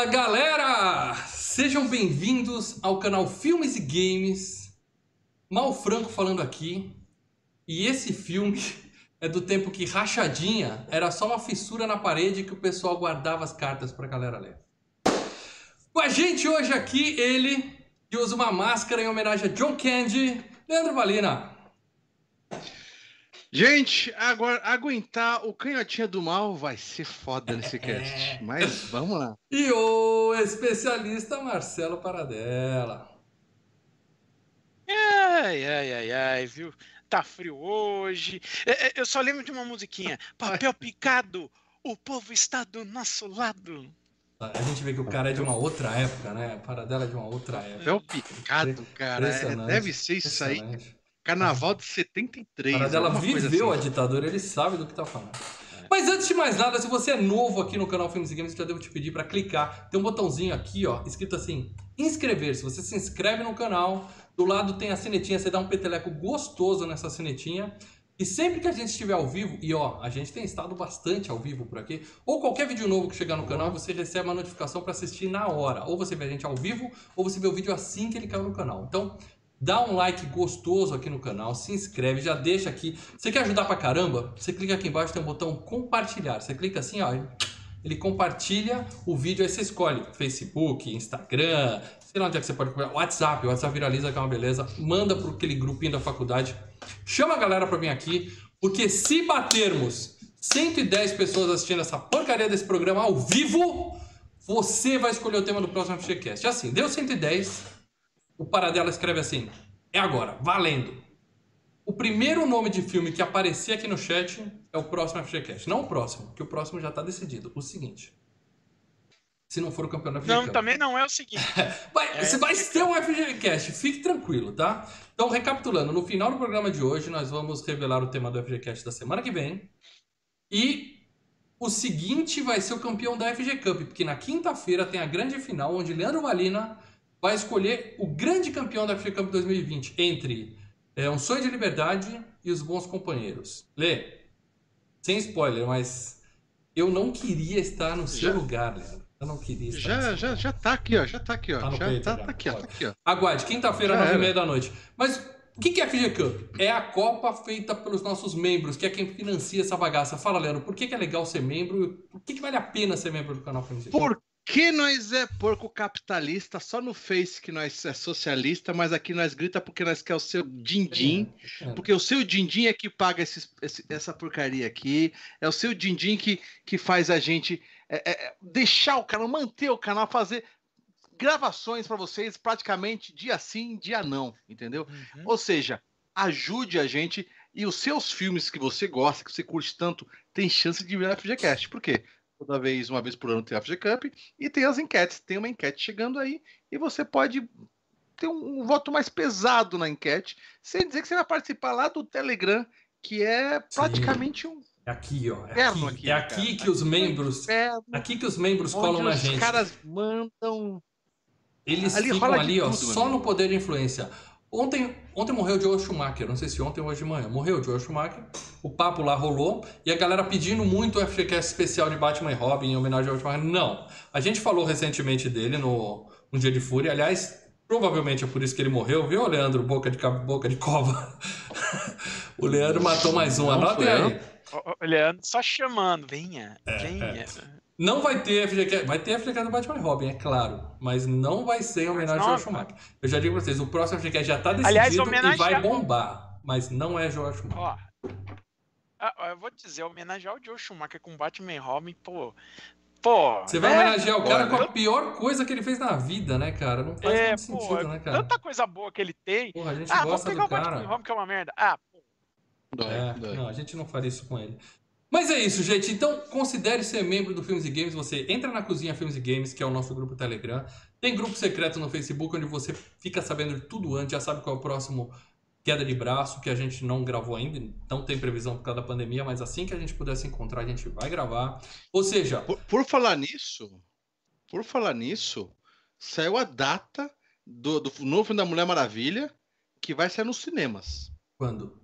Fala galera! Sejam bem-vindos ao canal Filmes e Games. Mal Franco falando aqui. E esse filme é do tempo que rachadinha era só uma fissura na parede que o pessoal guardava as cartas pra galera ler. Com a gente hoje aqui, ele que usa uma máscara em homenagem a John Candy, Leandro Valina. Gente, agora aguentar o canhotinha do mal vai ser foda nesse cast. Mas vamos lá. E o especialista Marcelo Paradela. Ai, ai, ai, ai, viu? Tá frio hoje. É, é, Eu só lembro de uma musiquinha. Papel picado, o povo está do nosso lado. A gente vê que o cara é de uma outra época, né? A Paradela é de uma outra época. É o picado, cara. É, deve ser isso aí. Carnaval de 73. Paradela alguma coisa viveu a assim. ditadura, ele sabe do que tá falando. Mas antes de mais nada, se você é novo aqui no canal Filmes e Games, eu já devo te pedir para clicar. Tem um botãozinho aqui, ó, escrito assim, inscrever-se. Você se inscreve no canal, do lado tem a sinetinha, você dá um peteleco gostoso nessa sinetinha. E sempre que a gente estiver ao vivo, e ó, a gente tem estado bastante ao vivo por aqui, ou qualquer vídeo novo que chegar no canal, você recebe uma notificação para assistir na hora. Ou você vê a gente ao vivo, ou você vê o vídeo assim que ele caiu no canal. Então, dá um like gostoso aqui no canal, se inscreve, já deixa aqui. Você quer ajudar pra caramba? Você clica aqui embaixo, tem um botão compartilhar. Você clica assim, ó, ele compartilha o vídeo, aí você escolhe Facebook, Instagram, sei lá onde é que você pode WhatsApp, o WhatsApp viraliza que é uma beleza, manda pro aquele grupinho da faculdade, chama a galera pra vir aqui, porque se batermos 110 pessoas assistindo essa porcaria desse programa ao vivo, você vai escolher o tema do próximo FGCast. Assim, deu 110, o Paradela escreve assim, é agora, valendo. O primeiro nome de filme que aparecer aqui no chat é o próximo FGCast. Não o próximo, que o próximo já tá decidido. O seguinte. Se não for o campeão da Não, também não é o seguinte. Vai, É, você vai ter um FGCast, fique tranquilo, tá? Então, recapitulando, no final do programa de hoje, nós vamos revelar o tema do FGCast da semana que vem. E o seguinte vai ser o campeão da FG Cup, porque na quinta-feira tem a grande final, onde Leandro Valina vai escolher o grande campeão da FG Cup 2020 entre é, Um Sonho de Liberdade e Os Bons Companheiros. Lê, sem spoiler, mas eu não queria estar no seu Já- lugar, Leandro. Eu não queria estar Já, já, já tá aqui, ó. Já tá aqui, ó. Tá já peito, tá, já. tá aqui, ó. Tá aqui, ó. Aguarde, quinta-feira, nove e meia da noite. Mas o que que é a FG Cup? É a Copa feita pelos nossos membros, que é quem financia essa bagaça. Fala, Leandro, por que, que é legal ser membro? Por que, que vale a pena ser membro do canal FG Cup? Por que nós é porco capitalista? Só no Face que nós é socialista, mas aqui nós grita porque nós quer o seu din-din. É. Porque o seu din-din é que paga esses- esse- essa porcaria aqui. É o seu din-din que, que faz a gente é, é, deixar o canal, manter o canal, fazer gravações para vocês praticamente dia sim, dia não, entendeu? Uhum. Ou seja, ajude a gente e os seus filmes que você gosta, que você curte tanto, tem chance de vir no FGCast. Por quê? Toda vez, uma vez por ano tem a FG Cup e tem as enquetes. Tem uma enquete chegando aí e você pode ter um, um voto mais pesado na enquete, sem dizer que você vai participar lá do Telegram, que é praticamente um É aqui, ó. É aqui, aqui, é cara. aqui que os membros. inferno, Aqui que os membros colam na os gente. caras mandam. Eles ali ficam ali, ó, tudo, meu só no poder de influência. Ontem, ontem morreu o Joel Schumacher, não sei se ontem ou hoje de manhã. Morreu o Joel Schumacher, o papo lá rolou, e a galera pedindo muito o FGCast especial de Batman e Robin em homenagem ao Schumacher. Não, a gente falou recentemente dele no Um Dia de Fúria, aliás, provavelmente é por isso que ele morreu, viu, Leandro? Boca de, ca- boca de cova. o Leandro matou mais um, anotem aí. Leandro só chamando. Venha, É, venha. Não vai ter FGCast, vai ter FGCast do Batman e Robin, é claro, mas não vai ser em homenagem ao Schumacher. Eu já digo pra vocês, o próximo FGCast já tá decidido Aliás, e vai bombar, mas não é Joel Schumacher. Ó. Ah, ó, Eu vou dizer, homenagear o Joe Schumacher com Batman e Robin, pô. Pô. Você vai né? homenagear o cara Olha, com a pior coisa que ele fez na vida, né, cara? Não faz É, muito pô, sentido, né, cara? tanta coisa boa que ele tem. Porra, a gente Ah, vamos gosta pegar do o Batman e cara. Robin, que é uma merda. Ah, pô. Dói, É, dói. não, a gente não faria isso com ele. Mas é isso, gente. Então, considere ser membro do Filmes e Games. Você entra na cozinha Filmes e Games, que é o nosso grupo Telegram. Tem grupo secreto no Facebook, onde você fica sabendo de tudo antes, já sabe qual é o próximo queda de braço, que a gente não gravou ainda, não tem previsão por causa da pandemia, mas assim que a gente puder se encontrar, a gente vai gravar. Ou seja, Por, por falar nisso, por falar nisso, saiu a data do, do novo filme da Mulher Maravilha que vai sair nos cinemas. quando?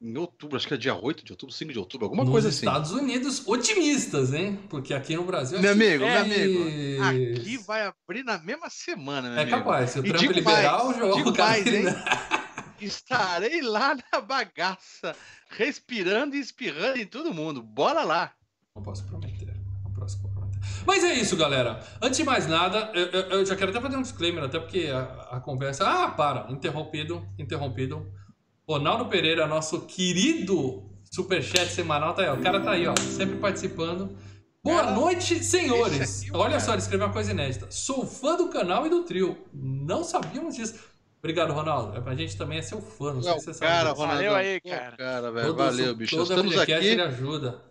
Em outubro, acho que é dia 8 de outubro, 5 de outubro, alguma Nos coisa assim. Estados Unidos, otimistas, hein? Porque aqui no Brasil. Meu acho amigo, meu amigo, aqui vai abrir na mesma semana, meu É amigo. capaz, se o E Trump liberar mais, o cara, mais, ele- hein? Estarei lá na bagaça, respirando e espirrando em todo mundo. Bora lá. Não posso prometer. Não posso prometer. Mas é isso, galera. Antes de mais nada, eu, eu- eu já quero até fazer um disclaimer, até porque a, a conversa. Ah, para! Interrompido, interrompido. Ronaldo Pereira, nosso querido superchat semanal, tá aí, ó. O cara tá aí, ó, sempre participando. Boa Cara, noite, senhores! aqui, Olha cara. só, ele escreveu uma coisa inédita. Sou fã do canal e do trio. Não sabíamos disso. Obrigado, Ronaldo. É pra gente também é seu fã, não sei Não, se você sabe. cara, disso. Ronaldo. Valeu aí, cara. Cara, velho, valeu, bicho. Toda Estamos aqui. ele ajuda.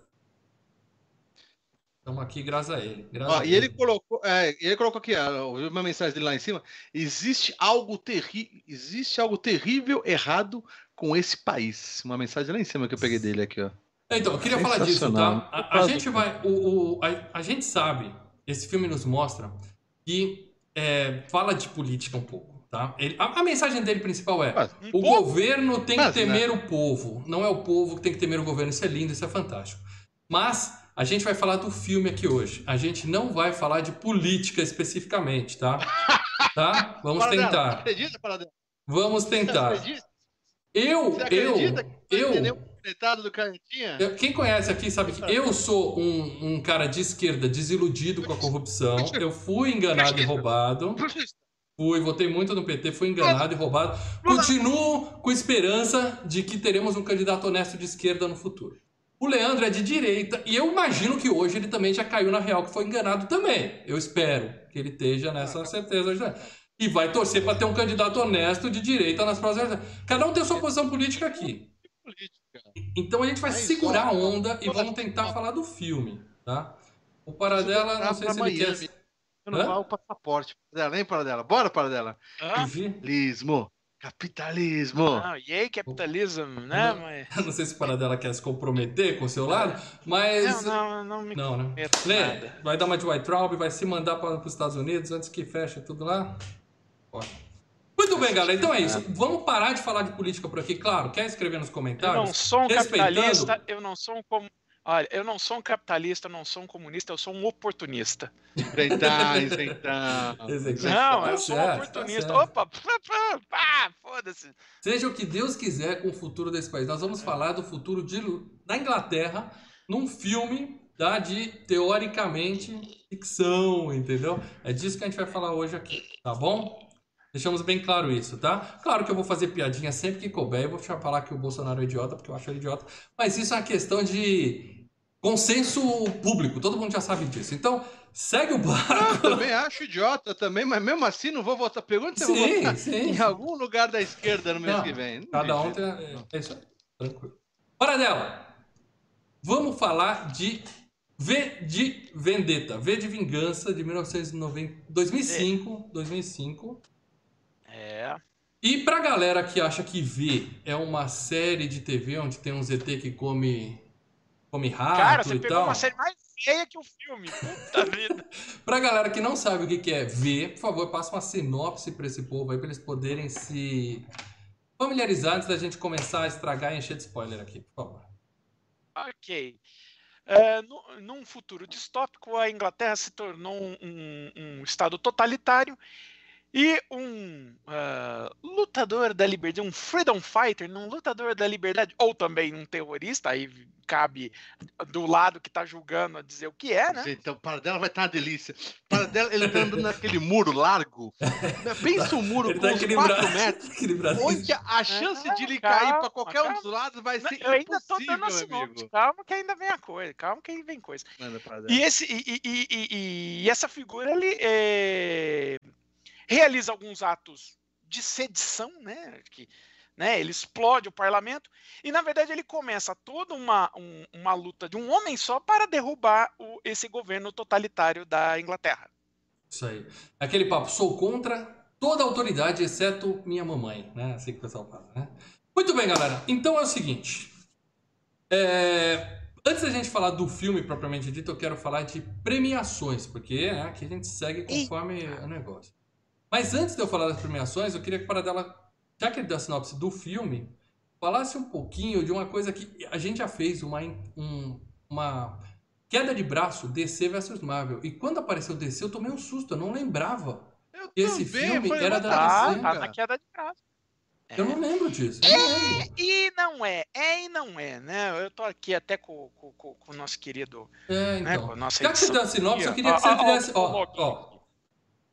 Estamos aqui graças a ele. graças Ó, a e ele colocou, é, ele colocou aqui, ó, ouviu uma mensagem dele lá em cima. Existe algo terrível, existe algo terrível errado com esse país. Uma mensagem lá em cima que eu peguei dele aqui, ó. Então, eu queria falar disso, tá? A, a gente vai. O, o- a, a gente sabe, esse filme nos mostra que é, fala de política um pouco, tá? Ele- a, a mensagem dele principal é: Mas, Um o pouco? governo tem Mas, que temer o povo. Não é o povo que tem que temer o governo. Isso é lindo, isso é fantástico. Mas a gente vai falar do filme aqui hoje. A gente não vai falar de política especificamente, tá? Tá? Vamos Paradela, tentar. Acredita, Paradela? Vamos tentar. acredita? Eu, Você eu, que eu, do Canetinha? quem conhece aqui sabe que eu sou um, um cara de esquerda desiludido com a corrupção. Eu fui enganado e roubado. Fui, votei muito no PT, fui enganado e roubado. Continuo com esperança de que teremos um candidato honesto de esquerda no futuro. O Leandro é de direita e eu imagino que hoje ele também já caiu na real, que foi enganado também. Eu espero que ele esteja nessa certeza hoje. também. E vai torcer para ter um candidato honesto de direita nas próximas eleições. Cada um tem sua posição política aqui. Então a gente vai Mas, segurar a onda e vamos tentar falar do filme, tá? O Paradela, não sei se ele quer... Renovar o passaporte. Paradela, hein, Paradela? Bora, Paradela. Ah? Capitalismo. Capitalismo. não, yay, capitalism, né? Não. Mas... Não sei se o Paradela quer se comprometer com o seu lado, mas... Não, não, não me Não, né? Lê, nada. vai dar uma de White Traub, vai se mandar para os Estados Unidos antes que feche tudo lá. Muito bem, galera. Então é isso. Vamos parar de falar de política por aqui. Claro, quer escrever nos Eu comentários? não sou um capitalista, eu não sou um com... Olha, eu não sou um capitalista, eu não sou um comunista, eu sou um oportunista. Isentar, isentar. Não, Tá eu sou um certo, tá oportunista. certo. Opa, pá, pá, pá, foda-se. Seja o que Deus quiser com o futuro desse país. Nós vamos falar do futuro de, da Inglaterra num filme tá, de, teoricamente, ficção, entendeu? É disso que a gente vai falar hoje aqui, tá bom? Deixamos bem claro isso, tá? Claro que eu vou fazer piadinha sempre que couber. Eu vou falar que o Bolsonaro é idiota, porque eu acho ele idiota. Mas isso é uma questão de consenso público. Todo mundo já sabe disso. Então, segue o Eu barco. também acho idiota também, mas mesmo assim não vou votar. Pergunta se eu vou Sim, votar sim. em algum lugar da esquerda no mês Não, que vem. Não Cada um tem. É, é isso aí. Tranquilo. Para dela. Vamos falar de V de Vendetta. V de Vingança de 1990, 2005. 2005. E pra galera que acha que V é uma série de TV onde tem um ZT que come. Come rato Cara, você e pegou tal. uma série mais feia que o filme. Puta vida. Pra galera que não sabe o que é V, por favor, passa uma sinopse pra esse povo aí, pra eles poderem se familiarizar antes da gente começar a estragar e encher de spoiler aqui, por favor. Ok. É, no- num futuro distópico, a Inglaterra se tornou um, um- um estado totalitário e um ah, lutador da liberdade, um freedom fighter, um lutador da liberdade, ou também um terrorista, aí cabe do lado que está julgando a dizer o que é, né? Então, o Paradela vai estar uma delícia. O Paradela, ele tá andando naquele muro largo. Pensa um muro Ele com tá uns equilibrado. 4 metros. equilibrado. Onde a chance de ele calma, cair para qualquer um calma. dos lados vai ser Eu ainda tô dando a meu sinopse, amigo. calma que ainda vem a coisa, calma que aí vem coisa. E, esse, e, e- e- e- e essa figura ele é, realiza alguns atos de sedição, né? Que, né? Ele explode o parlamento e na verdade ele começa toda uma, um- uma luta de um homem só para derrubar o- esse governo totalitário da Inglaterra. Isso aí. Aquele papo, sou contra toda autoridade, exceto minha mamãe, né? Assim que o pessoal fala, né? Muito bem, galera. Então é o seguinte. É, Antes da gente falar do filme propriamente dito, eu quero falar de premiações, porque né, aqui a gente segue conforme o negócio. Mas antes de eu falar das premiações, eu queria que para dela, já que ele deu a sinopse do filme, falasse um pouquinho de uma coisa que a gente já fez, uma, um, uma queda de braço, DC versus Marvel. E quando apareceu DC, eu tomei um susto, eu não lembrava. Eu Esse também, filme falei, era da Tá, DC, tá fuck, na queda de braço. Eu não lembro disso. Eu não lembro. E não é, é e não é, né? Eu tô aqui até com, com, com- com o nosso querido. É, Né, então. com a nossa Já que você deu a sinopse, eu queria que você Ó, ó, fizesse. ó, Ó, o loginho ó. aqui.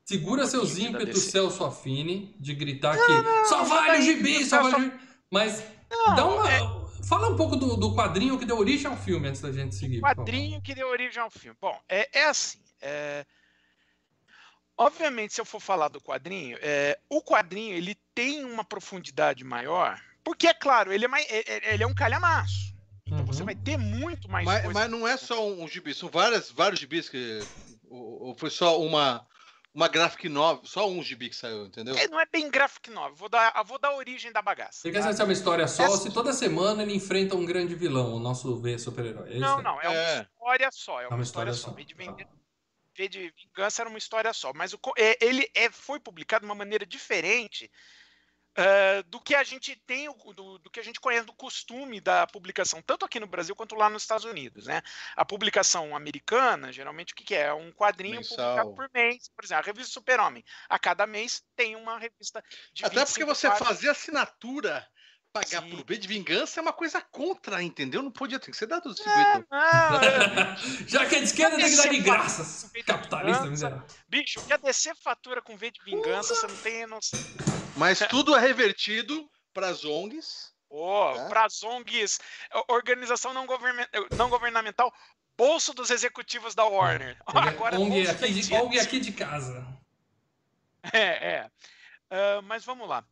Segura seus ímpetos. Celso Affine, de gritar que só vale o gibi, só vale o gibi. Mas Não, dá uma. é- Fala um pouco do, do quadrinho que deu origem ao filme antes da gente seguir. favor. quadrinho que deu origem ao filme. Bom, é, é assim. é, Obviamente, se eu for falar do quadrinho, é, o quadrinho ele tem uma profundidade maior, porque é claro, ele é, mais, é- é- ele é um calhamaço. Então você Uhum. vai ter muito mais Mas, coisa. mas não é só um, um gibi, são várias, vários gibis que. Ou, ou foi só uma, uma graphic novel, só um gibi que saiu, entendeu? É, não é bem graphic novel. Vou dar, vou dar a origem da bagaça. Você quer tá? ser uma história só, Essa- se toda semana ele enfrenta um grande vilão, o nosso V super-herói. É? Não, não, é uma É. história só. É uma, uma história, história só. só. V de, Vingança era uma história só. Mas o co- é, ele é, foi publicado de uma maneira diferente ah, do que a gente tem, do, do que a gente conhece do costume da publicação, tanto aqui no Brasil quanto lá nos Estados Unidos. Né? A publicação americana, geralmente, o que, que é? É um quadrinho Mensal. publicado por mês. Por exemplo, a revista Super-Homem. A cada mês tem uma revista de Até porque 25 você páginas. fazer assinatura, pagar Sim. por B de vingança é uma coisa contra, entendeu? Não podia ter que ser dado É, distribuidor. não, é- Já que é de esquerda, tem que dar de graça. Capitalista, miserável. Bicho, que a DC fatura com V de vingança, você não tem noção. Mas tudo é revertido para as ONGs. Pô, Tá. para as ONGs, organização não, governmen- não governamental, bolso dos executivos da Warner. Agora, ONG bolso é aqui, de. ONG aqui de casa. É, é. Ah, mas vamos lá.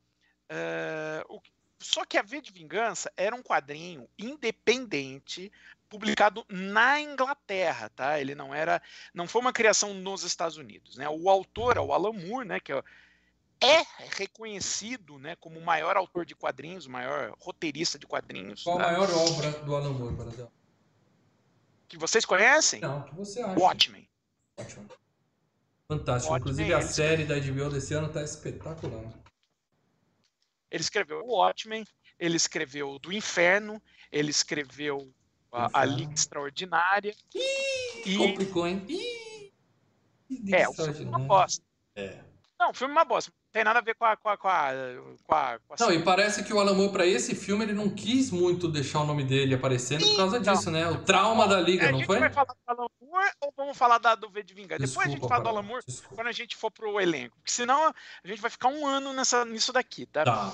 Ah, o- só que a V de Vingança era um quadrinho independente publicado na Inglaterra, tá? Ele não era, não foi uma criação nos Estados Unidos, né? O autor, o Alan Moore, né, que é, é reconhecido, né, como o maior autor de quadrinhos, o maior roteirista de quadrinhos, Qual a tá? maior obra do Alan Moore, Baradão? que vocês conhecem? Não, que você acha? Watchmen. Ótimo. Fantástico. Watchmen, Inclusive a série da HBO desse ano tá espetacular. Ele escreveu o Watchmen, ele escreveu do Inferno, ele escreveu a, a. Liga Extraordinária. e Complicou, hein? Ih! É, o filme é uma bosta. É. Não, o filme é uma bosta. Não tem nada a ver com a. Com a, com a, com a, com a Não, e parece que o Alan Moore, pra esse filme, ele não quis muito deixar o nome dele aparecendo por causa Então. disso, né? O trauma da É, Liga, a não gente foi? vai falar do Alan Moore ou vamos falar da, do V de Vingança? Depois a gente fala do Baradão, Alan Moore desculpa. quando a gente for pro elenco. Porque senão a gente vai ficar um ano nessa, nisso daqui, tá? Tá.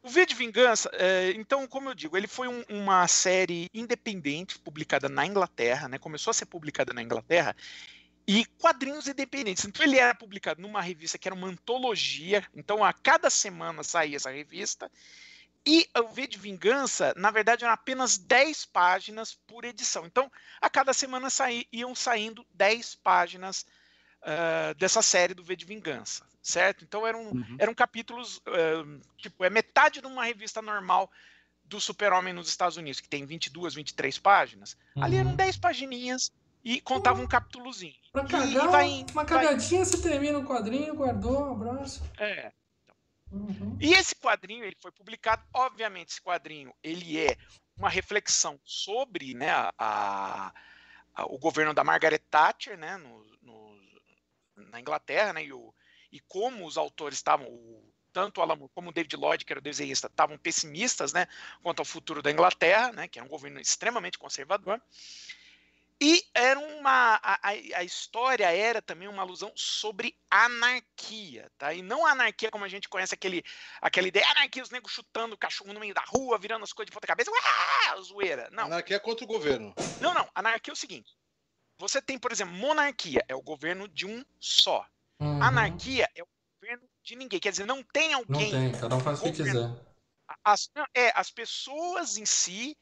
O V de Vingança, é, então, como eu digo, ele foi um- uma série independente publicada na Inglaterra, né? Começou a ser publicada na Inglaterra e quadrinhos independentes. Então ele era publicado numa revista que era uma antologia. Então a cada semana saía essa revista. E o V de Vingança, na verdade, eram apenas 10 páginas por edição. Então, a cada semana saí, iam saindo 10 páginas ah, dessa série do V de Vingança, certo? Então eram Uhum. eram capítulos, eh, tipo, é metade de uma revista normal do Super-Homem nos Estados Unidos, que tem 22, 23 páginas. Ali eram Uhum. 10 pagininhas e contava um capítulozinho. Pra E- cagar, e vai- uma vai- cagadinha, você termina o quadrinho, guardou, um abraço. É. Uhum. E esse quadrinho, ele foi publicado, obviamente, esse quadrinho, ele é uma reflexão sobre né, a, a- a- o governo da Margaret Thatcher, né, no, no- na Inglaterra, né, e, o- e como os autores estavam, o- tanto o Alan Moore como o David Lloyd, que era o desenhista, estavam pessimistas, né, quanto ao futuro da Inglaterra, né, que era um governo extremamente conservador. E era uma a, a, história era também uma alusão sobre anarquia, tá? E não anarquia como a gente conhece aquele aquela ideia, anarquia os negros chutando o cachorro no meio da rua, virando as coisas de ponta cabeça, uá, zoeira. Não, Anarquia é contra o governo. não, não. Anarquia é o seguinte. Você tem, por exemplo, monarquia, é o governo de um só. Uhum. Anarquia é o governo de ninguém. Quer dizer, não tem Não alguém. tem, cada um faz o que quiser. As, não, é, as pessoas em si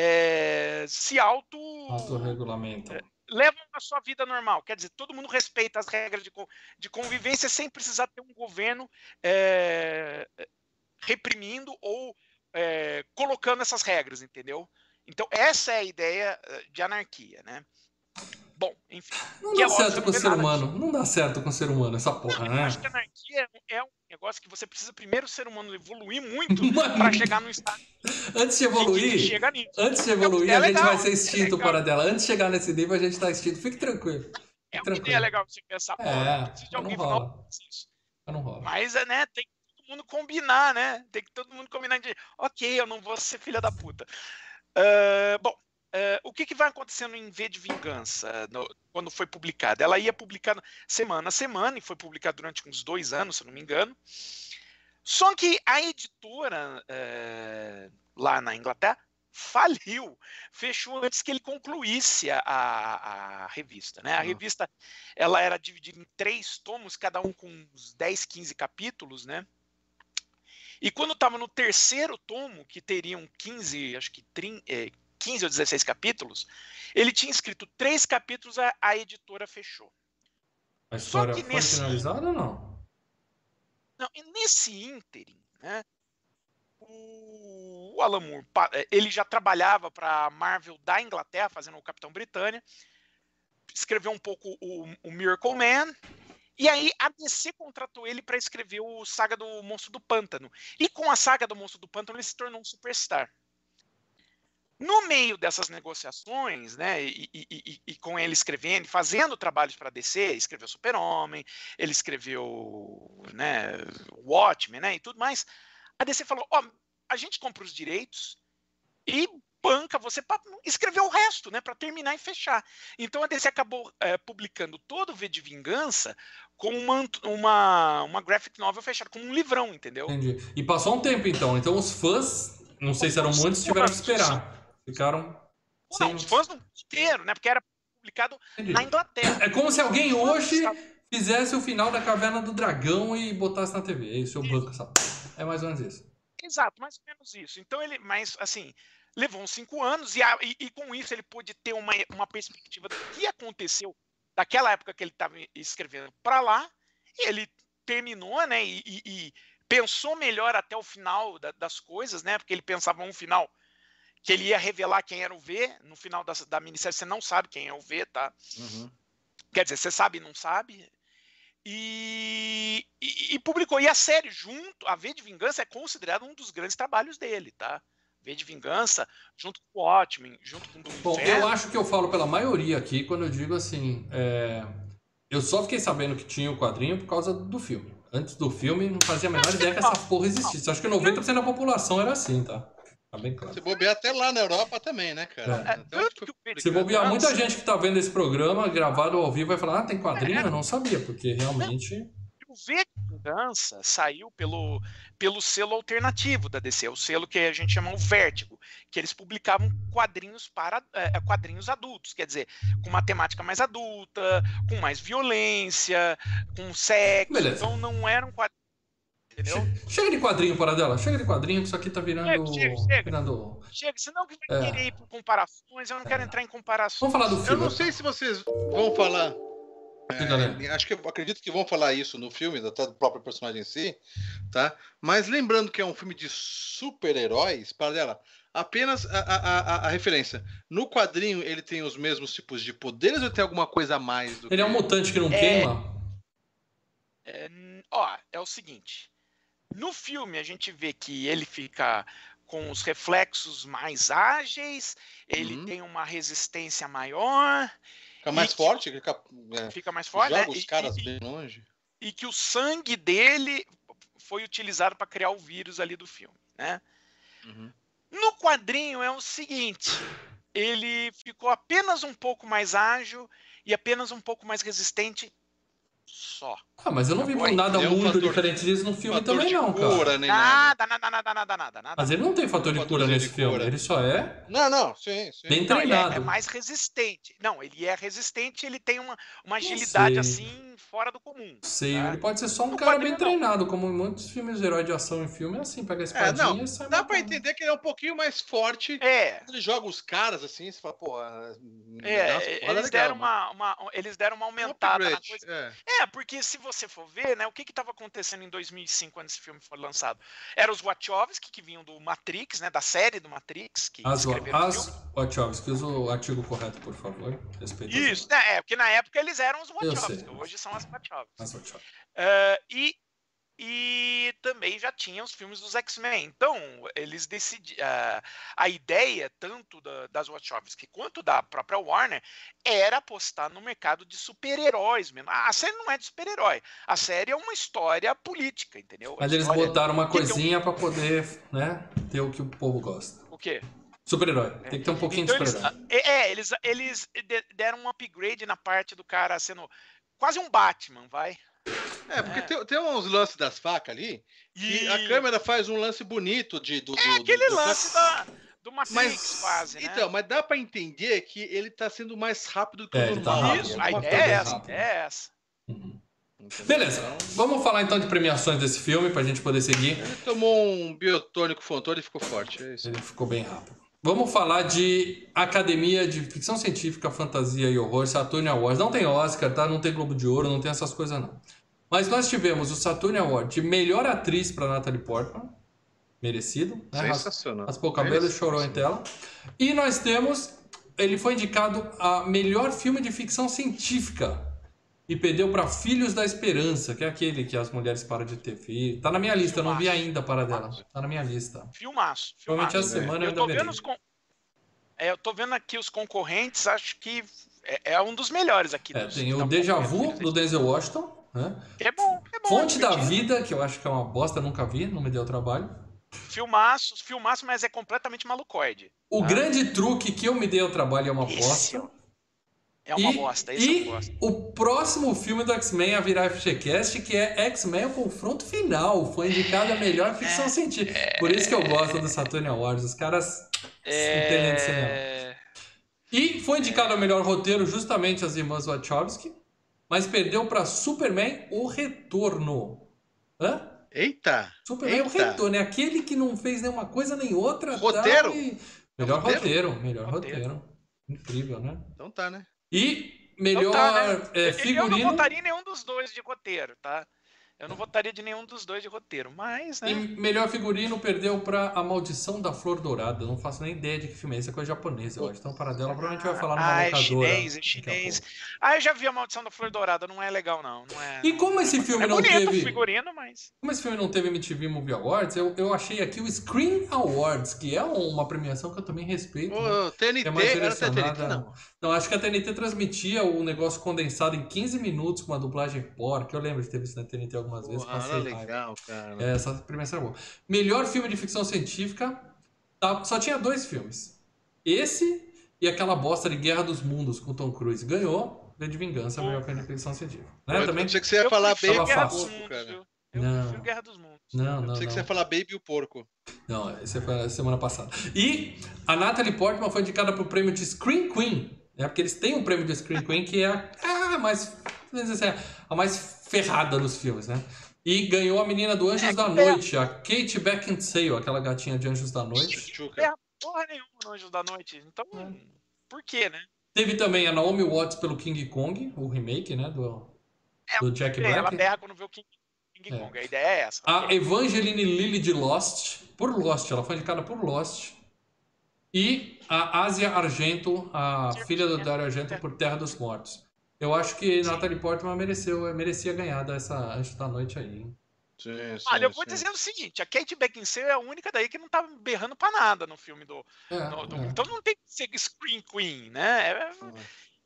é, se auto. Autorregulamento. levam a sua vida normal. Quer dizer, todo mundo respeita as regras de, de convivência sem precisar ter um governo é, reprimindo ou é, colocando essas regras, entendeu? Então, essa é a ideia eh, de anarquia, né? Bom, enfim. Não que dá é certo não com o ser humano. Não dá certo com o ser humano, essa porra, Eu né? acho que a anarquia é um negócio que você precisa primeiro o ser humano evoluir muito para chegar no estado Antes de evoluir, antes de evoluir, É a gente legal, vai ser é extinto legal. para dela. Antes de chegar nesse nível, a gente tá extinto. Fique tranquilo. É uma tranquilo. ideia legal você pensar, É, não precisa de alguém não rola. isso. Não rola. Mas, é, né, tem que todo mundo combinar, né? Tem que todo mundo combinar de, ok, eu não vou ser filha da puta. Ah, bom, ah, o que, que vai acontecendo em V de Vingança no- quando foi publicada? Ela ia publicando semana a semana e foi publicada durante uns dois anos, se não me engano. Só que a editora eh, lá na Inglaterra faliu, fechou antes que ele concluísse a, a- a revista. Né? A Ah. revista ela era dividida em três tomos, cada um com uns 10, 15 capítulos, né? E quando estava no terceiro tomo, que teriam 15, acho que 30, eh, 15 ou 16 capítulos, ele tinha escrito três capítulos, a, a editora fechou. A história que foi nesse- finalizada ou não? Não, e nesse ínterim, né, o, o Alan Moore, eh, ele já trabalhava para a Marvel da Inglaterra, fazendo o Capitão Britânia, escreveu um pouco o, o Miracle Man, e aí a DC contratou ele para escrever o Saga do Monstro do Pântano. E com a Saga do Monstro do Pântano ele se tornou um superstar. No meio dessas negociações, né, e, e- e- e com ele escrevendo, e fazendo trabalhos para a DC, escreveu Super-Homem, ele escreveu né, Watchmen né, e tudo mais, a DC falou, ó, a gente compra os direitos e banca você para escrever o resto, né, para terminar e fechar. Então a DC acabou eh, publicando todo o V de Vingança com uma, uma, uma graphic novel fechada, com um livrão, entendeu? Entendi. E passou um tempo então. Então os fãs, não sei se eram muitos, tiveram que esperar. Ficaram Não, sem. os fãs não inteiro, né, porque era publicado Entendi. na Inglaterra. É como se alguém hoje fizesse o final da Caverna do Dragão e botasse na TV. É isso, eu banco essa. É mais ou menos isso. Exato, mais ou menos isso. Então ele, mas assim, levou uns cinco anos e, a- e- e com isso ele pôde ter uma, uma perspectiva do que aconteceu daquela época que ele estava escrevendo para lá. E ele terminou, né? E, e- e pensou melhor até o final da- das coisas, né? Porque ele pensava um final que ele ia revelar quem era o V. No final da, da minissérie você não sabe quem é o V, tá? Uhum. Quer dizer, você sabe e não sabe. E, e- e publicou. E a série, junto, a V de Vingança é considerada um dos grandes trabalhos dele, tá? V de Vingança, junto com o Watchmen, junto com o Bom, Inferno. eu acho que eu falo pela maioria aqui quando eu digo assim. é, Eu só fiquei sabendo que tinha o quadrinho por causa do filme. Antes do filme, não fazia a menor ideia que essa porra existisse. Acho que 90% da população era assim, tá? Tá bem claro. Se bobear até lá na Europa também, né, cara? É. É, Se bobear, Vingança- muita gente que tá vendo esse programa gravado ao vivo vai falar: Ah, tem quadrinho? Eu não sabia, porque realmente. O V de Vingança saiu pelo, pelo selo alternativo da DC, o selo que a gente chama o Vértigo, que eles publicavam quadrinhos para é, quadrinhos adultos, quer dizer, com uma temática mais adulta, com mais violência, com sexo. Beleza. Então não era um quadrinho. Entendeu? Che- Chega de quadrinho, Paradela. Chega de quadrinho, que isso aqui tá virando. Chega, chega, chega. virando... Chega, senão que vai É. querer ir por comparações, eu não quero entrar em comparações. Vamos falar do Eu filme. não sei se vocês vão falar. é, acho que eu acredito que vão falar isso no filme, até do próprio personagem em si, tá? Mas lembrando que é um filme de super-heróis, para dela, apenas a, a, a, a referência. No quadrinho ele tem os mesmos tipos de poderes ou tem alguma coisa a mais do Ele é um que- mutante que não É. queima? É, n- ó, é o seguinte. No filme a gente vê que ele fica com os reflexos mais ágeis, ele Uhum. tem uma resistência maior, Fica mais forte, fica, é, fica mais forte, né? joga os E- caras e, bem longe. e que o sangue dele foi utilizado para criar o vírus ali do filme, né? Uhum. No quadrinho é o seguinte, ele ficou apenas um pouco mais ágil e apenas um pouco mais resistente só. Ah, mas eu não vi Oi, nada um muito fator- diferente disso no filme também, de não, cara. cura, nem nada. Nada, nada, nada, nada, nada. Mas ele não tem fator de cura nesse de filme. cura. Ele só é Não, não, sim, sim. bem Não, ele é, treinado. é mais resistente. Não, ele é resistente, ele tem uma, uma agilidade sei. assim fora do comum. Sei, tá? ele pode ser só um No cara bem não. treinado, como em muitos filmes de herói de ação em filme, é assim, pega a É, espadinha não, e sai dá pra entender que ele é um pouquinho mais forte. É, Ele joga os caras assim, você fala, pô, é eles, deram uma, uma, eles deram uma aumentada na coisa. É. É, porque se você for ver, né, o que estava acontecendo em 2005 quando esse filme foi lançado? Eram os Wachowski, que vinham do Matrix, né, da série do Matrix, que As, as. Wachowski, usa o artigo correto, por favor. Respeito Isso, né, é, porque na época eles eram os. Wachowski, hoje são as Wachowski. as Wachowski. Eh, e, e também já tinha os filmes dos X-Men. Então, eles decidiram. a ideia, tanto da- das Wachowski quanto da própria Warner, era apostar no mercado de super-heróis mesmo. A série não é de super-herói. A série é uma história política, entendeu? Mas eles botaram uma tem um- coisinha pra poder, né, ter o que o povo gosta. O quê? Super-herói. Tem que ter um pouquinho Então, de super-herói. é, é, eles, eles de- deram um upgrade na parte do cara sendo quase um Batman, vai. É, porque É. Tem, tem uns lances das facas ali E e a câmera faz um lance bonito de, do, é do- do- aquele do- lance da, do Matrix, Mas, quase, né? então, mas dá pra entender que ele tá sendo mais rápido do que É, o ele tá normal. rápido. Isso, a tá ideia é essa, é essa. Uhum. Entendeu? Beleza. Vamos falar então de premiações desse filme pra gente poder seguir. ele tomou um biotônico fontor e ficou forte. É isso. Ele ficou bem rápido. Vamos falar de Academia de Ficção Científica, Fantasia e Horror, Saturn Awards. Não tem Oscar, tá? Não tem Globo de Ouro, não tem essas coisas não. Mas nós tivemos o Saturn Award de melhor atriz para Natalie Portman, merecido. Né? Ras- Sensacional. Raspou o cabelo chorou em tela. E nós temos, ele foi indicado a melhor filme de ficção científica e perdeu para Filhos da Esperança, que é aquele que as mulheres param de ter filho. Tá na minha lista, eu não vi ainda para dela. Tá na minha lista. Filmaço. Provavelmente filmaço. essa semana eu Eu ainda tô verei. vendo os con- é, eu tô vendo aqui os concorrentes, acho que é, é um dos melhores aqui. É, dos- tem o Deja. Vu do Denzel Washington, né? É bom, é bom. Fonte é da. Vida, que eu acho que é uma bosta, nunca vi, não me deu trabalho. Filmaço, filmaço, mas é completamente malucoide. O Ah. grande truque que eu me dei ao trabalho é uma Esse bosta. É uma e, bosta, esse e eu gosto. o próximo filme do X-Men a virar FGCast, que é X-Men o Confronto Final. Foi indicado a melhor ficção científica. Por isso que eu gosto do Saturn Awards. Os caras entendem de cinema. É... E foi indicado ao melhor roteiro justamente as irmãs Wachowski, mas perdeu para Superman o Retorno. Hã? Eita! Superman o Eita. Retorno, é aquele que não fez nenhuma coisa nem outra. Roteiro? e- Melhor Roteiro? roteiro, melhor Roteiro. roteiro. Incrível, né? Então tá, né? E melhor Então tá, né? é, Eu não figurino. votaria nenhum dos dois de roteiro, tá? Eu não votaria de nenhum dos dois de roteiro, mas, né? E melhor figurino perdeu pra A Maldição da Flor Dourada. Não faço nem ideia de que filme é esse, é coisa japonesa, eu acho. Então, para dela, provavelmente vai falar numa Ah, é chinês, é chinês. Ah, eu já vi a Maldição da Flor Dourada, não é legal, não. não é, E como esse filme é não bonito teve. o figurino, mas. Como esse filme não teve MTV Movie Awards, eu, eu achei aqui o Screen Awards, que é uma premiação que eu também respeito. né? O TNT, É mais era até TNT, direcionada- não. Não, acho que a TNT transmitia o negócio condensado em 15 minutos com uma dublagem porca. Eu lembro de ter visto na TNT algumas vezes. Porra, passei era raiva. legal, cara. É, essa premiação era boa. Melhor filme de ficção científica, tá- só tinha dois filmes. Esse e aquela bosta de Guerra dos Mundos com Tom Cruise. Ganhou, V de Vingança, melhor filme de ficção científica. Né? Eu Também? pensei que você ia Eu falar Tava Guerra e dos o Mundos, cara. Eu Não. prefiro Guerra dos Mundos. Não, Eu não, pensei que você ia não. falar Baby e o Porco. Não, esse foi a semana passada. E a Natalie Portman foi indicada pro prêmio de Screen Queen. Né? Porque eles têm um prêmio de Screen Queen que é a, a mais. assim, a mais ferrada dos filmes, né? E ganhou a menina do Anjos É, da é- Noite, a Kate Beckinsale, aquela gatinha de Anjos da Noite. É. Porra nenhuma no Anjos da Noite. Então, É. por quê, né? Teve também a Naomi Watts pelo King Kong, o remake, né? Do, do Jack É, ela Black. berra quando vê o King, King É. Kong. A ideia é essa. A Evangeline Lilly de Lost, por Lost, ela foi indicada por Lost. E a Asia Argento, a filha do Dario Argento, por Terra dos Mortos. Eu acho que Sim. Natalie Portman mereceu, merecia ganhar dessa Antes da Noite aí. hein? Sim, sim, Olha, eu vou sim. dizer o seguinte: a Kate Beckinsale é a única daí que não tá berrando pra nada no filme do. É, no- do- é. Então não tem que ser Screen Queen, né? É- Hum.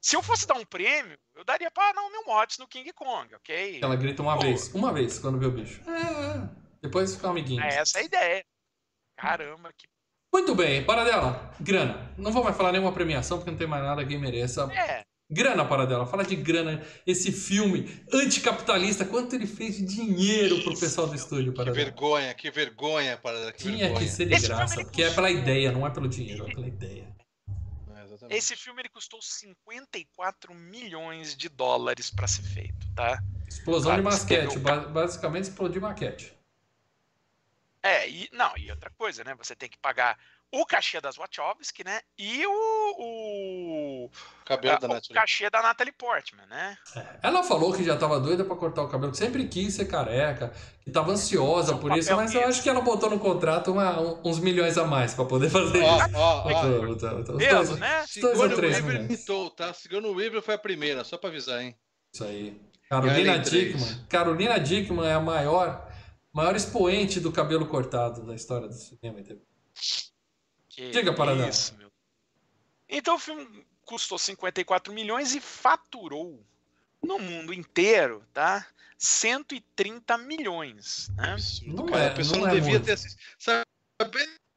se eu fosse dar um prêmio, eu daria pra Naomi Watts no King Kong, ok? Ela grita uma Pô. vez, uma vez quando vê o bicho. É, é. Depois fica amiguinho. É essa a ideia. Caramba, que. Muito bem, para dela, grana. Não vou mais falar nenhuma premiação porque não tem mais nada que mereça. É, Grana para dela, fala de grana. Esse filme anticapitalista, quanto ele fez de dinheiro pro pessoal do estúdio Que para dela. vergonha, que vergonha, para que Tinha vergonha. que ser de Esse graça, porque é custou- pela ideia, não é pelo dinheiro, é pela ideia. É, exatamente. esse filme ele custou 54 milhões de dólares pra ser feito, tá? Explosão Claro, de o- ba- basicamente explodiu maquete. É, e não, e outra coisa, né? Você tem que pagar o cachê das Wachowski, né? E o, o, Cabelo a- da o Natalie. cachê da Natalie Portman, né? Ela falou que já tava doida pra cortar o cabelo, que sempre quis ser careca, que tava ansiosa É um por isso, mas eu acho que ela botou no contrato uma- um- uns milhões a mais pra poder fazer Ó, isso. ó, ó. Botou, botou, botou. Os Mesmo, né? ou três Weaver imitou, tá? Sigourney Weaver foi a primeira, só pra avisar, hein? Isso aí. Carolina. Dickman. Carolina Dickman é a maior, maior expoente do cabelo cortado da história do cinema e TV. Que Diga, Paradela. isso, meu. Então o filme custou 54 milhões e faturou no mundo inteiro, tá? 130 milhões, né? Absurdo, Não cara. é- a pessoa não não, é devia muito. ter assistido. Sabe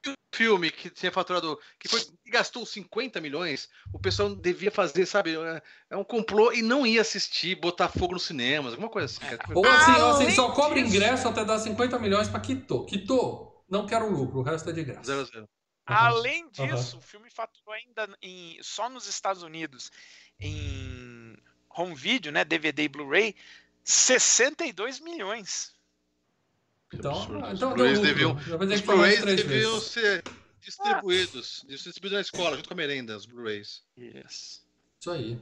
o filme que tinha faturado, que, foi, que gastou 50 milhões, o pessoal devia fazer, sabe? É, é um complô e não ia assistir, botar fogo nos cinemas, alguma coisa assim. cara. Ou assim, ou assim, só cobra disso- ingresso até dar 50 milhões pra Quito. Quito, não quero lucro, o resto é de graça. Zero, zero. Além disso, o filme faturou ainda em, só nos Estados Unidos, em home video, né, DVD e Blu-ray, 62 milhões. Então, ah, Os então Blu-rays deviam- Os Blu-rays deviam vezes. ser distribuídos, distribuídos na escola, junto com a merenda, os Blu-rays. Yes. Isso aí.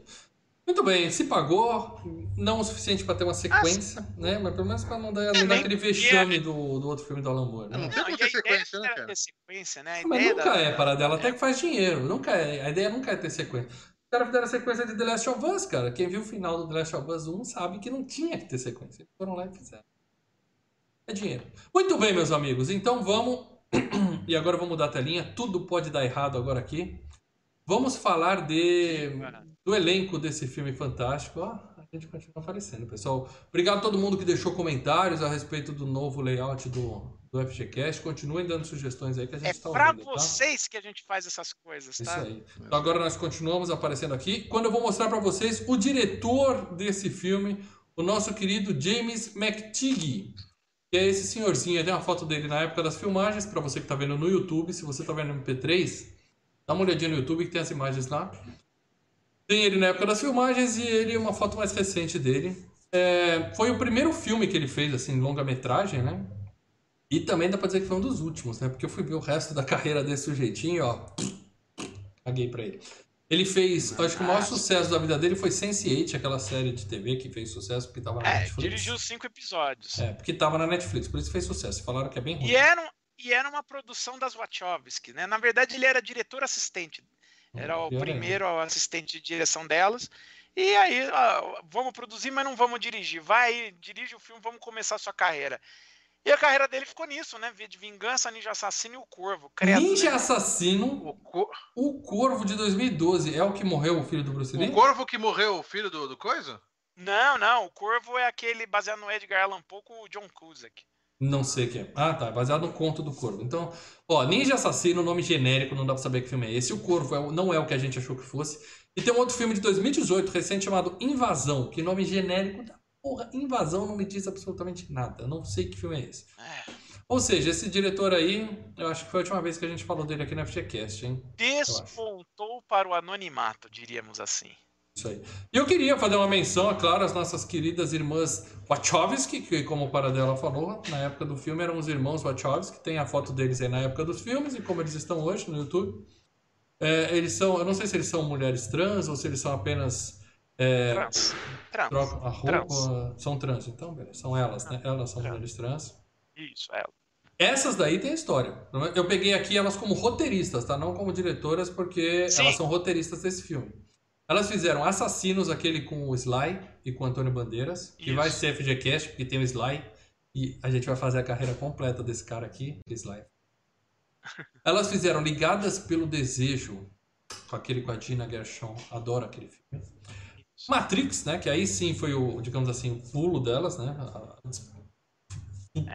Muito bem, se pagou, não o suficiente pra ter uma sequência, né? Mas pelo menos pra não dar, não dar nem- aquele vexame do, do outro filme do Alan Moore, Não, né? tem como e ter sequência, né, era cara? ter sequência, né? Mas ideia nunca da- é para dela, até que faz dinheiro. Nunca é. A ideia nunca é ter sequência. Os caras fizeram a sequência de The Last of Us, cara. Quem viu o final do The Last of Us 1 sabe que não tinha que ter sequência. Eles foram lá e fizeram. É dinheiro. Muito bem, meus amigos. Então vamos. e agora eu vou mudar a telinha. Tudo pode dar errado agora aqui. Vamos falar de do elenco desse filme fantástico. Ó, a gente continua aparecendo, pessoal. Obrigado a todo mundo que deixou comentários a respeito do novo layout do, do FGCast. Continuem dando sugestões aí que a gente É está pra ouvindo, tá? vocês que a gente faz essas coisas, Isso tá? aí. Então agora nós continuamos aparecendo aqui. Quando eu vou mostrar para vocês o diretor desse filme, o nosso querido James McTeague. Que é esse senhorzinho, tem uma foto dele na época das filmagens, para você que tá vendo no YouTube. Se você tá vendo no MP3, dá uma olhadinha no YouTube que tem as imagens lá. Tem ele na época das filmagens e ele uma foto mais recente dele. É, foi o primeiro filme que ele fez, assim, longa-metragem, né? E também dá pra dizer que foi um dos últimos, né? Porque eu fui ver o resto da carreira desse sujeitinho, ó. Caguei pra ele. Ele fez, acho que o maior sucesso da vida dele foi Sense8, aquela série de TV que fez sucesso porque tava na É, Netflix. dirigiu cinco episódios. É, porque tava na Netflix, por isso fez sucesso. Falaram que é bem ruim. E era, um- e era uma produção das Wachowski, né? Na verdade, ele era diretor assistente. Era o primeiro assistente de direção delas. E aí, ó, vamos produzir, mas não vamos dirigir. Vai, dirige o filme, vamos começar a sua carreira. E a carreira dele ficou nisso, né? V de Vingança, Ninja Assassino e o Corvo. Credo, Ninja né? Assassino, O, co- o Corvo de 2012. É o que morreu o filho do Bruce Lee? o corvo que morreu, o filho do, do coisa? Não, não. O Corvo é aquele baseado no Edgar Allan Poe com o John Cusack. Não sei quem é. Ah, tá. Baseado no conto do Corvo. Então, ó, Ninja Assassino, nome genérico, não dá pra saber que filme é esse. O Corvo é o- não é o que a gente achou que fosse. E tem um outro filme de 2018, recente, chamado Invasão. Que nome genérico da porra. Invasão não me diz absolutamente nada. Não sei que filme é esse. É. Ou seja, esse diretor aí, eu acho que foi a última vez que a gente falou dele aqui no FGCast, hein? Despontou para o anonimato, diríamos assim. Isso aí. E eu queria fazer uma menção, é claro, às nossas queridas irmãs Wachowski, que, como o Paradela falou, na época do filme eram os irmãos Wachowski, tem a foto deles aí na época dos filmes e como eles estão hoje no YouTube. É, eles são, eu não sei se eles são mulheres trans ou se eles são apenas. É, Trans. A roupa. Trans. São trans, então, beleza. São elas, né? Elas são Trans. mulheres trans. Isso, ela. Essas daí tem história. Eu peguei aqui elas como roteiristas, tá? Não como diretoras, porque Sim. elas são roteiristas desse filme. Elas fizeram Assassinos, aquele com o Sly e com o Antônio Bandeiras, que Isso. vai ser FGCast, porque tem o Sly. E a gente vai fazer a carreira completa desse cara aqui, Sly. Elas fizeram Ligadas pelo Desejo, com aquele com a Gina Gershon. Adoro aquele filme. Matrix, né? Que aí sim foi o, digamos assim, o pulo delas, né? A- a-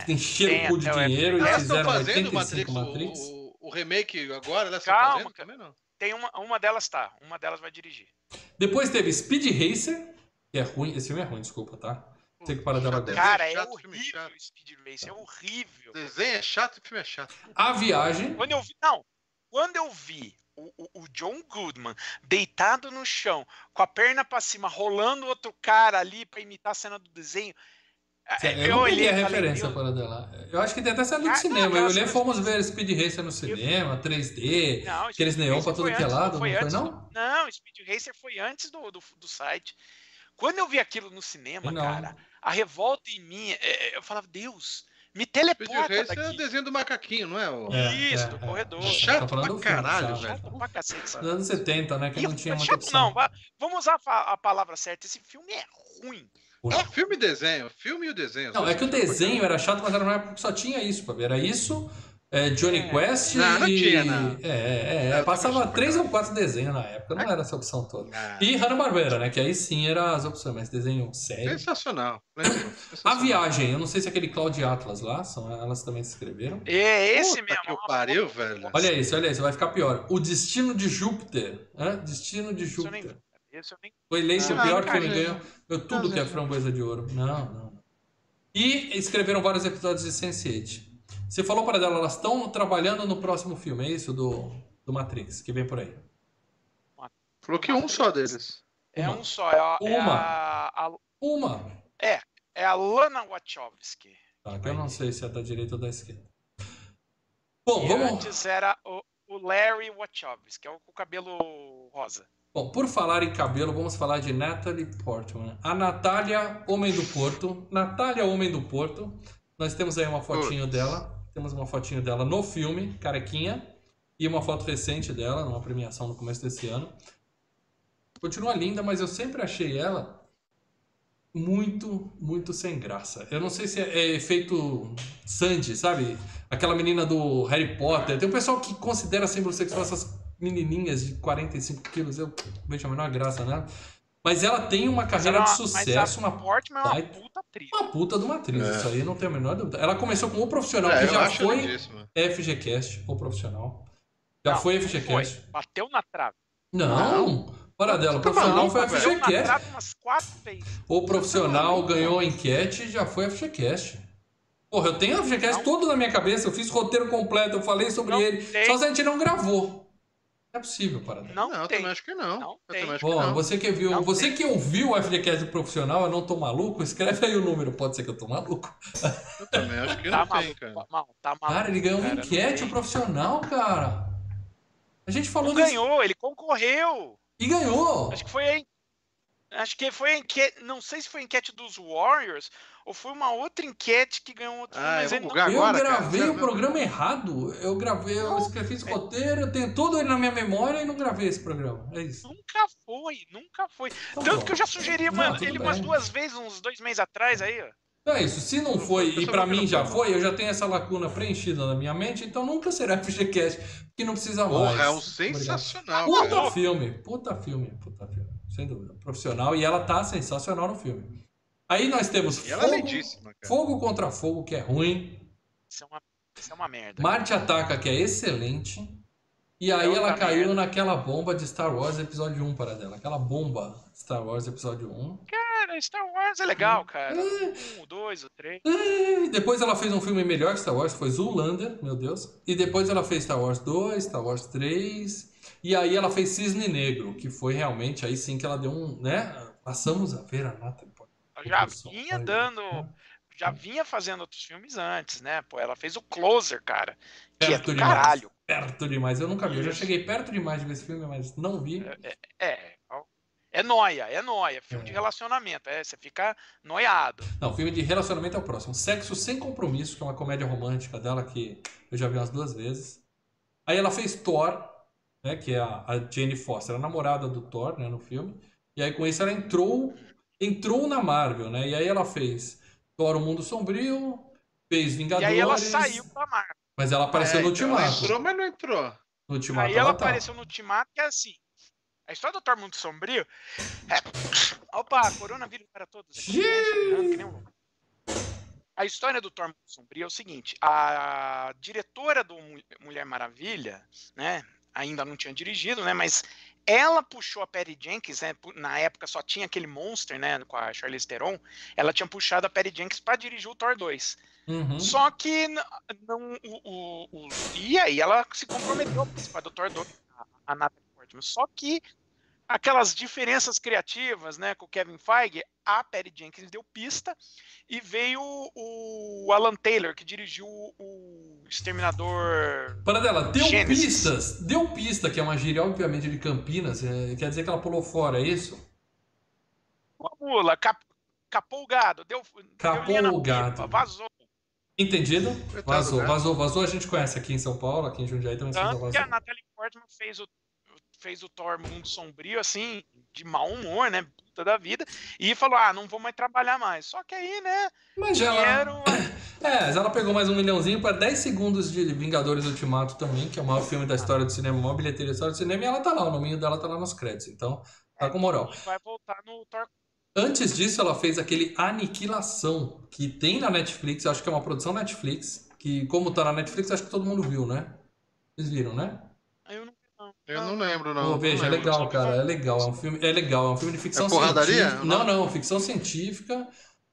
Encheram tem o cu de dinheiro e Elas estão fizeram fazendo o Matrix, 85 Matrix. o, o, o remake agora, elas estão Calma, fazendo cara. também não? Tem uma, uma delas tá, uma delas vai dirigir. Depois teve Speed Racer, que é ruim. Esse filme é ruim, desculpa, tá? Sei que para dela Chato, agora. Cara, é chato, filme horrível o Speed Racer, é horrível. Desenho é chato e filme é chato. A Viagem. Quando eu vi, não, quando eu vi o, o- o John Goodman deitado no chão, com a perna pra cima, rolando outro cara ali pra imitar a cena do desenho, Eu, eu não peguei olhei a referência para dela. Eu acho que tem até saído do Ah, cinema. não, Eu olhei, fomos ver Speed Racer no cinema, 3D, Não, aqueles Speed neon pra tudo foi que é lado, não foi foi antes não? do- Não, Speed Racer foi antes do, do, do site. Quando eu vi aquilo no cinema, Não. cara, a revolta em mim, é, eu falava, Deus, me Speed teleporta Racer é o daqui. desenho do macaquinho, não é? O... É, Isso, é, do é. corredor. Chato Tá falando pra do filme, caralho, chato. velho. Chato pra cacete, sabe? anos 70, né? Que E não eu- tinha muita chato opção. não, va- vamos usar a, a palavra certa. Esse filme é ruim. É filme e desenho. Filme e o desenho. Não, é que o desenho era chato, mas era uma época que só tinha isso, pra ver. Era isso, é, Johnny É. Quest Não, não e... tinha, não. É, é, é, Eu passava três ou quatro desenhos na época, não era essa opção toda. Ah, E Hanna-Barbera, né? Que aí sim era as opções, mas desenho sério. Sensacional. A. Viagem, eu não sei se é aquele Cloud Atlas lá, são elas também se escreveram. É esse Puta mesmo. que pariu, velho. Olha isso, olha isso, vai ficar pior. O Destino de Júpiter. Hã? Destino de Júpiter. Esse eu nem- Foi eleito Não, o pior filme, não, ganhou eu tudo não, que é não. framboesa de ouro. Não, não, não. E escreveram vários episódios de Sense8. Você falou para dela, elas estão trabalhando no próximo filme, é isso? Do, do Matrix, que vem por aí. Falou que um só deles. É Uma. um só. É a, é Uma. a- a- Uma. é a Lana Wachowski. Tá, que eu não sei se é da direita ou da esquerda. Bom, E vamos. antes era o, o Larry Wachowski, que é o com o cabelo rosa. Bom, por falar em cabelo, vamos falar de Natalie Portman. A Natália, Homem do Porto. Natália, Homem do Porto. Nós temos aí uma fotinho dela. Temos uma fotinho dela no filme, carequinha. E uma foto recente dela, numa premiação no começo desse ano. Continua linda, mas eu sempre achei ela muito, muito sem graça. Eu não sei se é, é efeito Sandy, sabe? Aquela menina do Harry Potter. Tem um pessoal que considera símbolo sexual essas menininhas de 45 quilos. Eu vejo a menor graça, né? Mas ela tem uma carreira Ela- de mas sucesso, a uma, Portman é uma puta atriz. uma puta de uma atriz. É. Isso aí não tem a menor dúvida. Ela começou com o profissional, É, que já foi. FGCast, o profissional. Já Não, foi não FGCast. Bateu na trave. Não, para dela, o profissional foi FGCast. trave umas quatro vezes. O profissional ganhou a enquete e já foi FGCast. Porra, eu tenho a FGCast Não. todo na minha cabeça, eu fiz roteiro completo, eu falei sobre Não ele. tem. Só se a gente não gravou. Não é possível, Paradela. Não, Não, eu tem. também acho que não. Não eu tem. também acho que Bom, não. você que viu, Não você tem. que ouviu o FGCast do profissional, eu não tô maluco, escreve aí o número, pode ser que eu tô maluco. Eu também acho que Tá não tem, maluco, cara. mal, tá maluco. Cara, ele ganhou uma cara, não enquete, tem. o profissional, cara. A gente falou Não desse- ganhou, ele concorreu. E ganhou. Acho que foi Acho que foi a enquete. Não sei se foi a enquete dos Warriors ou foi uma outra enquete que ganhou outro Ah, mas eu ele vou não- Eu agora, cara. gravei Sério o mesmo? programa errado. Eu gravei, eu escrevi esse roteiro, eu tenho tudo ele na minha memória e não gravei esse programa. É isso. Nunca foi, nunca foi. Então, Tanto bom. que eu já sugeri Não, ele umas bem. duas vezes, uns dois meses atrás aí, ó. Então é isso. Se não foi Eu e vou mim já foi, eu já tenho essa lacuna preenchida na minha mente, então nunca será FGCast, porque não precisa mais. Porra, é um sensacional, Puta cara. filme, puta filme, puta filme, sem dúvida. Profissional e ela tá sensacional no filme. Aí nós temos E ela é fogo, cara. fogo contra Fogo, que é ruim. Isso é uma, isso é uma merda. Marte Ataca, que é excelente. E aí É outra ela caiu merda. naquela bomba de Star Wars Episódio 1 para dela. Aquela bomba Star Wars Episódio 1. Cara, Star Wars é legal, cara. Um, o dois, o três. Depois ela fez um filme melhor que Star Wars, foi Zoolander, meu Deus. E depois ela fez Star Wars 2, Star Wars 3. E aí ela fez Cisne Negro, que foi realmente aí sim que ela deu um, né? Passamos a ver a Natalie. Já vinha dando. Já vinha fazendo outros filmes antes, né? Pô, ela fez o Closer, cara. Que é Perto do demais. caralho. Perto demais. Eu nunca vi. Eu já cheguei perto demais de ver esse filme, mas não vi. É. É noia, é noia. Filme É. de relacionamento. É, você fica noiado. Não, filme de relacionamento é o próximo. Sexo Sem Compromisso, que é uma comédia romântica dela que eu já vi umas duas vezes. Aí ela fez Thor, né, que é a, a Jane Foster, a namorada do Thor, né, no filme. E aí com isso ela entrou, entrou na Marvel, né? E aí ela fez Thor, o Mundo Sombrio, fez E Vingadores. aí ela saiu da marca. Mas ela apareceu É, no então, ela Ultimato. entrou, mas não entrou. No Ultimato Aí ela tá. apareceu no Ultimato, que é assim. A história do Thor Mundo Sombrio é. Opa, coronavírus para todos. aqui, né? Um. A história do Thor Mundo Sombrio é o seguinte: a diretora do Mul- Mulher Maravilha, né? Ainda não tinha dirigido, né? Mas ela puxou a Patty Jenkins, né? Na época só tinha aquele Monster, né? Com a Charlize Theron. Ela tinha puxado a Patty Jenkins para dirigir o Thor 2. Uhum. Só que não. O, o- o- e aí ela se comprometeu a participar do Thor 2, a, a Natalie Portman. Só que aquelas diferenças criativas, né, com o Kevin Feige, a Patty Jenkins deu pista e veio o Alan Taylor que dirigiu o Exterminador. Para dela, deu Gênesis. pistas, deu pista que é uma gíria obviamente de Campinas, é, quer dizer que ela pulou fora, é isso? Uma mula, cap, capou o gado, deu, Capou deu linha na o gado. pipa, vazou. Entendido? Coitado, Vazou, vazou, vazou. A gente conhece aqui em São Paulo, aqui em Jundiaí também Tanto vazou. que a Natalie Portman fez o, fez o Thor Mundo Sombrio, assim, de mau humor, né? Puta da vida. E falou: ah, não vou mais trabalhar mais. Só que aí, né? Mas ela, Dinheiro. é, ela pegou mais um milhãozinho para 10 segundos de Vingadores Ultimato também, que é o maior filme da história do cinema, a maior bilheteria da história do cinema, e ela tá lá, o nominho dela tá lá nos créditos. Então, tá com moral. Vai voltar no Thor. Antes disso, ela fez aquele Aniquilação, que tem na Netflix, acho que é uma produção Netflix, que como tá na Netflix, acho que todo mundo viu, né? Vocês viram, né? Eu não. não. Não lembro, não. Pô, veja, é não lembro. legal, cara, é legal, é um filme, é legal, é um filme de ficção É porradaria? científica. Não, não, ficção científica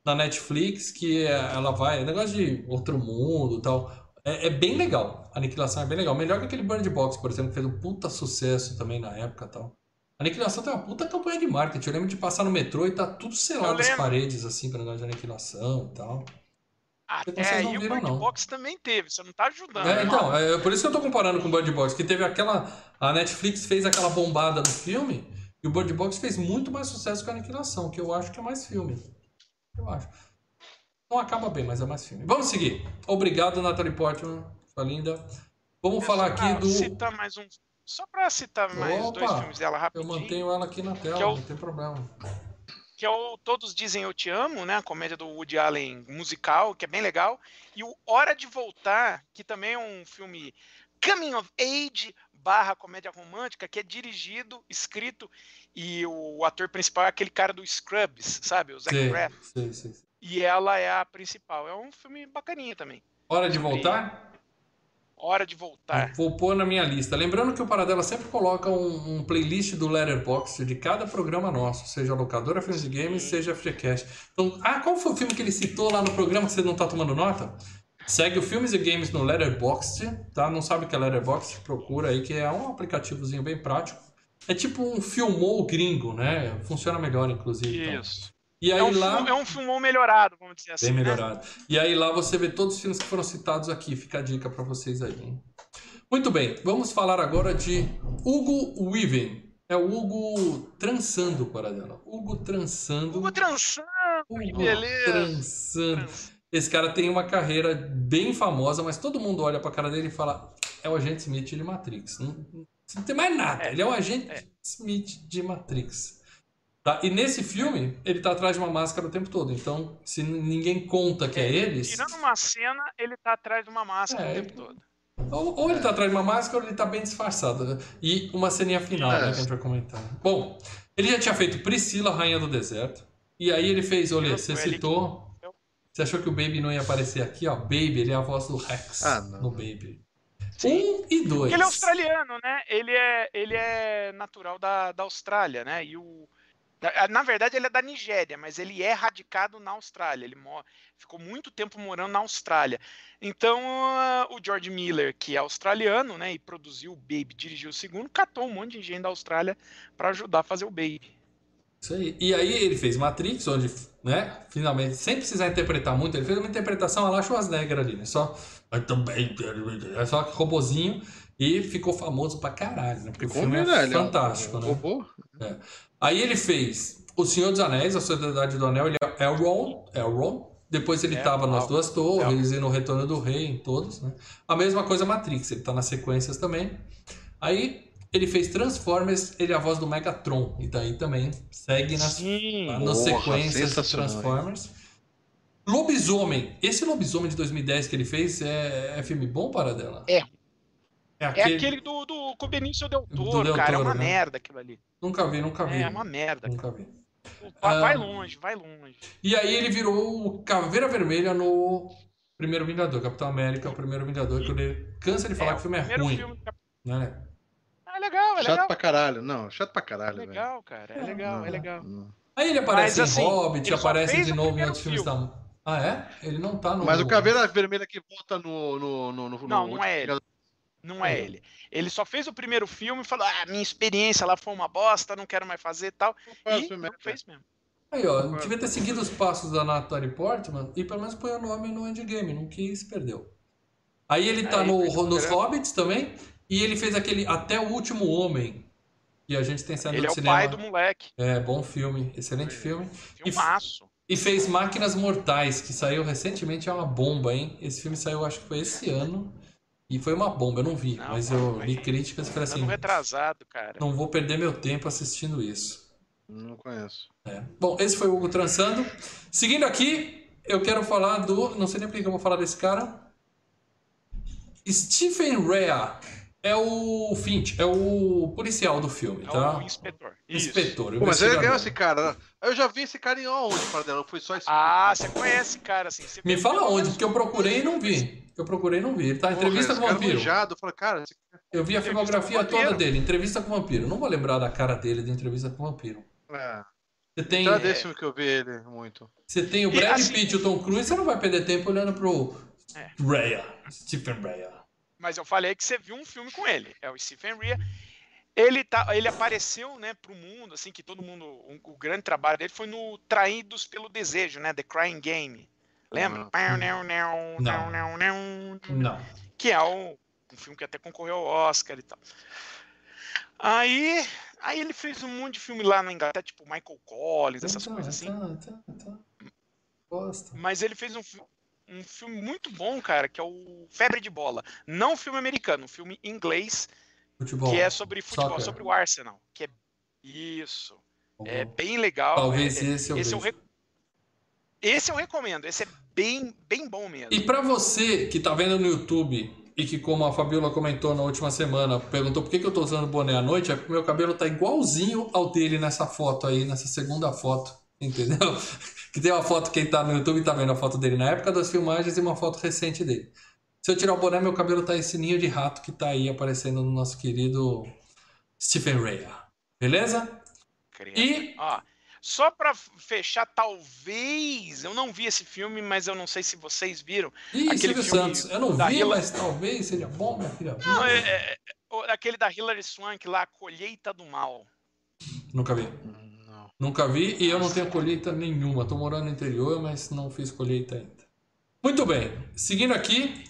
na Netflix, que é- ela vai, é negócio de outro mundo e tal. É, é bem legal, Aniquilação é bem legal. Melhor que aquele Bird Box, por exemplo, que fez um puta sucesso também na época e tal. Aniquilação tem uma puta campanha de marketing. Eu lembro de passar no metrô e tá tudo selado as paredes, assim, com o negócio de aniquilação e tal. Até não aí o viram, Bird não. Box também teve, você não tá ajudando. É, né? então, é por isso que eu tô comparando com o Bird Box, que teve aquela. A Netflix fez aquela bombada no filme, e o Bird Box fez muito mais sucesso que a Aniquilação, que eu acho que é mais filme. Eu acho. Não acaba bem, mas é mais filme. Vamos seguir. Obrigado, Natalie Portman, sua linda. Vamos falar aqui do. Citar mais um. Só pra citar mais Opa, dois filmes dela Eu rapidinho. mantenho ela aqui na tela, é o- não tem problema. Que é o Todos Dizem Eu Te Amo, né? A comédia do Woody Allen musical, que é bem legal. E o Hora de Voltar, que também é um filme coming of age barra comédia romântica, que é dirigido, escrito, e o ator principal é aquele cara do Scrubs, sabe? O Zac Braff. sei. E ela é a principal. É um filme bacaninha também. Hora de voltar? Hora de Voltar. Vou pôr na minha lista. Lembrando que o Paradela sempre coloca um, um playlist do Letterboxd de cada programa nosso, seja locadora Filmes e Games, seja FGCast. Então, ah, qual foi o filme que ele citou lá no programa que você não tá tomando nota? Segue o Filmes e Games no Letterboxd, tá? Não sabe o que é Letterboxd? Procura aí, que é um aplicativozinho bem prático. É tipo um filmou gringo, né? Funciona melhor, inclusive. então. Isso. E aí É um, lá... filme, é um filmão melhorado, vamos dizer assim. Bem né? melhorado. E aí lá você vê todos os filmes que foram citados aqui. Fica a dica pra vocês aí. hein? Muito bem, vamos falar agora de Hugo Weaving. É o Hugo trançando para dela. Hugo trançando. Hugo Trançando, que Hugo beleza. trançando. Esse cara tem uma carreira bem famosa, mas todo mundo olha pra cara dele e fala: é o agente Smith de Matrix. Não, não tem mais nada. É, ele é o agente é. Smith de Matrix. Tá? E nesse filme, ele tá atrás de uma máscara o tempo todo. Então, se ninguém conta que é, ele. Tirando uma cena, ele tá atrás de uma máscara É, o tempo todo. Ou, ou ele tá atrás de uma máscara ou ele tá bem disfarçado. né? E uma ceninha final, É. né, que a gente vai comentar. Bom, ele já tinha feito Priscila, Rainha do Deserto. E aí ele fez, olha, você citou. Você achou que o Baby não ia aparecer aqui, ó? Baby, ele é a voz do Rex Ah, não. no Baby. Sim. Um e dois. Porque ele é australiano, né? Ele é, ele é natural da, da Austrália, né? E o. Na, na verdade, ele é da Nigéria, mas ele é radicado na Austrália. Ele ficou muito tempo morando na Austrália. Então, ah, o George Miller, que é australiano, né? E produziu o Baby, dirigiu o segundo, catou um monte de gente da Austrália para ajudar a fazer o Baby. Isso aí. E aí ele fez Matrix, onde, né, finalmente, sem precisar interpretar muito, ele fez uma interpretação a lá Schwarzenegger ali, né? Só. É só robozinho e ficou famoso pra caralho, né? Porque o filme é é fantástico, né? robô? Aí ele fez O Senhor dos Anéis, A Sociedade do Anel, ele é Elrond, Elrond. Depois ele É, tava nas. Duas Torres e no Retorno do Rei, em todos, né? A mesma coisa Matrix, ele tá nas sequências também. Aí ele fez Transformers, ele é a voz do Megatron, e daí também segue nas, Sim. nas Porra, sequências de? Transformers. Lobisomem, esse Lobisomem de 2010 que ele fez é, é filme bom para dela? É. É É aquele... aquele do, do o Benício Del Toro, Del cara. é Toro, uma né? merda aquilo ali. Nunca vi, nunca vi. É uma merda. Nunca vi. Vai, Ah. vai longe, vai longe. E aí ele virou o Caveira Vermelha no Primeiro Vingador, Capitão América, o Primeiro Vingador, que ele cansa de falar que o filme é primeiro ruim. filme Né? Ah, é legal, é Chato legal. pra caralho. Não, chato pra É caralho, velho. legal, cara. É legal, Não, é legal. não. Aí ele aparece Mas, assim, em Hobbit, ele só aparece de novo em outros filmes filme. da. Ah, é? Ele não tá no. Mas o Caveira Vermelha que volta no. no, no, no Não, no não é ele. Não Não é ele. Ele só fez o primeiro filme e falou: ah, minha experiência lá foi uma bosta, não quero mais fazer e tal. E não fez mesmo. Aí, ó, devia ter seguido os passos da Natalie Portman e pelo menos põe o nome no endgame, não quis, perdeu. Aí ele tá Aí, no, nos Hobbits também, e ele fez aquele Até o Último Homem, que a gente tem saindo Ele do é o cinema. pai do moleque. É, bom filme, excelente filme. E, Filmaço. e fez Máquinas Mortais, que saiu recentemente, é uma bomba, hein? Esse filme saiu, acho que foi esse ano, e foi uma bomba, eu não vi, Não, mas eu li críticas e falei assim, retrasado, cara. não vou perder meu tempo assistindo isso. Não conheço. É. Bom, esse foi o Hugo Transando. Seguindo aqui, eu quero falar do. Não sei nem por que eu vou falar desse cara. Stephen Rea. É o Finch, é o policial do filme, É tá? o inspetor. Isso. Inspetor. Pô, mas é legal investigador. esse cara. né? Eu já vi esse cara em onde, Paradela? Foi só esse. Ah, você conhece, cara, assim. você Me fala onde, menos porque eu procurei e não vi. Eu procurei e não vi. Ele tá em Porra, entrevista esse com o cara vampiro. manjado. Eu falei, cara, esse cara- Eu vi a filmografia toda dele, entrevista com o vampiro. Não vou lembrar da cara dele de entrevista com o vampiro. é. Você tem, Então é desse que eu vi ele muito. você tem o E, Brad assim- Pitt e o Tom Cruise, você não vai perder tempo olhando pro É. Stephen Rea. Mas eu falei que você viu um filme com ele. É o Stephen Rea. Ele, tá, ele apareceu né, para o mundo, assim, que todo mundo. um- o grande trabalho dele foi no Traídos pelo Desejo, né? The Crying Game. Lembra? Ah. Não. Não, Não. não, não, Não. Que é um, um filme que até concorreu ao Oscar e tal. Aí, aí ele fez um monte de filme lá na Inglaterra, tipo Michael Collins, essas Então, coisas assim. Tá, tá, tá. Gosto. Mas ele fez um, fi- um filme muito bom, cara, que é o Febre de Bola. Não um filme americano, um filme inglês, Futebol. que é sobre futebol, soccer. sobre o Arsenal. Que é isso. É Bom, bem legal. Talvez é- é- esse eu esse eu, re- esse eu recomendo. Esse é bem, bem bom mesmo. E pra você que tá vendo no YouTube e que, como a Fabiola comentou na última semana, perguntou por que, que eu tô usando boné à noite, é porque meu cabelo tá igualzinho ao dele nessa foto aí, nessa segunda foto. Entendeu? Que tem uma foto, quem tá no YouTube tá vendo a foto dele na época das filmagens e uma foto recente dele. Se eu tirar o boné, meu cabelo tá esse ninho de rato que tá aí aparecendo no nosso querido Stephen Rea. Beleza? Credo. E Ó, só pra fechar, talvez. Eu não vi esse filme, mas eu não sei se vocês viram. Ih, Aquele Silvio filme Santos. Eu não vi, Hillary- mas talvez seja bom, minha filha. Não, é, é- é- aquele da Hilary Swank lá, Colheita do Mal. Nunca vi. Nunca vi e eu não tenho colheita nenhuma. Tô morando no interior, mas não fiz colheita ainda. Muito bem. Seguindo aqui,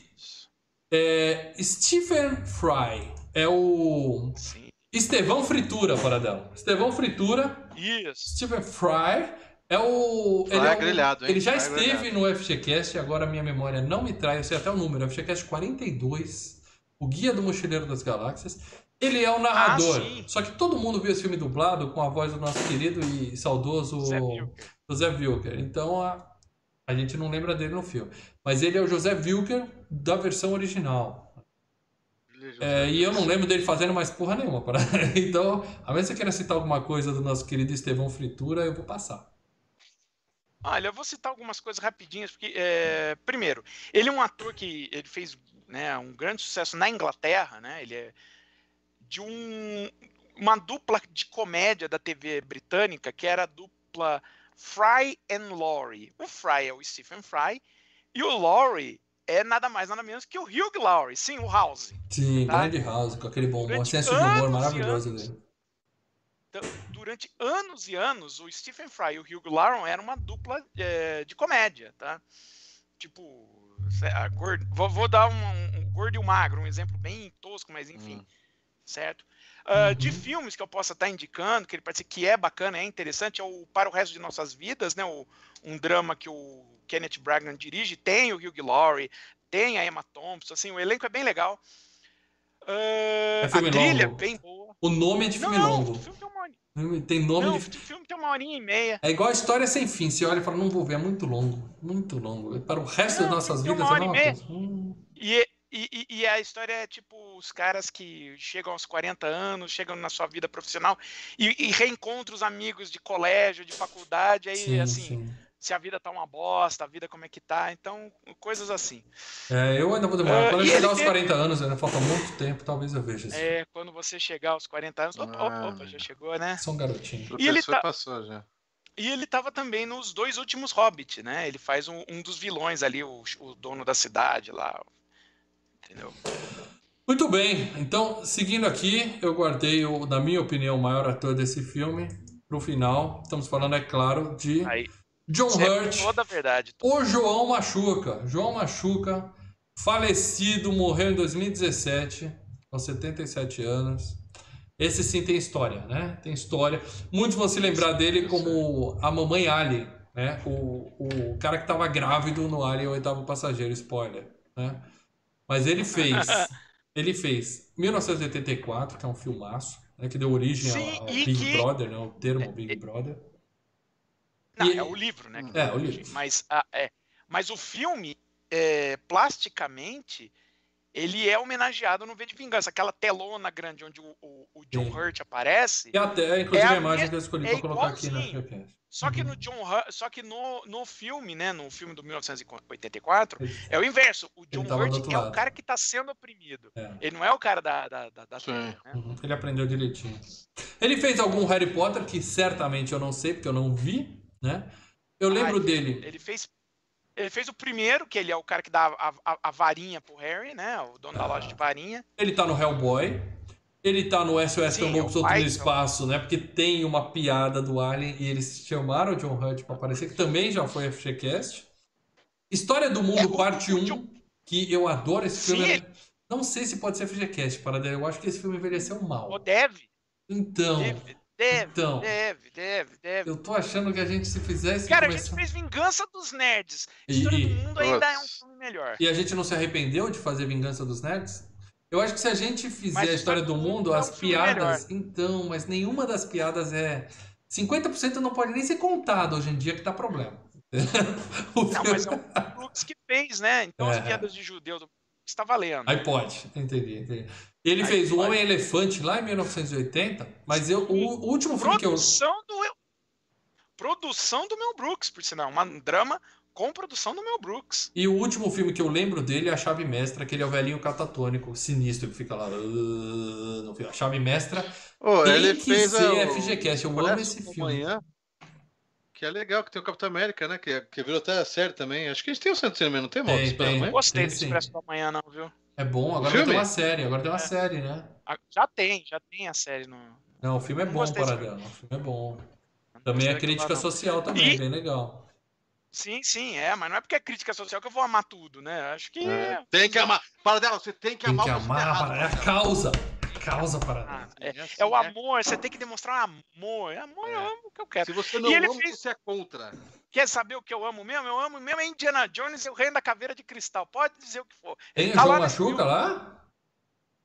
é Stephen Fry. É o Sim. Estevão Fritura, Paradelo. Estevão Fritura. Isso. Stephen Fry é o. Ele, é é grelhado, hein? ele já Fry é esteve no FGCast, agora minha memória não me traz, eu sei até o número, FGCast 42, o Guia do Mochileiro das Galáxias. Ele é o narrador. sim. Só que todo mundo viu esse filme dublado com a voz do nosso querido e saudoso Wilker. José Wilker. Então a, a gente não lembra dele no filme. Mas ele é o José Wilker da versão original. É, e eu não lembro dele fazendo mais porra nenhuma. Para... Então, a menos que você queira citar alguma coisa do nosso querido Estevão Fritura, eu vou passar. Olha, eu vou citar algumas coisas rapidinhas, porque, é, primeiro, ele é um ator que ele fez né, um grande sucesso na Inglaterra, né? Ele é de um, uma dupla de comédia da TV britânica, que era a dupla Fry and Laurie. O Fry é o Stephen Fry, e o Laurie é nada mais, nada menos que o Hugh Laurie, sim, o House. Sim, Tá. grande House, com aquele bom, bom Durante senso de humor anos e maravilhoso anos. dele. Então, durante anos e anos, o Stephen Fry e o Hugh Laurie eram uma dupla é, de comédia, tá? Tipo, gordo- vou, vou dar um, um gordo e o magro, um exemplo bem tosco, mas enfim, Hum. Certo? Ah, De Uhum. filmes que eu possa estar indicando, que ele parece que é bacana, é interessante, é o Para o Resto de Nossas Vidas, né? O, um drama que o Kenneth Branagh dirige, tem o Hugh Laurie, tem a Emma Thompson, assim, o elenco é bem legal. Ah, É a trilha é longo? bem boa. O nome é de filme não, longo. o filme tem uma Tem nome não, de. filme tem uma horinha e meia. É igual a história sem fim. Você olha e fala, não vou ver, é muito longo. Muito longo. Para o resto Não, das nossas uma vidas é a hora mesma meia. coisa. Hum, E, e, e- e a história é tipo os caras que chegam aos 40 anos, chegam na sua vida profissional e, e reencontram os amigos de colégio, de faculdade, aí sim, assim, sim. se a vida tá uma bosta, a vida como é que tá, então coisas assim. É, eu ainda vou demorar. Ah, Quando eu chegar aos tem- 40 anos, ainda falta muito tempo, talvez eu veja isso. É, quando você chegar aos 40 anos, opa, opa, Ah. opa, já chegou, né? Sou um garotinho. O E ele professor tá- passou já. E ele tava também nos dois últimos Hobbit, né? Ele faz um, um dos vilões ali, o, o dono da cidade lá. Entendeu? Muito bem, então seguindo aqui, eu guardei, o, na minha opinião, o maior ator desse filme pro final. Estamos falando, é claro, de Aí, John é Hurt, toda a verdade. o João Machuca. João Machuca, falecido, morreu em 2017, aos 77 anos. Esse sim tem história, né? Tem história. Muitos vão se lembrar dele como a mamãe Alien, né? O, o cara que tava grávido no Alien, o oitavo passageiro, spoiler, né? Mas ele fez, ele fez 1984, que é um filmaço, né? Que deu origem ao, Sim, ao e Big que- Brother, né? O termo Big Brother. Não, E- é o livro, né? que É, o livro. Mas, a- é, mas o filme, é, plasticamente, ele é homenageado no V de Vingança. Aquela telona grande onde o, o- o John Sim. Hurt aparece. E até, inclusive, É a a imagem que eu escolhi é pra colocar aqui na podcast. Só que Uhum. no John Hurt, só que no, no filme, né, no filme do 1984, é o inverso. O John Hurt é lado. o cara que está sendo oprimido. É. Ele não é o cara da, da, da, da tela, né? Uhum, Ele aprendeu direitinho. Ele fez algum Harry Potter que certamente eu não sei, porque eu não vi, né? Eu lembro Ah, ele- dele. Ele fez, ele fez o primeiro, que ele é o cara que dá a, a, a varinha pro Harry, né? O dono da Ah. loja de varinha. Ele tá no Hellboy. Ele tá no SOS Sim, Louco é o Solto no Espaço, né? Porque tem uma piada do Alien e eles chamaram o John Hurt pra aparecer, que também já foi FGCast. História do Mundo, É, parte o 1, John- que eu adoro esse Sim, filme. ele- Não sei se pode ser FGCast, para eu acho que esse filme envelheceu mal. Ou deve, Então, deve, deve, então, deve, deve, deve. eu tô achando que a gente se fizesse Cara, a começar- gente fez Vingança dos Nerds. E- História e- do Mundo ainda é um filme melhor. E a gente não se arrependeu de fazer Vingança dos Nerds? Eu acho que se a gente fizer Mas a história do mundo, é um as piadas. Então, mas nenhuma das piadas é. 50% não pode nem ser contado hoje em dia, que tá problema. O Não, filme- mas é o Brooks que fez, né? Então É. as piadas de judeu do está valendo. Aí pode, entendi, entendi. Ele Aí fez o pode. Homem-Elefante lá em 1980, mas eu, o, o último filme que eu. Produção do produção do Mel Brooks, por sinal, um drama com produção do Mel Brooks. E o último filme que eu lembro dele é A Chave Mestra, que ele é o velhinho catatônico, sinistro, que fica lá. No filme. A Chave Mestra Ô, tem ele que fez ser o- FGCast, eu amo Expresso esse filme. Manhã, que é legal, que tem o Capitão América, né? Que, que virou até série também. Acho que a gente tem o Centro Cinema, não tem, moto? Tem, Expresso da tem. Manhã? Gostei Tem do. Expresso da Manhã, não, viu? É bom, agora ter uma série, agora tem uma É. série, né? Já tem, já tem a série no. Não, o filme é Não bom, Paradela. O filme é bom. não Também é crítica não. social também, E- bem legal. Sim, sim, é, mas não é porque é crítica social que eu vou amar tudo, né? Acho que. É, Tem que amar. Para dela, você tem que Tem amar que o que tá amar, errado, é a Paradela. Causa. Causa, Ah, é, É assim, é o né? amor, você tem que demonstrar amor. Amor, eu É. amo o que eu quero. Se você não E ele ama, fez- você é contra. Quer saber o que eu amo mesmo? Eu amo mesmo é Indiana Jones e o Reino da Caveira de Cristal. Pode dizer o que for. Tem o tá João lá nesse Machuca lá?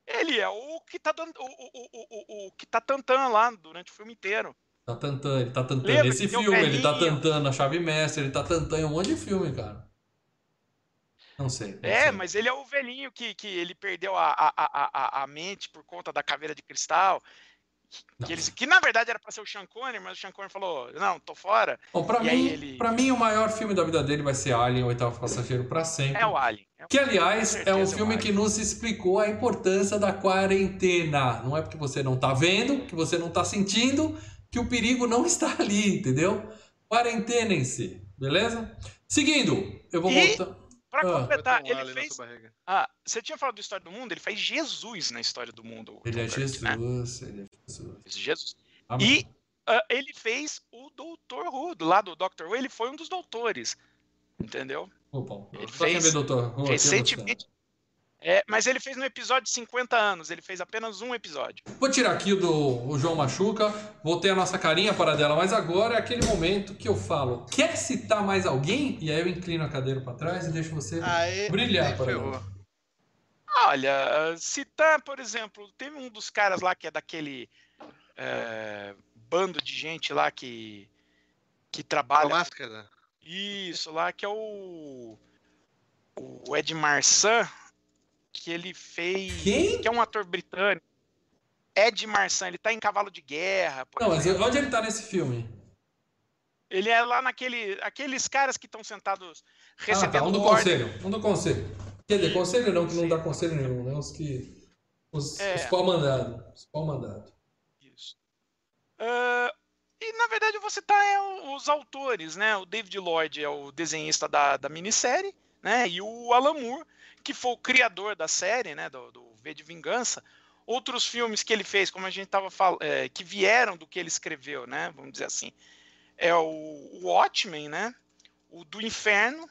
Ele é o que tá dando. O, o, o, o, o que tá tantando lá durante o filme inteiro. Tá tantando, ele tá tantando Lembra esse o filme, ele tá tantando a Chave Mestra, ele tá tantando em um monte de filme, cara. Não sei. não É, sei. mas ele é o velhinho que, que ele perdeu a, a, a, a, a mente por conta da caveira de cristal. Que, eles, que na verdade era pra ser o Sean Connery, mas o Sean Connery falou: Não, tô fora. Bom, pra E mim, ele- pra mim, o maior filme da vida dele vai ser Alien, o oitavo passageiro, pra sempre. É o Alien. É o- Que, aliás, é um é o filme Alien. que nos explicou a importância da quarentena. Não é porque você não tá vendo, que você não tá sentindo, que o perigo não está ali, entendeu? Quarentenem-se, beleza? Seguindo, eu vou E- voltar. Pra Ah. completar, ele fez. Ah, você tinha falado do História do Mundo? Ele faz Jesus na História do Mundo. Ele é Tom Cruise, né? Jesus, ele é Jesus. Jesus. Amém. E ah, ele fez o Doutor Who, do lado do Doctor Who, ele foi um dos doutores. Entendeu? Bom, Ele fez Doutor Who Recentemente. É, mas ele fez no episódio de 50 anos, ele fez apenas um episódio. Vou tirar aqui do o João Machuca, vou ter a nossa carinha para dela, mas agora é aquele momento que eu falo, quer citar mais alguém? E aí eu inclino a cadeira para trás e deixo você Aê, brilhar aí para ferrou. ela. Olha, citar, por exemplo, teve um dos caras lá que é daquele é, bando de gente lá que, que A trabalha. máscara. Isso, lá que é o. O Ed Marsan, que ele fez. Quem? Que é um ator britânico. Ed Marsan, ele tá em Cavalo de Guerra. Não, mas onde ele tá nesse filme? Ele é lá naquele. Aqueles caras que estão sentados Ah, tá, recebendo um do ordem. conselho, um do conselho. Quer dizer, conselho não, que não dá conselho nenhum, né? Os que... Os, É. os pau-mandados. Os pau-mandados. Isso. Ah, e na verdade eu vou citar é, os autores, né? O David Lloyd é o desenhista da, da minissérie, né? E o Alan Moore, que foi o criador da série, né? Do, do V de Vingança, outros filmes que ele fez, como a gente estava falando, é, que vieram do que ele escreveu, né? Vamos dizer assim. É o, o Watchmen, né? O do Inferno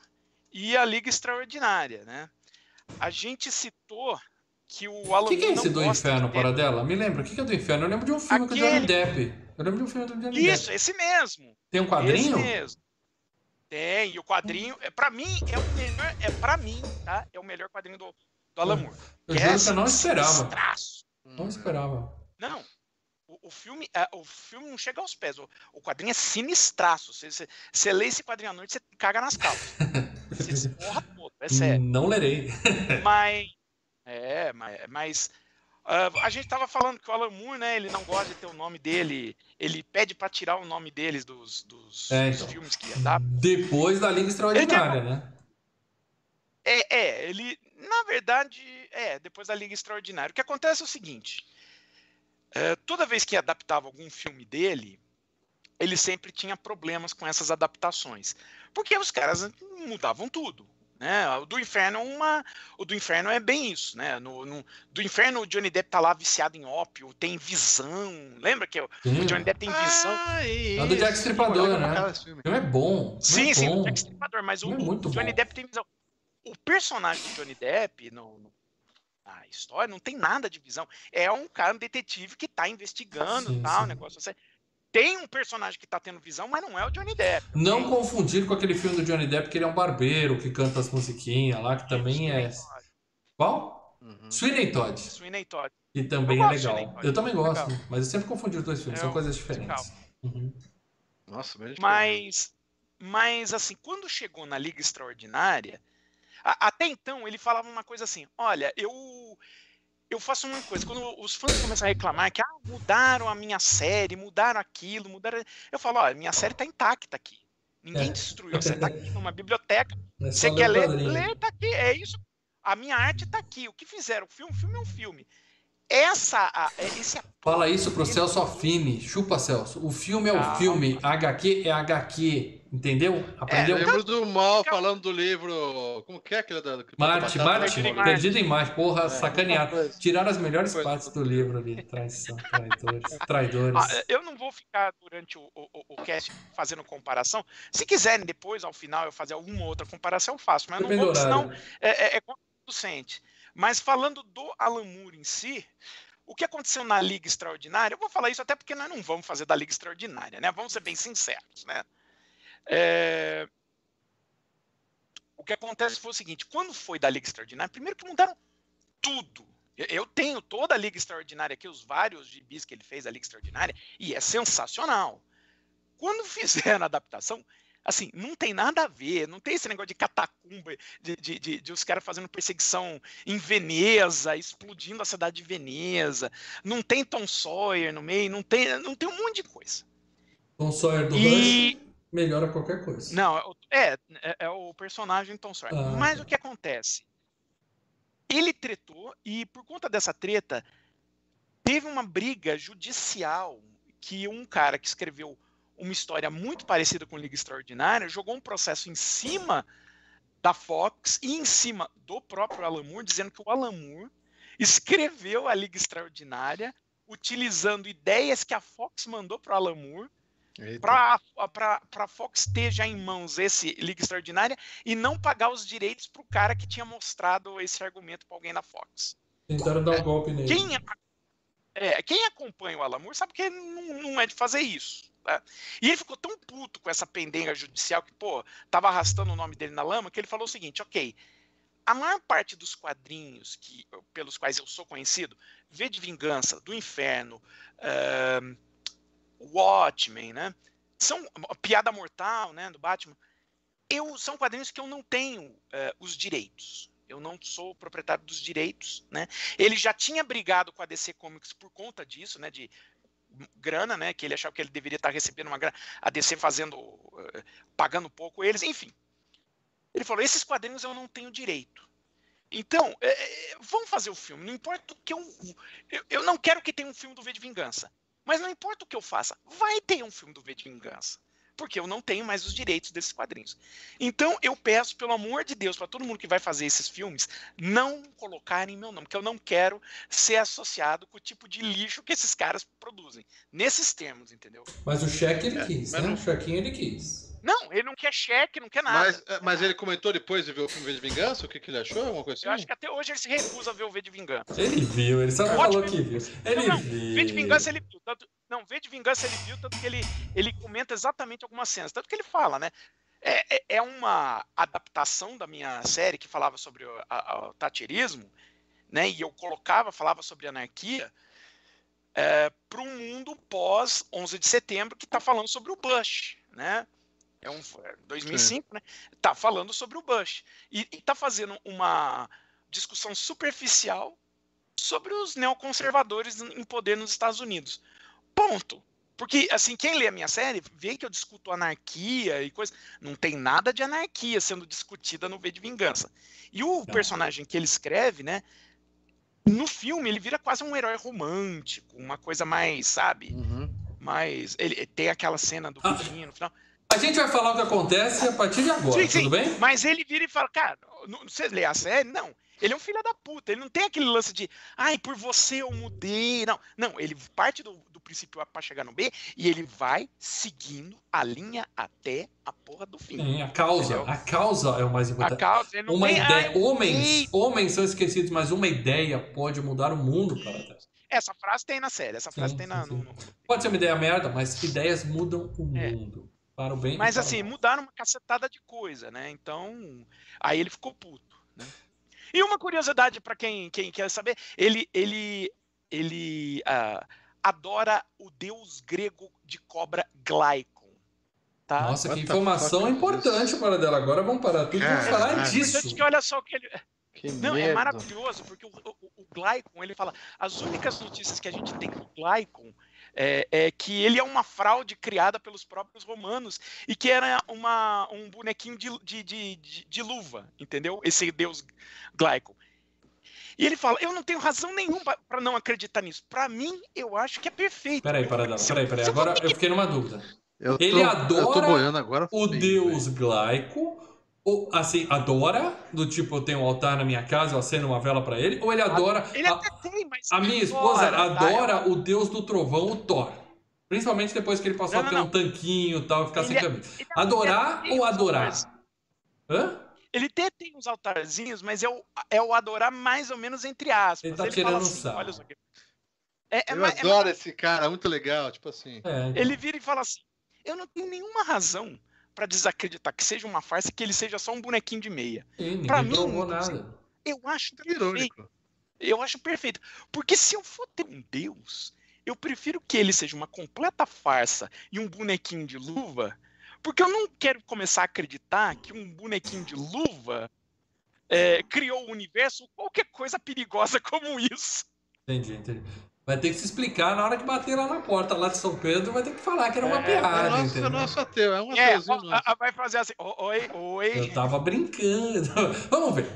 e a Liga Extraordinária, né? A gente citou que o Alan O que, que é esse do inferno, para dela? Me lembra, o que, que é do inferno? Eu lembro de um filme com o Johnny Aquele- Depp. Eu lembro de um filme do Johnny Isso, Depp. esse mesmo. Tem um quadrinho? Esse mesmo. Tem, e o quadrinho, é, pra mim, é o melhor, é pra mim, tá? É o melhor quadrinho do, do Alan Moore. Eu Que é eu não esperava. sinistraço. Não esperava. Não. O, o filme, é, o filme não chega aos pés. O, o quadrinho é sinistraço. Você lê esse quadrinho à noite, você caga nas calças. Você se porra todo, é sério. Não lerei. Mas. É, mas. mas ah, a gente tava falando que o Alan Moore, né? Ele não gosta de ter o nome dele. Ele pede pra tirar o nome deles dos, dos, É, dos então. filmes que ia dar. Depois da Liga Extraordinária, né? É, é, ele, na verdade, é, depois da Liga Extraordinária. O que acontece é o seguinte: é, toda vez que adaptava algum filme dele, ele sempre tinha problemas com essas adaptações. Porque os caras mudavam tudo. Né? O do Inferno é uma. O do Inferno é bem isso, né? No, no- do Inferno, o Johnny Depp tá lá viciado em ópio, tem visão. Lembra que o, Sim. o Johnny Depp tem visão? Ah, É do Jack Stripador, né? filme é bom. o filme Sim, é sim, bom. do Jack Stripador, mas o, Não é muito o Johnny bom. Depp tem visão. O personagem do Johnny Depp no, no- na história não tem nada de visão. É um cara, um detetive que tá investigando Sim, e tal, sim. negócio assim. Tem um personagem que tá tendo visão, mas não é o Johnny Depp. Não ok? confundir com aquele filme do Johnny Depp, que ele é um barbeiro que canta as musiquinhas lá, que também é. Qual? Uhum. Sweeney Todd, Sweeney Todd. que também Eu é legal. Eu também gosto, legal. mas eu sempre confundi os dois filmes, É são coisas diferentes. Uhum. Nossa, mas... Mas, mas assim, quando chegou na Liga Extraordinária, a- até então ele falava uma coisa assim: olha, eu eu faço uma coisa, quando os fãs começam a reclamar que ah, mudaram a minha série, mudaram aquilo, mudaram. Eu falo, olha, minha série tá intacta aqui. Ninguém É. destruiu. Você tá aqui numa biblioteca. É Você ler quer ler? Lê, tá aqui. É isso. A minha arte tá aqui. O que fizeram? O filme, o filme é um filme. Essa, a- é- esse Fala isso pro Celso Affini. Chupa, Celso. O filme é o Calma. filme, HQ é HQ. Entendeu? Aprendeu? Eu lembro do Mal falando do livro. Como que é aquele da. que Marte, batata, Marte, Perdido em? Marte. perdido em Marte. Porra, É. sacaneado. Tiraram as melhores Coisa. partes do livro ali. Traição, traidores. Traidores. Ah, eu não vou ficar durante o, o, o- cast fazendo comparação. Se quiserem depois, ao final, eu fazer alguma outra comparação, eu faço. Mas não Depende vou, senão é, é, é contraproducente. Mas falando do Alan Moore em si, o que aconteceu na Liga Extraordinária, eu vou falar isso até porque nós não vamos fazer da Liga Extraordinária, né? Vamos ser bem sinceros, né? É, O que acontece foi o seguinte: quando foi da Liga Extraordinária, primeiro que mudaram tudo. Eu- tenho toda a Liga Extraordinária aqui, os vários gibis que ele fez, a Liga Extraordinária, e é sensacional. Quando fizeram a adaptação, assim, não tem nada a ver, não tem esse negócio de catacumba, de, de, de- de os caras fazendo perseguição em Veneza, explodindo a cidade de Veneza, não tem Tom Sawyer no meio, não tem, não tem um monte de coisa. Tom Sawyer do E- Rush melhora qualquer coisa. Não, é o- é, é, é o personagem Tom Sawyer. Ah, Mas tá. o que acontece? Ele tretou e por conta dessa treta teve uma briga judicial que um cara que escreveu uma história muito parecida com Liga Extraordinária jogou um processo em cima da Fox e em cima do próprio Alan Moore, dizendo que o Alan Moore escreveu a Liga Extraordinária utilizando ideias que a Fox mandou para o Alan Moore. Para a Fox ter já em mãos esse Liga Extraordinária e não pagar os direitos para o cara que tinha mostrado esse argumento para alguém na Fox. Tentaram dar um golpe nele. Quem, é, quem acompanha o Alan Moore sabe que ele não, não é de fazer isso. tá? E ele ficou tão puto com essa pendenga judicial que, pô, tava arrastando o nome dele na lama, que ele falou o seguinte: ok, a maior parte dos quadrinhos que, pelos quais eu sou conhecido, V de Vingança, do Inferno, ahn, Watchmen, né? São Piada Mortal, né, do Batman. Eu são quadrinhos que eu não tenho eh, os direitos. Eu não sou proprietário dos direitos, né? Ele já tinha brigado com a DC Comics por conta disso, né, de grana, né, que ele achava que ele deveria estar recebendo uma grana, a DC fazendo eh, pagando pouco eles, enfim. Ele falou: "Esses quadrinhos eu não tenho direito. Então, eh, eh, vamos fazer o filme. Não importa o que eu, eu. Eu não quero que tenha um filme do V de Vingança. Mas não importa o que eu faça, vai ter um filme do V de Vingança. porque eu não tenho mais os direitos desses quadrinhos. Então eu peço, pelo amor de Deus, para todo mundo que vai fazer esses filmes, não colocarem meu nome, porque eu não quero ser associado com o tipo de lixo que esses caras produzem. Nesses termos, entendeu? Mas o cheque ele É, quis, né? não- O chequinho ele quis. Não, ele não quer cheque, não quer nada. Mas, é, mas ele comentou depois de ver o filme V de Vingança? O que, que ele achou? Alguma coisa Eu assim? acho que até hoje ele se recusa a ver o V de Vingança. Ele viu, ele só não Ótimo. falou que viu. Ele não, viu. V de Vingança ele viu. Tanto, não, V de Vingança ele viu, tanto que ele, ele comenta exatamente algumas cenas. Tanto que ele fala, né? É, é- é uma adaptação da minha série que falava sobre o, a- o tacherismo, né? E eu colocava, falava sobre anarquia para um mundo pós 11 de setembro que está falando sobre o Bush, né? É um é 2005, né? Tá falando sobre o Bush e, e tá fazendo uma discussão superficial sobre os neoconservadores em poder nos Estados Unidos. Ponto. Porque, assim, quem lê a minha série vê que eu discuto anarquia e coisa. Não tem nada de anarquia sendo discutida no V de Vingança. E o personagem que ele escreve, né? No filme, ele vira quase um herói romântico, uma coisa mais, sabe? Uhum. Mais. Ele tem aquela cena do Ah. beijinho no final. A gente vai falar o que acontece a partir de agora, Sim, sim. tudo bem? Mas ele vira e fala, cara, não- você lê a série? Não. Ele é um filho da puta. Ele não tem aquele lance de, ai, por você eu mudei. Não, não. Ele parte do, do princípio A pra chegar no B e ele vai seguindo a linha até a porra do fim. Sim, a causa. Entendeu? A causa é o mais A importante. causa, ele não Uma tem, ideia. "Ai, Homens, mudei". homens são esquecidos, mas uma ideia pode mudar o mundo, cara. Essa frase tem na série. Essa frase Sim, tem na. no- Pode ser uma ideia merda, mas ideias mudam o É. mundo. Para o bem Mas assim, mal. mudaram uma cacetada de coisa, né? Então, aí ele ficou puto, né? E uma curiosidade para quem, quem quer saber, ele ele ele ah, adora o deus grego de cobra Glycon, tá? Nossa, que informação importante para dela. Agora vamos parar tudo e vamos falar disso. que olha só o que ele Que Não, é merda. maravilhoso, porque o, o, o Glycon, ele fala, as únicas notícias que a gente tem do Glycon é, é que ele é uma fraude criada pelos próprios romanos e que era uma, um bonequinho de, de, de, de- de luva, entendeu? Esse deus Glycon. E ele fala, eu não tenho razão nenhuma para não acreditar nisso. Para mim, eu acho que é perfeito. Peraí, peraí, peraí. Agora eu que- fiquei numa dúvida. Eu tô, Ele eu tô adora agora. O fudei, deus velho. Glaico, ou assim, adora, do tipo, eu tenho um altar na minha casa, eu acendo uma vela pra ele, ou ele adora. Ele a, até tem, mas. a minha esposa tá? adora o deus do trovão, o Thor. Principalmente depois que ele passou Não, a ter não. um tanquinho e tal, ficar sem Ele é- camisa. Ele Adorar ou adorar? Hã? Ele até tem uns altarzinhos, mas é o, é o adorar mais ou menos entre aspas. Ele tá fala tirando assim, sarro. olha só aqui. É, é Eu é adoro esse cara, muito legal. Tipo assim. É, Ele vira e fala assim: Eu não tenho nenhuma razão pra desacreditar que seja uma farsa, que ele seja só um bonequinho de meia. pra mim, assim, nada. Eu acho Que perfeito. Eu acho perfeito. Porque se eu for ter um Deus, eu prefiro que ele seja uma completa farsa e um bonequinho de luva, porque eu não quero começar a acreditar que um bonequinho de luva é, criou o universo ou qualquer coisa perigosa como isso. Entendi, entendi. Vai ter que se explicar na hora que bater lá na porta lá de São Pedro, vai ter que falar que era uma É, É piada, é entendeu? nosso ateu, é um É, ateuzinho a- a- vai fazer assim: "Ó, Oi, oi. Eu tava brincando. Vamos ver.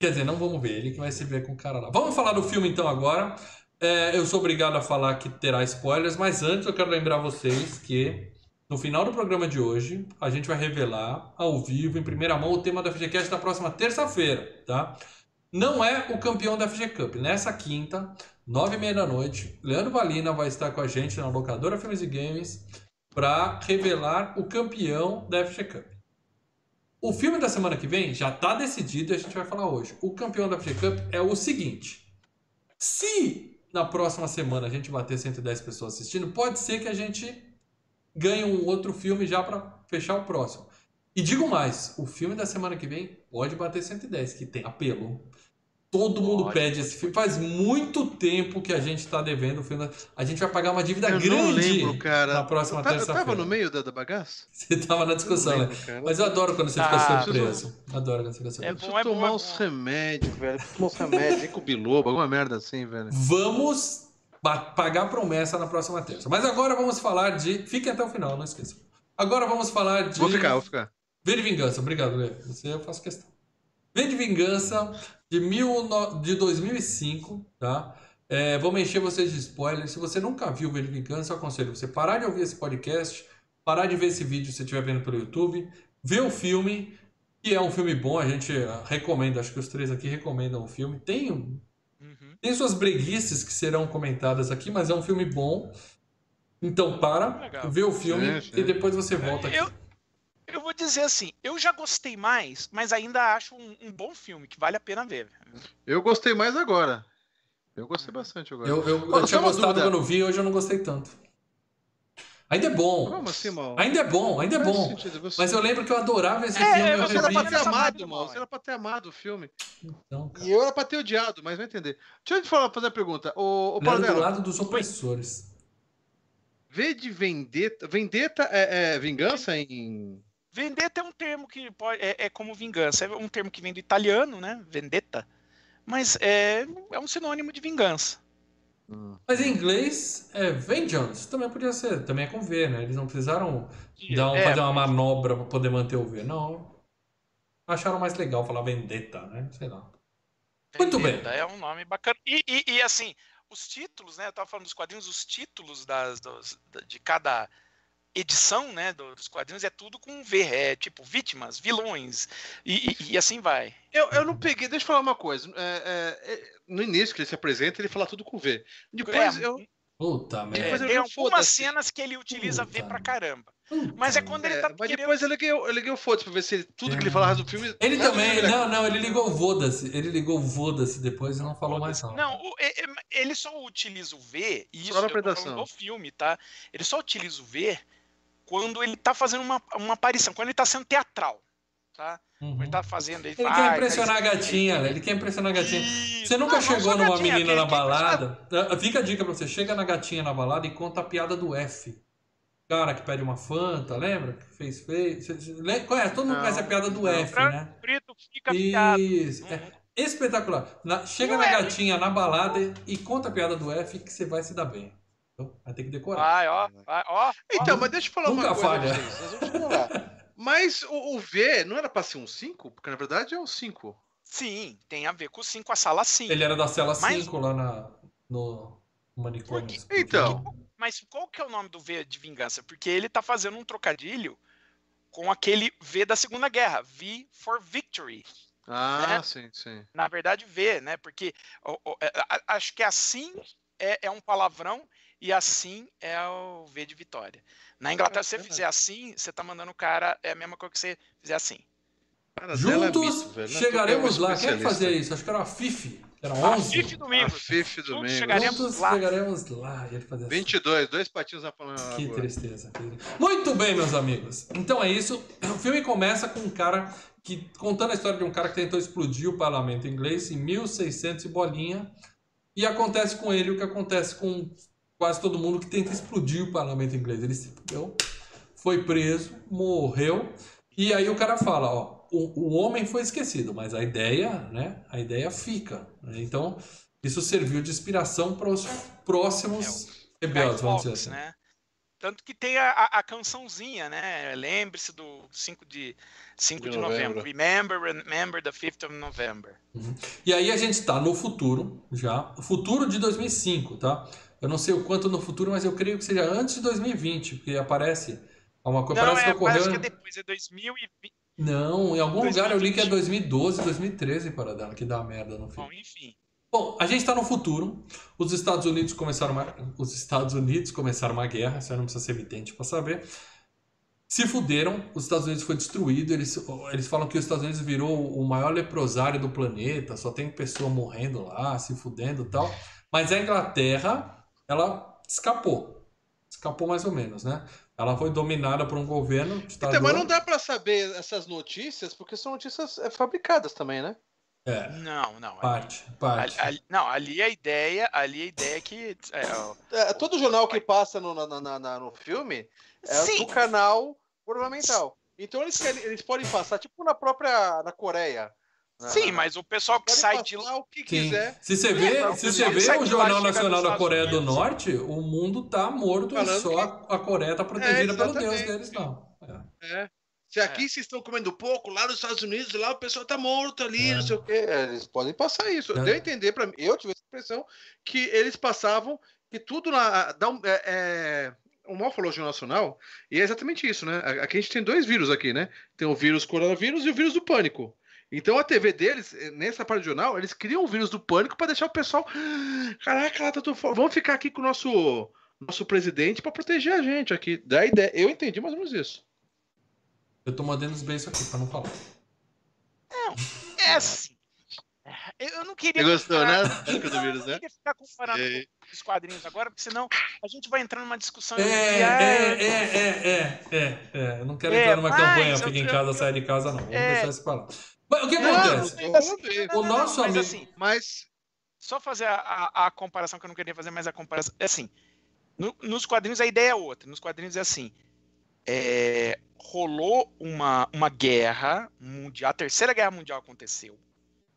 Quer dizer, não vamos ver, ele que vai se ver com o cara lá. Vamos falar do filme então agora. É, eu sou obrigado a falar que terá spoilers, mas antes eu quero lembrar vocês que no final do programa de hoje a gente vai revelar ao vivo, em primeira mão, o tema da FGCast da próxima terça-feira, tá? Não é o campeão da FG Cup. Nessa quinta, nove e meia da noite, Leandro Valina vai estar com a gente na locadora Filmes e Games para revelar o campeão da FG Cup. O filme da semana que vem já está decidido e a gente vai falar hoje. O campeão da FG Cup é o seguinte: se na próxima semana a gente bater 110 pessoas assistindo, pode ser que a gente ganhe um outro filme já para fechar o próximo. E digo mais: o filme da semana que vem pode bater 110, que tem apelo. Todo mundo Pode, pede esse filme. Faz muito tempo que a gente está devendo o filme. A gente vai pagar uma dívida Eu grande não lembro, cara. na próxima eu, ta- eu tava terça-feira. no meio da, da bagaça? Você estava na discussão, Eu né? lembro, cara. Mas eu adoro quando você Ah, fica surpreso. Adoro quando você fica É surpreso. bom, Preciso é bom, tomar é uns bom. remédios, velho. Tomar uns remédios, Zico biloba, alguma merda assim, velho. Vamos pagar promessa na próxima terça. Mas agora vamos falar de. Fiquem até o final, não esqueçam. Agora vamos falar de. Vou ficar, vou ficar. V de Vingança, obrigado, Lê. Você eu faço questão. V de Vingança de, mil de 2005, tá? É, vou mexer vocês de spoiler. Se você nunca viu Vingança, eu aconselho você parar de ouvir esse podcast, parar de ver esse vídeo se estiver vendo pelo YouTube, ver o filme, que é um filme bom, a gente eh, recomenda, acho que os três aqui recomendam o filme. Tem, um- Uhum. tem suas breguices que serão comentadas aqui, mas é um filme bom. Então para, Legal. vê o filme Sim, sim. e depois você volta aqui. Eu, eu vou dizer assim, eu já gostei mais, mas ainda acho um, um bom filme que vale a pena ver. Eu gostei mais agora. Eu gostei bastante agora. Eu, eu, eu tinha gostado dúvida. quando vi, hoje eu não gostei tanto. Ainda é bom. Como assim, mal? Ainda é bom, ainda é bom. sentido, você- Mas eu lembro que eu adorava esse É, filme. Eu Você era pra ter amado, mal. Você era pra ter amado o filme. Então, cara. E eu era pra ter odiado, mas vai entender. Deixa eu te falar, fazer uma pergunta. O, o do lado dos opressores. V de Vendetta. Vendetta é, é vingança em. Vendetta é um termo que pode, é, é como vingança. É um termo que vem do italiano, né? Vendetta. Mas é, é um sinônimo de vingança. Mas em inglês é vengeance. Também podia ser. Também é com V, né? Eles não precisaram dar um- É, fazer uma manobra pra poder manter o V. Não. Acharam mais legal falar vendetta, né? Sei lá. Muito bem. Vendetta É um nome bacana. E, e- e, assim, os títulos, né? Eu tava falando dos quadrinhos, os títulos das, dos- de cada edição, né? do- Dos quadrinhos é tudo com V. É tipo vítimas, vilões e, e- e assim vai. Eu, eu não peguei, deixa eu falar uma coisa. É, é, é, no início que ele se apresenta, ele fala tudo com V. Depois É, eu. Puta É, merda. Tem algumas foda-se. cenas que ele utiliza V Puta pra merda. caramba. Puta Mas é quando ele É, tá mas querendo. depois eu liguei, eu liguei o foda pra ver se ele- tudo que ele falava do filme. Ele Não, também, não, não, não, ele ligou o Voda-se. Ele ligou o Voda-se depois e não falou mais não. Não, o- é- é- ele só utiliza o V, e isso Só na apresentação. do filme, tá? Ele só utiliza o V quando ele tá fazendo uma, uma aparição, quando ele tá sendo teatral, tá? Uhum. Ele tá fazendo, ele, Ele vai, quer impressionar a gatinha, né? ele quer impressionar a gatinha. Isso. Você nunca Não, não chegou só numa gatinha, menina na balada? Ah, Fica a dica pra você: chega na gatinha na balada e conta a piada do F. Cara que pede uma Fanta, lembra? Que fez feio. Lembra? Conhece? Todo mundo Não, conhece a piada do não. F, né? preto, fica. Isso. É espetacular. Na- chega Não na gatinha na balada e conta a piada do F que você vai se dar bem. Então, vai ter que decorar. Vai, ó, vai, ó. ó. Então, mas deixa eu falar Nunca uma coisa. falha. vocês. Mas o, o V não era pra ser um 5? Porque na verdade é um 5. Sim, tem a ver com o 5, a sala 5. Ele era da cela Mas- 5 lá na, no manicômio. Por quê? Então. Mas qual que é o nome do V de vingança? Porque ele tá fazendo um trocadilho com aquele V da Segunda Guerra, V for Victory. Ah, Né? sim, sim. Na verdade, V, né? Porque o- o- é, acho que assim é, é um palavrão e assim é o V de vitória. Na Inglaterra, se você fizer assim, você tá mandando o cara, é a mesma coisa que você fizer assim. É Juntos chegaremos é um lá. Quem é que fazia isso? Acho que era a Fifi. Era A 11. FIF A domingo. FIF do Juntos meio. chegaremos Juntos lá. chegaremos lá. E ele fazia assim. 22, dois patinhos na palma. Que tristeza. que tristeza. Muito bem, meus amigos. Então é isso. O filme começa com um cara que contando a história de um cara que tentou explodir o parlamento inglês em 1600 e bolinha. E acontece com ele o que acontece com quase todo mundo que tenta explodir o parlamento inglês. Ele se fudeu, foi preso, morreu. E aí o cara fala, ó, o, o homem foi esquecido, mas a ideia, né? A ideia fica. né? Então isso serviu de inspiração para os próximos rebeldes, vamos dizer assim. né? Tanto que tem a, a, a cançãozinha, né? Lembre-se do 5 de, 5 de, De novembro. novembro. Remember, remember the 5th of November. E aí a gente está no futuro, já. Futuro de 2005, tá? Eu não sei o quanto no futuro, mas eu creio que seja antes de 2020, porque aparece uma coisa. Não, parece é, que ocorreu. parece que é depois, é 2020. Não, em algum lugar eu li que é 2020. 2012, 2013 para dela, que dá merda no filme. Bom, enfim. Bom, a gente está no futuro. Os Estados Unidos começaram uma, os Estados Unidos começaram uma guerra, isso aí não precisa ser evidente para saber. Se fuderam, os Estados Unidos foi destruído. Eles, eles falam que os Estados Unidos virou o maior leprosário do planeta, só tem pessoa morrendo lá, se fudendo e tal. Mas a Inglaterra, ela escapou. Escapou mais ou menos, né? Ela foi dominada por um governo ditador. Então, mas não dá pra saber essas notícias, porque são notícias é, fabricadas também, né? É, Não, não. parte, Ali, parte. ali- não, ali a ideia, ali a ideia é que. é, É, todo jornal que passa no, na- na- na- no filme é Sim. do canal governamental. Então eles, querem- eles podem passar, tipo na própria na Coreia. Na- Sim, na- mas o pessoal que podem sai de lá. o que Sim. quiser. Se você vê, É, se você o vê o Jornal Nacional da Coreia do. Norte, o mundo tá morto e Falando só a, a Coreia tá protegida É, pelo Deus deles, não. É. É. Se aqui vocês estão comendo pouco, lá nos Estados Unidos, lá o pessoal tá morto ali, É. não sei o quê. É, eles podem passar isso. É. Deu a entender para mim. Eu tive essa impressão que eles passavam que tudo lá dá um, é, é, o Jornal Nacional, e é exatamente isso, né? Aqui a gente tem dois vírus aqui, né? Tem o vírus coronavírus e o vírus do pânico. Então a TV deles, eh, nessa parte do jornal, eles criam o vírus do pânico para deixar o pessoal. "Ah, Caraca, lá, tá tudo fo- vamos ficar aqui com o nosso, nosso presidente para proteger a gente aqui. Da ideia. Eu entendi mais ou menos isso. Eu tô mandando os beijos aqui pra não falar. É assim. Eu eu não queria. Você gostou, ficar- né? Do Não, vírus, eu né? não queria ficar comparando Sei. com os quadrinhos agora, porque senão a gente vai entrar numa discussão. É, de, é, é, é, é, é, é. Eu não quero É, entrar numa campanha, eu- fica em eu- casa, eu- sai de casa, não. Vamos É. deixar isso pra lá. Mas o que Não, acontece? não, Mas assim, não, não, O não, nosso mas amigo- assim, Mas. só fazer a, a- a comparação que eu não queria fazer, mas a comparação. É assim. no- nos quadrinhos a ideia é outra. Nos quadrinhos é assim. é, rolou uma, uma guerra mundial, a terceira guerra mundial aconteceu.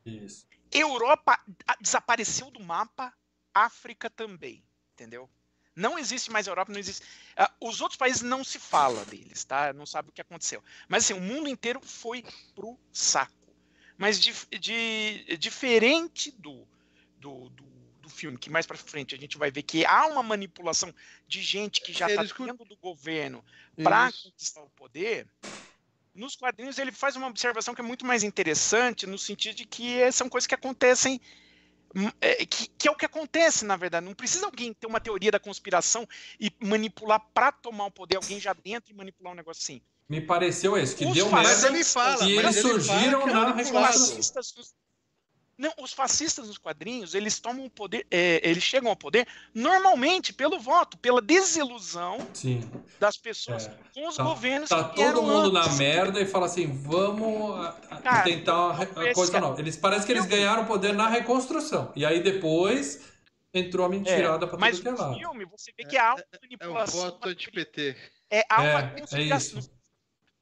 Isso. Europa desapareceu do mapa, África também, entendeu? Não existe mais Europa, não existe. ah, os outros países não se fala deles, tá? Não sabe o que aconteceu. Mas assim, o mundo inteiro foi pro saco. Mas dif- de- diferente do, do, do, do filme, que mais pra frente a gente vai ver que há uma manipulação de gente que já tá cu- dentro do governo para conquistar o poder, nos quadrinhos ele faz uma observação que é muito mais interessante, no sentido de que eh, são coisas que acontecem. hum, é, que, que é o que acontece, na verdade. Não precisa alguém ter uma teoria da conspiração e manipular para tomar o poder, alguém já dentro e manipular um negócio assim. Me pareceu isso, que Os deu fascistas- merda. Mas ele fala. E mas eles ele fala surgiram é na nos- Não, os fascistas nos quadrinhos, eles tomam o poder, é, eles chegam ao poder normalmente pelo voto, pela desilusão Sim. das pessoas É. com os Tá- governos Tá que todo mundo na antes. merda e fala assim, vamos Cara, tentar uma esse coisa cara- nova. Eles parece que eles Eu- ganharam poder na reconstrução. E aí depois entrou a mentirada pra Mas tudo que é no lado. filme você vê que há uma É um manipulação. voto anti-PT. É, há É, uma é conspiração. isso.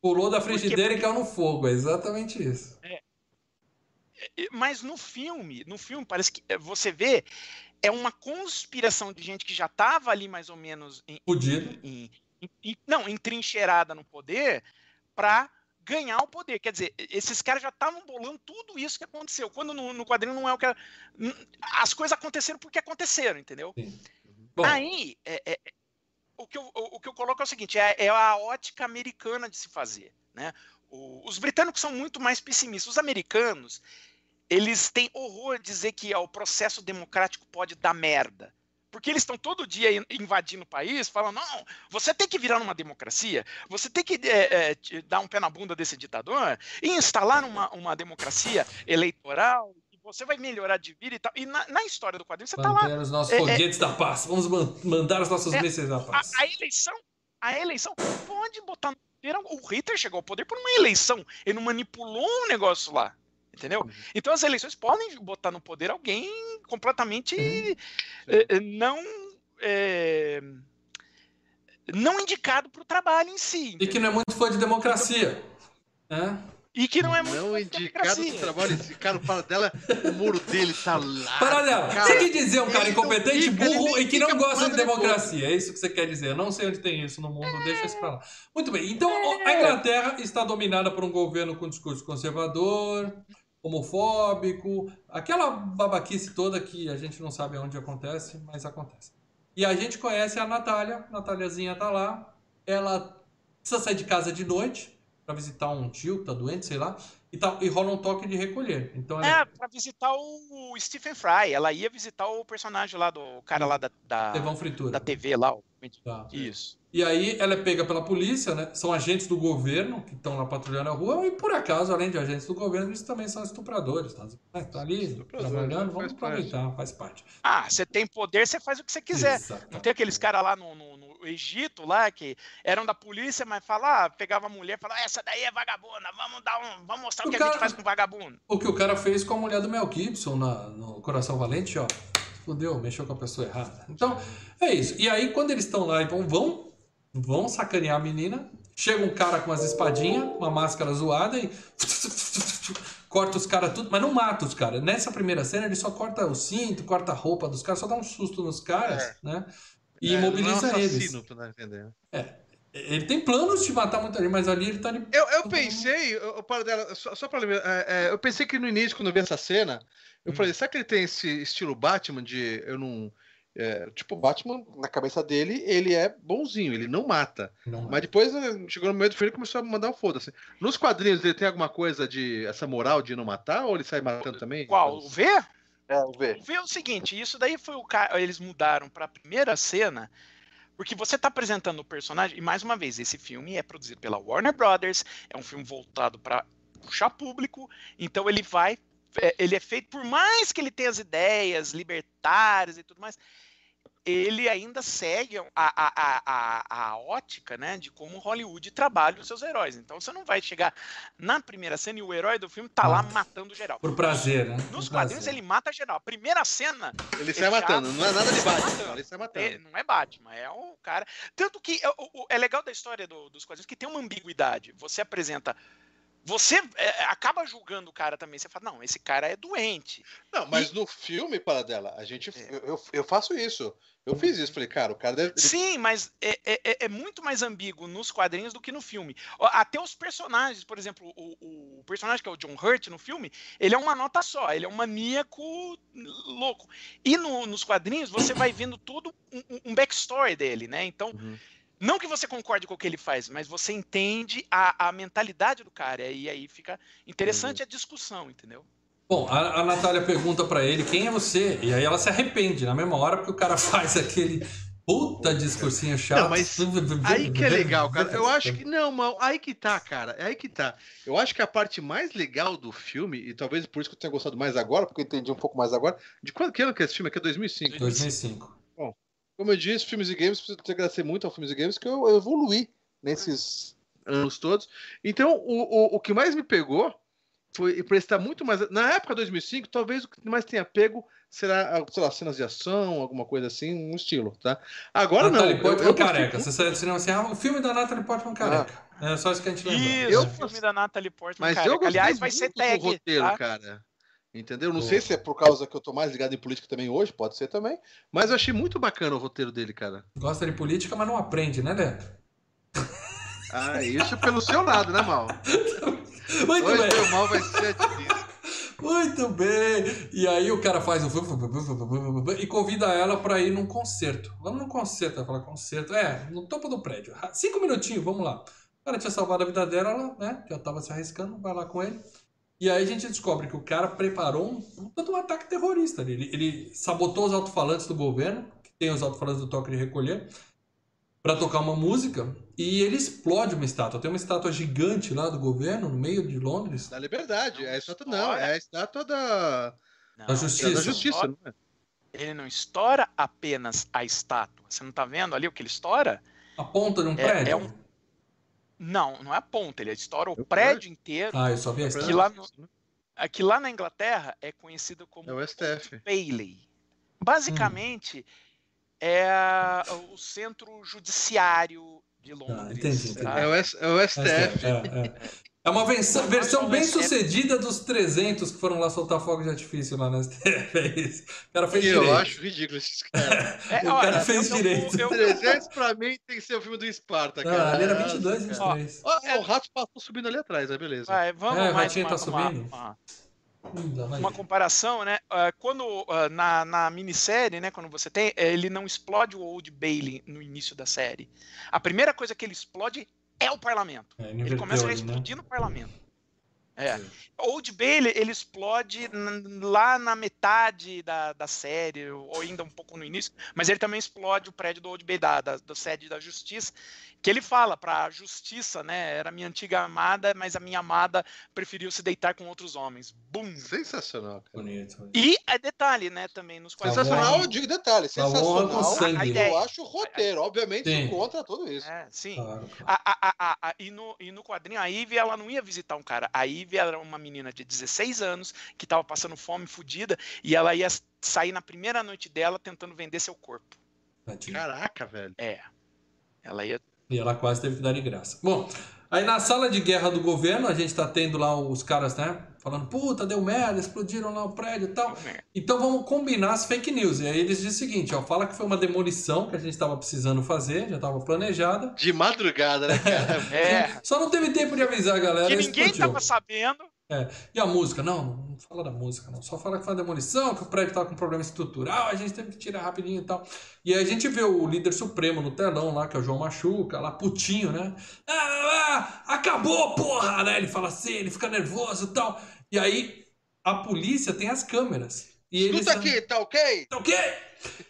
Pulou da frigideira e caiu no fogo. É exatamente isso. E- Mas no filme, no filme parece que eh, você vê é uma conspiração de gente que já estava ali mais ou menos em, em- em- em- não, entrincheirada no poder para ganhar o poder. Quer dizer, esses caras já estavam bolando tudo isso que aconteceu. Quando no, no quadrinho não é o que as coisas aconteceram porque aconteceram, entendeu? Sim. Bom, Aí, é- é- é- o, que eu, o, que eu coloco é o seguinte: é, é a ótica americana de se fazer. Né? O- os britânicos são muito mais pessimistas. Os americanos, eles têm horror de dizer que ó, o processo democrático pode dar merda. Porque eles estão todo dia in- invadindo o país, falando: não, você tem que virar uma democracia, você tem que é, é, dar um pé na bunda desse ditador e instalar uma, uma democracia eleitoral, você vai melhorar de vida e tal. E na, na história do quadrinho, você está lá manter os nossos é- é- foguetes da paz. Vamos man- mandar os nossos É, mísseis da a, paz. a eleição, a eleição pode botar no poder. O Hitler chegou ao poder por uma eleição. Ele não manipulou um negócio lá. Entendeu? Uhum. Então as eleições podem botar no poder alguém completamente eh, eh, não. eh, não indicado para o trabalho em si. E que não é muito fã de democracia. né? E que não é muito Não indicado democracia. pro trabalho. Esse cara fala dela, o muro dele tá lá. Paralelo, cara. você quer dizer um cara incompetente, fica, burro e que não gosta de falando depois. democracia. É isso que você quer dizer. Eu não sei onde tem isso no mundo, deixa isso pra lá. Muito bem, então a Inglaterra está dominada por um governo com discurso conservador, homofóbico, aquela babaquice toda que a gente não sabe onde acontece, mas acontece. E a gente conhece a Natália, Nataliazinha tá lá, ela precisa sair de casa de noite para visitar um tio que tá doente, sei lá, e, tal, e rola um toque de recolher. Então ela É, pra visitar o Stephen Fry. Ela ia visitar o personagem lá do cara lá da, da, fritura. da TV lá. o- Tá. Isso. E aí ela é pega pela polícia, né? São agentes do governo que estão lá patrulhando a rua e por acaso, além de agentes do governo, eles também são estupradores, tá? É, tá ali trabalhando, vamos parte. aproveitar, faz parte. Ah, você tem poder, você faz o que você quiser. Exatamente. Não tem aqueles caras lá no, no- Egito lá que eram da polícia, mas fala, ah, pegava a mulher e falava, essa daí é vagabunda, vamos dar um. Vamos mostrar o, O que a cara- gente faz com vagabundo. O que o cara fez com a mulher do Mel Gibson na- no Coração Valente, ó. Fudeu, mexeu com a pessoa errada. Então, é isso. E aí, quando eles estão lá e vão, vão, vão sacanear a menina, chega um cara com umas espadinhas, uma máscara zoada e corta os caras tudo, mas não mata os caras. Nessa primeira cena, ele só corta o cinto, corta a roupa dos caras, só dá um susto nos caras, né? E É, imobiliza não é um eles. assassino, tu não entendendo. Ele tem planos de matar muita gente, mas ali ele tá ali. Eu, eu pensei, eu, eu, para dela, só, só pra lembrar, é, é, eu pensei que no início, quando eu vi essa cena, eu Hum. falei, será que ele tem esse estilo Batman de eu não, É, tipo, o Batman, na cabeça dele, ele é bonzinho, ele não mata. Não, Mas depois né, chegou no meio do filme e começou a mandar um foda-se. Nos quadrinhos ele tem alguma coisa de. essa moral de não matar ou ele sai matando também? Qual? O V? É, o V. O V é o seguinte, isso daí foi o cara. Eles mudaram pra primeira cena. Porque você tá apresentando o personagem, e mais uma vez, esse filme é produzido pela Warner Brothers, é um filme voltado para puxar público, então ele vai. é, Ele é feito, por mais que ele tenha as ideias libertárias e tudo mais, ele ainda segue a, a, a, a, ótica né, de como Hollywood trabalha os seus heróis. Então você não vai chegar na primeira cena e o herói do filme tá lá Mata. matando geral. Por prazer, né? Nos Por quadrinhos prazer. ele mata geral. A primeira cena Ele sai já- matando, não é nada de Batman, matando. ele sai é- matando. não é Batman, é um cara. Tanto que é, o- o- é legal da história do- dos quadrinhos que tem uma ambiguidade. Você apresenta. Você é, acaba julgando o cara também. Você fala, não, esse cara é doente. Não, mas no filme, para dela, a gente. É. Eu, eu, eu faço isso. Eu fiz isso. Falei, cara, o cara deve. Sim, mas é, é- é- é muito mais ambíguo nos quadrinhos do que no filme. Até os personagens, por exemplo, o, o personagem que é o John Hurt no filme, ele é uma nota só, ele é um maníaco louco. E no- nos quadrinhos você vai vendo todo um, um- um backstory dele, né? Então, Uhum. Não que você concorde com o que ele faz, mas você entende a, a mentalidade do cara. E aí fica interessante a discussão, entendeu? Bom, a, a Natália pergunta pra ele quem é você, e aí ela se arrepende na mesma hora porque o cara faz aquele puta discursinho chato. Não, mas Aí que é legal, cara. Eu acho que. Não, mal. Aí que tá, cara. É aí que tá. Eu acho que a parte mais legal do filme, e talvez por isso que eu tenha gostado mais agora, porque eu entendi um pouco mais agora. De quando que ano que é esse filme? Aqui é 2005. 2005. Como eu disse, filmes e games, preciso te agradecer muito ao filmes e games, que eu, eu evoluí nesses anos todos. Então, o, o, o que mais me pegou foi prestar muito mais. Na época 2005, talvez o que mais tenha pego será, sei lá, cenas de ação, alguma coisa assim, um estilo, tá? Agora Natalie não. Portman eu, eu gostei careca. Você do cinema assim, ah, o filme da Natalie Portman careca. É só isso que a gente lembra. Isso, Eu o filme da Natalie Portman, Mas cara. eu aliás, vai ser do tag. roteiro, tá? cara. Entendeu? Não Boa. sei se é por causa que eu tô mais ligado em política também hoje, pode ser também. Mas eu achei muito bacana o roteiro dele, cara. Gosta de política, mas não aprende, né, Leandro? Ah, isso pelo seu lado, né, Mal? Muito Hoje bem. o Mal vai ser difícil. Muito bem! E aí o cara faz o e convida ela pra ir num concerto. Vamos num concerto, ela fala concerto. É, no topo do prédio. Cinco minutinhos, vamos lá. O cara tinha salvado a vida dela, ela, né? Já tava se arriscando, vai lá com ele. E aí a gente descobre que o cara preparou um puta de um ataque terrorista. ali. Ele, ele sabotou os alto-falantes do governo, que tem os alto-falantes do toque de recolher, pra tocar uma música. E ele explode uma estátua. Tem uma estátua gigante lá do governo, no meio de Londres. Da liberdade. Não É a estátua, não, é a estátua da, Não, Da justiça. é da ele justiça, não é? Ele não estoura apenas a estátua. Você não tá vendo ali o que ele estoura? A ponta de um É- prédio. é um- Não, não é a ponta. Ele estoura o É o prédio inteiro. Ah, eu só vi a Que lá no- Aqui lá na Inglaterra é conhecido como É o STF. Bailey. Basicamente é o centro judiciário de Londres. entendi, entendi. tá? É o, S- é o STF. É, é. É uma versão, versão bem sucedida dos 300 que foram lá soltar fogo de artifício lá na STF. É isso. O cara fez E eu direito. acho ridículo esses caras. É, O olha, cara fez eu- eu- direito. eu- 300 pra mim tem que ser o filme do Esparta, Não, cara. ali era Nossa, 22, cara. 23. Ó, ó, o rato passou subindo ali atrás, é beleza. Vai, vamos É, o ratinho uma, tá uma- subindo. uma- uma jeito. comparação, né? Ah, quando ah, na, na minissérie, né? Quando você tem, eh, ele não explode o Old Bailey no início da série. A primeira coisa que ele explode é o parlamento. É, Ele começa a né? explodir no parlamento. É. Sim. Old Bailey, ele explode lá na metade da, da série, ou ainda um pouco no início, mas ele também explode o prédio do Old Bailey, da, da, da sede da justiça, que ele fala pra justiça, né? Era minha antiga amada, mas a minha amada preferiu se deitar com outros homens. Bum! Sensacional, cara. Bonito. E é detalhe, né, também nos quadrinhos. Sensacional, eu digo detalhe, Tá sensacional. sangue. Eu acho o roteiro, obviamente, Sim. contra tudo isso. É, sim. Claro, claro. A- a- a- a- a- e, no, e no quadrinho, a Ivy, ela não ia visitar um cara. A Ivy era uma menina de 16 anos que tava passando fome, fudida, e ela ia sair na primeira noite dela tentando vender seu corpo. Caraca, velho. É. Ela ia. E ela quase teve que dar de graça. Bom, aí na sala de guerra do governo, a gente tá tendo lá os caras, né? Falando, puta, deu merda, explodiram lá o prédio e tal. Então vamos combinar as fake news. E aí eles dizem o seguinte, ó, fala que foi uma demolição que a gente estava precisando fazer, já estava planejada. De madrugada, né, cara? É. Só não teve tempo de avisar a galera. Que ninguém explodiu. tava sabendo. É. E a música? Não, não fala da música, não. Só fala que foi uma demolição, que o prédio tava com problema estrutural, a gente teve que tirar rapidinho e tal. E aí a gente vê o líder supremo no telão lá, que é o João Machuca, lá putinho, né? Ah, ah, acabou, porra! Né? Ele fala assim, ele fica nervoso e tal. E aí a polícia tem as câmeras. E Escuta eles... aqui, tá ok? Tá ok?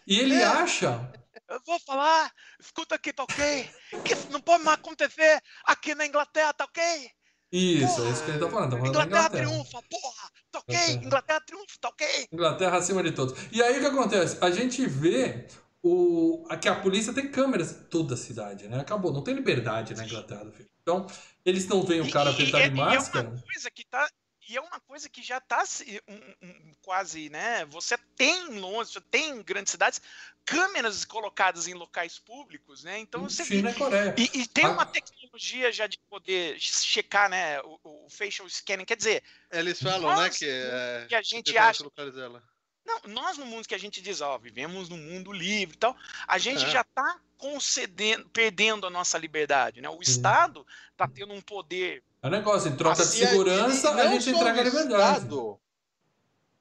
E ele É. acha Eu vou falar, escuta aqui, tá ok? Que isso não pode mais acontecer aqui na Inglaterra, tá ok? Isso, é isso que ele tá falando. Tá falando Inglaterra, Inglaterra. triunfa, porra, tá ok? Inglaterra. Inglaterra triunfa, tá ok? Inglaterra acima de todos. E aí o que acontece? A gente vê o, a- que a polícia tem câmeras em toda a cidade, né? Acabou, não tem liberdade na Inglaterra do filme. Então, eles não veem o cara pintado e- de máscara. É uma coisa que tá. E é uma coisa que já tá se- um- um- quase, né? Você tem em Londres, você tem em grandes cidades câmeras colocadas em locais públicos, né? Então você vê. China e Coreia. E, e tem Ah. uma tecnologia já de poder checar, né? O, o facial scanning. Quer dizer, Eles falam, né, Nós, que, é, que a gente acha. Não, nós no mundo que a gente diz, ó, vivemos num mundo livre e tal, a gente É. já está concedendo, perdendo a nossa liberdade, né? O Estado está tendo um poder. É negócio, em troca de E a- segurança, e a gente entrega a liberdade. Estado,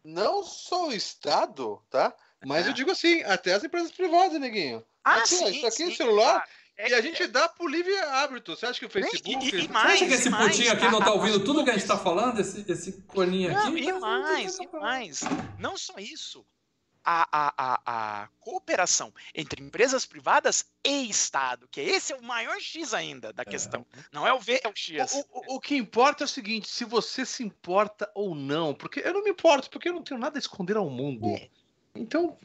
não só o Estado, tá? Mas É. eu digo assim, até as empresas privadas, neguinho. Ah, Aqui, sim, isso aqui é sim, celular, claro. É E a gente dá pro livre árbitro. Você acha que o e- Facebook. e- e Você mais, acha que esse e mais, putinho aqui não tá ouvindo tudo que a gente tá falando? Esse, esse corninho Não, aqui? e Tá- mais, e mais. Não só isso. A, a, a, a cooperação entre empresas privadas e Estado, que esse é o maior X ainda da questão. Não é o V, é o X. O, o- o que importa é o seguinte: se você se importa ou não. Porque eu não me importo, porque eu não tenho nada a esconder ao mundo. É. Então,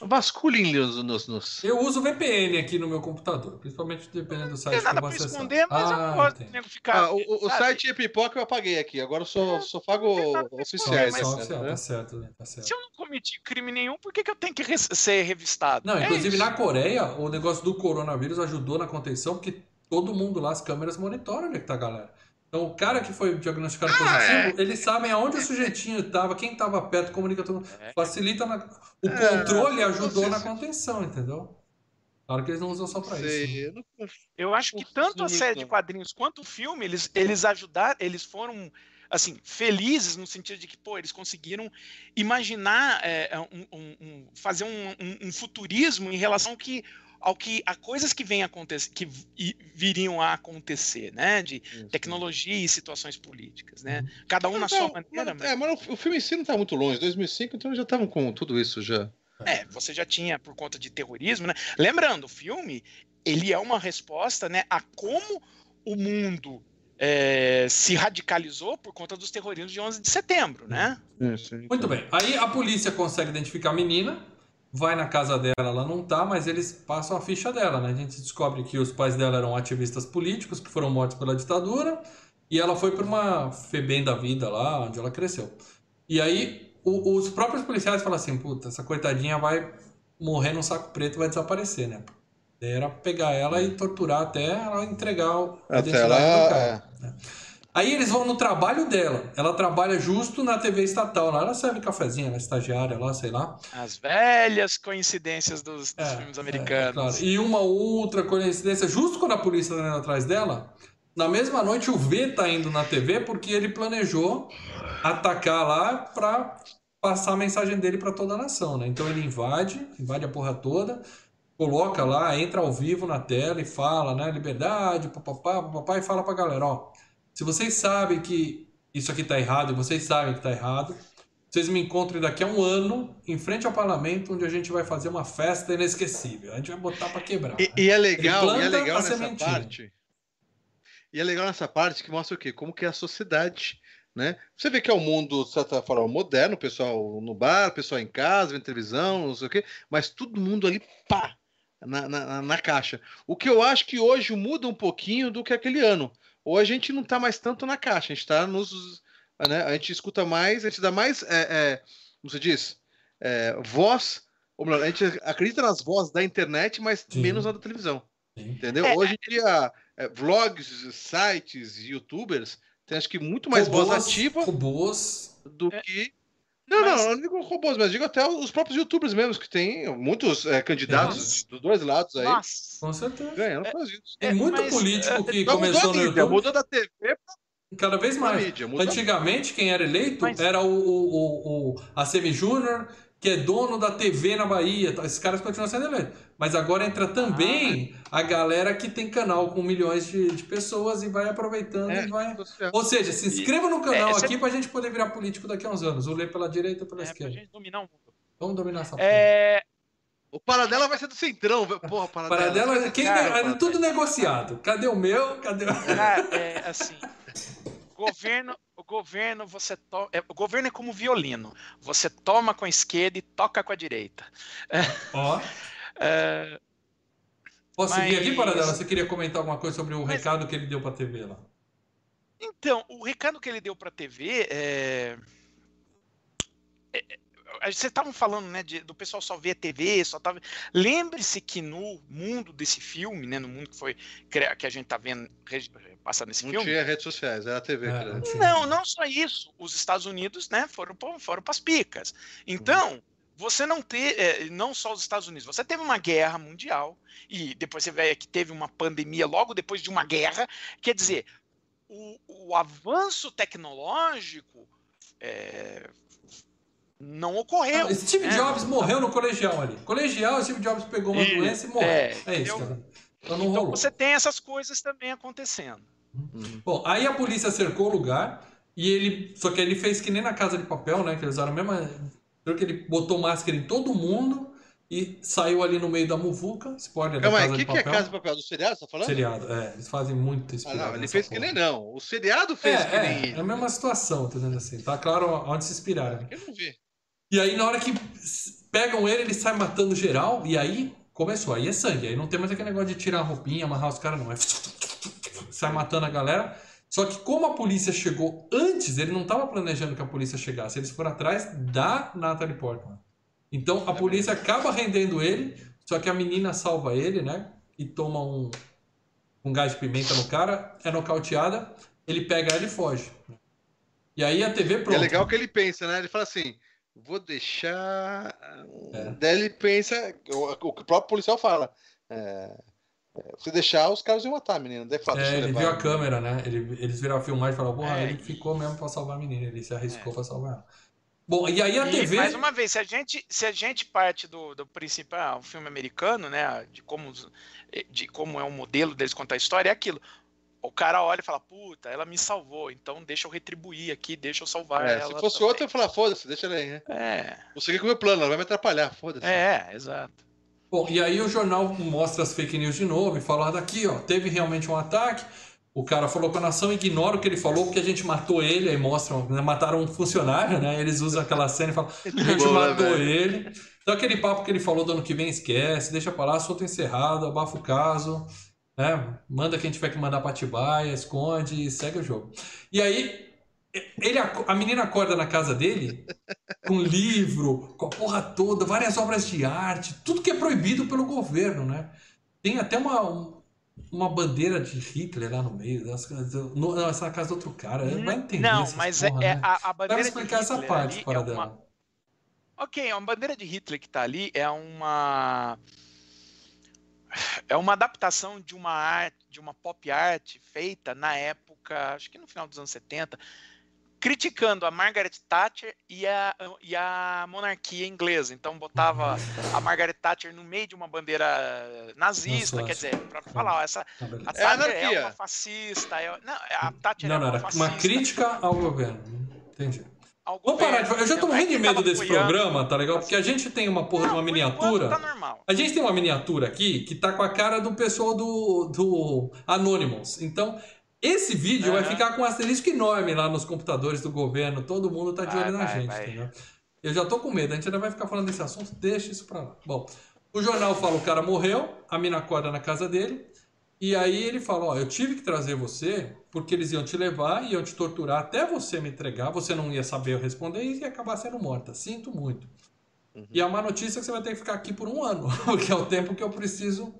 vasculhem nos. nos, nos... Eu uso VPN aqui no meu computador, principalmente dependendo do Não site tem que eu nada vou pra acessar. esconder, mas eu Ah, não gosto de ficar. Ah, o, o- site é pipoca eu apaguei aqui. Agora eu só, só pago tem oficiais. esconder, mas- oficial, né? tá certo, né? Tá certo. Se eu não cometi crime nenhum, por que, que eu tenho que re- ser revistado? Não, É inclusive isso. na Coreia, o negócio do coronavírus ajudou na contenção, porque todo mundo lá, as câmeras monitoram onde é que tá a galera. Então, o cara que foi diagnosticado positivo, eles sabem aonde o sujeitinho estava, quem estava perto, comunica todo mundo. É. Facilita na... O É, controle ajudou na contenção, entendeu? Claro que eles não usam só pra isso. né? Eu acho que tanto a série de quadrinhos quanto o filme, eles, eles ajudaram, eles foram assim, felizes no sentido de que, pô, eles conseguiram imaginar, é, um- um- um- fazer um, um- um futurismo em relação ao que, ao que a coisas que vêm acontecer, que vi- viriam a acontecer, né? De tecnologia e situações políticas, né? Cada um na sua Não, maneira, mas- mas É, mas o filme em si não tá muito longe. 2005, então já estavam com tudo isso já. É, você já tinha por conta de terrorismo, né? Lembrando, o filme, ele é uma resposta, né, a como o mundo é, se radicalizou por conta dos terrorismos de 11 de setembro, né? Muito bem. Aí a polícia consegue identificar a menina, vai na casa dela, ela não tá, mas eles passam a ficha dela, né? A gente descobre que os pais dela eram ativistas políticos que foram mortos pela ditadura e ela foi para uma FEBEM da vida lá, onde ela cresceu. E aí o- os próprios policiais falam assim, puta, essa coitadinha vai morrer num saco preto e vai desaparecer, né? Daí Era pegar ela e torturar até ela entregar o- a Até ela. cara. é. Aí eles vão no trabalho dela. Ela trabalha justo na TV estatal. Lá ela serve cafezinho, ela é estagiária lá, sei lá. As velhas coincidências dos, dos É, filmes é, americanos. claro. E uma outra coincidência, justo quando a polícia tá indo atrás dela, na mesma noite o V tá indo na TV porque ele planejou atacar lá pra passar a mensagem dele pra toda a nação, né? Então ele invade, invade a porra toda, coloca lá, entra ao vivo na tela e fala, né? Liberdade, papapá, papapá, e fala pra galera, ó, se vocês sabem que isso aqui tá errado e vocês sabem que tá errado, vocês me encontrem daqui a um ano em frente ao parlamento, onde a gente vai fazer uma festa inesquecível. A gente vai botar pra quebrar. E, e é legal, e é legal nessa sementinha. parte. E é legal nessa parte que mostra o quê? Como que é a sociedade, né? Você vê que é um mundo, de certa forma, moderno, o pessoal no bar, o pessoal em casa, vendo televisão, não sei o quê, mas todo mundo ali, pá, na, na, na caixa. O que eu acho que hoje muda um pouquinho do que aquele ano. Hoje a gente não está mais tanto na caixa, a gente está nos. Né? A gente escuta mais, a gente dá mais, é, é, como você diz, é, voz, ou melhor, a gente acredita nas vozes da internet, mas Sim. menos na da televisão. Sim. Entendeu? É, Hoje em dia, é, vlogs, sites, youtubers, tem acho que muito mais voz Robôs- ativa Robôs. do É. que. Não, Mas- não, eu não digo robôs, mas digo até os próprios youtubers mesmo, que tem muitos é, candidatos Nossa. dos dois lados aí Nossa. Com certeza. ganhando causa disso. Tem É, muito mas, político é, que começou mudou a no mídia, YouTube. mudou da TV Cada vez mais. mídia, Antigamente, quem era eleito Mas- era o, o, o, o ACM Júnior, que é dono da TV na Bahia. tá? Esses caras continuam sendo eleitos. Mas agora entra também a galera que tem canal com milhões de, de pessoas e vai aproveitando É, e vai. Ou seja, se inscreva no canal É, aqui pra gente poder virar político daqui a uns anos. Ou ler pela direita ou pela É, pra esquerda. gente dominar o mundo. Vamos dominar essa porra. É, O Paradela vai ser do Centrão, velho. Porra, Paradela. Paradela, quem Cara, é tudo negociado. Cadê o meu? Cadê o. cara, é assim. Governo, o governo você to... é, o governo é como violino. Você toma com a esquerda e toca com a direita. Ó. É, Posso seguir aqui, Paradela? Você queria comentar alguma coisa sobre o Mas- recado que ele deu pra TV lá? Então, o recado que ele deu para a TV é. é- é- Vocês estavam falando, né, de- do pessoal só ver TV, só tava. Lembre-se que no mundo desse filme, né, no mundo que foi que a gente tá vendo passar nesse Não filme. tinha redes sociais, era a TV. Era. não. Não, não só isso. Os Estados Unidos, né, foram para foram as picas. Então, você não ter, é, não só os Estados Unidos, você teve uma guerra mundial e depois você vê que teve uma pandemia logo depois de uma guerra. Quer dizer, o, o avanço tecnológico é, não ocorreu. Steve né? Jobs morreu no colegial ali. Colegial, Steve Jobs pegou uma Isso, doença e morreu. é, É, isso, cara. Então não Então rolou. você tem essas coisas também acontecendo. Uhum. Bom, aí a polícia cercou o lugar e ele. Só que ele fez que nem na casa de papel, né? Que eles usaram a mesma. Que ele botou máscara em todo mundo e saiu ali no meio da muvuca. Spoiler Calma da casa o que, de que é papel. Casa de Papel? Do seriado, você tá falando? Seriado, é. Eles fazem muito Ah, inspirado não, ele fez que porra. nem não. O seriado fez É, que nem é, é a mesma situação, tô dizendo assim. Tá claro onde se inspiraram. Eu não vi. E aí, na hora que pegam ele, ele sai matando geral. E aí começou. Aí é sangue. Aí não tem mais aquele negócio de tirar a roupinha, amarrar os caras, não. É... Sai matando a galera. Só que como a polícia chegou antes, ele não estava planejando que a polícia chegasse. Eles foram atrás da Natalie Portman. Então a polícia acaba rendendo ele. Só que a menina salva ele, né? E toma um, um gás de pimenta no cara. É nocauteada. Ele pega ela e foge. E aí a TV pronto. é legal que ele pensa, né? Ele fala assim: vou deixar. É. Daí ele pensa, o, o que o próprio policial fala. É, é, se deixar, os caras iam matar a menina. Daí fala, É, eu ele levar. viu a câmera, né? Ele, eles viram a filmagem e falaram, porra, É, ele ficou mesmo pra salvar a menina, ele se arriscou É. pra salvar ela. Bom, e aí a E, TV. mais uma vez, se a gente, se a gente parte do, do princípio, ah, o filme americano, né, de como, de como é o modelo deles contar a história, é aquilo. O cara olha e fala, puta, ela me salvou, então deixa eu retribuir aqui, deixa eu salvar É, ela. se fosse também." outro, eu ia falar, foda-se, deixa ela aí, né? É, Vou seguir com o meu plano, ela vai me atrapalhar, foda-se. é, exato. Bom, e aí o jornal mostra as fake news de novo e fala daqui, ó, teve realmente um ataque. O cara falou com a nação, ignora o que ele falou, porque a gente matou ele, aí mostram, né, mataram um funcionário, né? Eles usam aquela cena e falam, a gente Boa, né, matou velho? ele. Então aquele papo que ele falou do ano que vem, esquece, deixa pra lá, assunto encerrado, abafa o caso, né? Manda quem tiver que mandar pra Atibaia, esconde e segue o jogo. E aí, ele, a menina acorda na casa dele com livro, com a porra toda, várias obras de arte, tudo que é proibido pelo governo, né? Tem até uma, um- uma bandeira de Hitler lá no meio, das, no, não, essa é casa do outro cara. Vai entender Não, essas mas porra, é, é né? a, a Vai bandeira de explicar essa Hitler parte fora é dela. uma... Ok, a bandeira de Hitler que tá ali é uma é uma adaptação de uma arte, de uma pop art feita na época, acho que no final dos anos 70, criticando a Margaret Thatcher e a, e a monarquia inglesa. Então botava a Margaret Thatcher no meio de uma bandeira nazista, Nossa, quer dizer, para falar, ó, essa beleza. a É Thatcher é, anarquia. uma fascista, é, não, a Thatcher Não, é não, uma era fascista. uma crítica ao governo. Entendi. Vamos parar de... governo, Eu já tô morrendo de medo desse programa, tá legal? Porque a gente tem uma porra de uma miniatura. Tá normal. A gente tem uma miniatura aqui que tá com a cara do pessoal do, do Anonymous. Então, esse vídeo vai Aham. ficar com um asterisco enorme lá nos computadores do governo. Todo mundo tá de Vai, olho na vai, gente, vai. entendeu? Eu já tô com medo, a gente ainda vai ficar falando desse assunto, deixa isso pra lá. Bom, o jornal fala o cara morreu, a mina acorda na casa dele, e aí ele fala, ó, eu tive que trazer você porque eles iam te levar, iam te torturar até você me entregar, você não ia saber responder e ia acabar sendo morta. Sinto muito. E a má notícia é que você vai ter que ficar aqui por um ano, porque é o tempo que eu preciso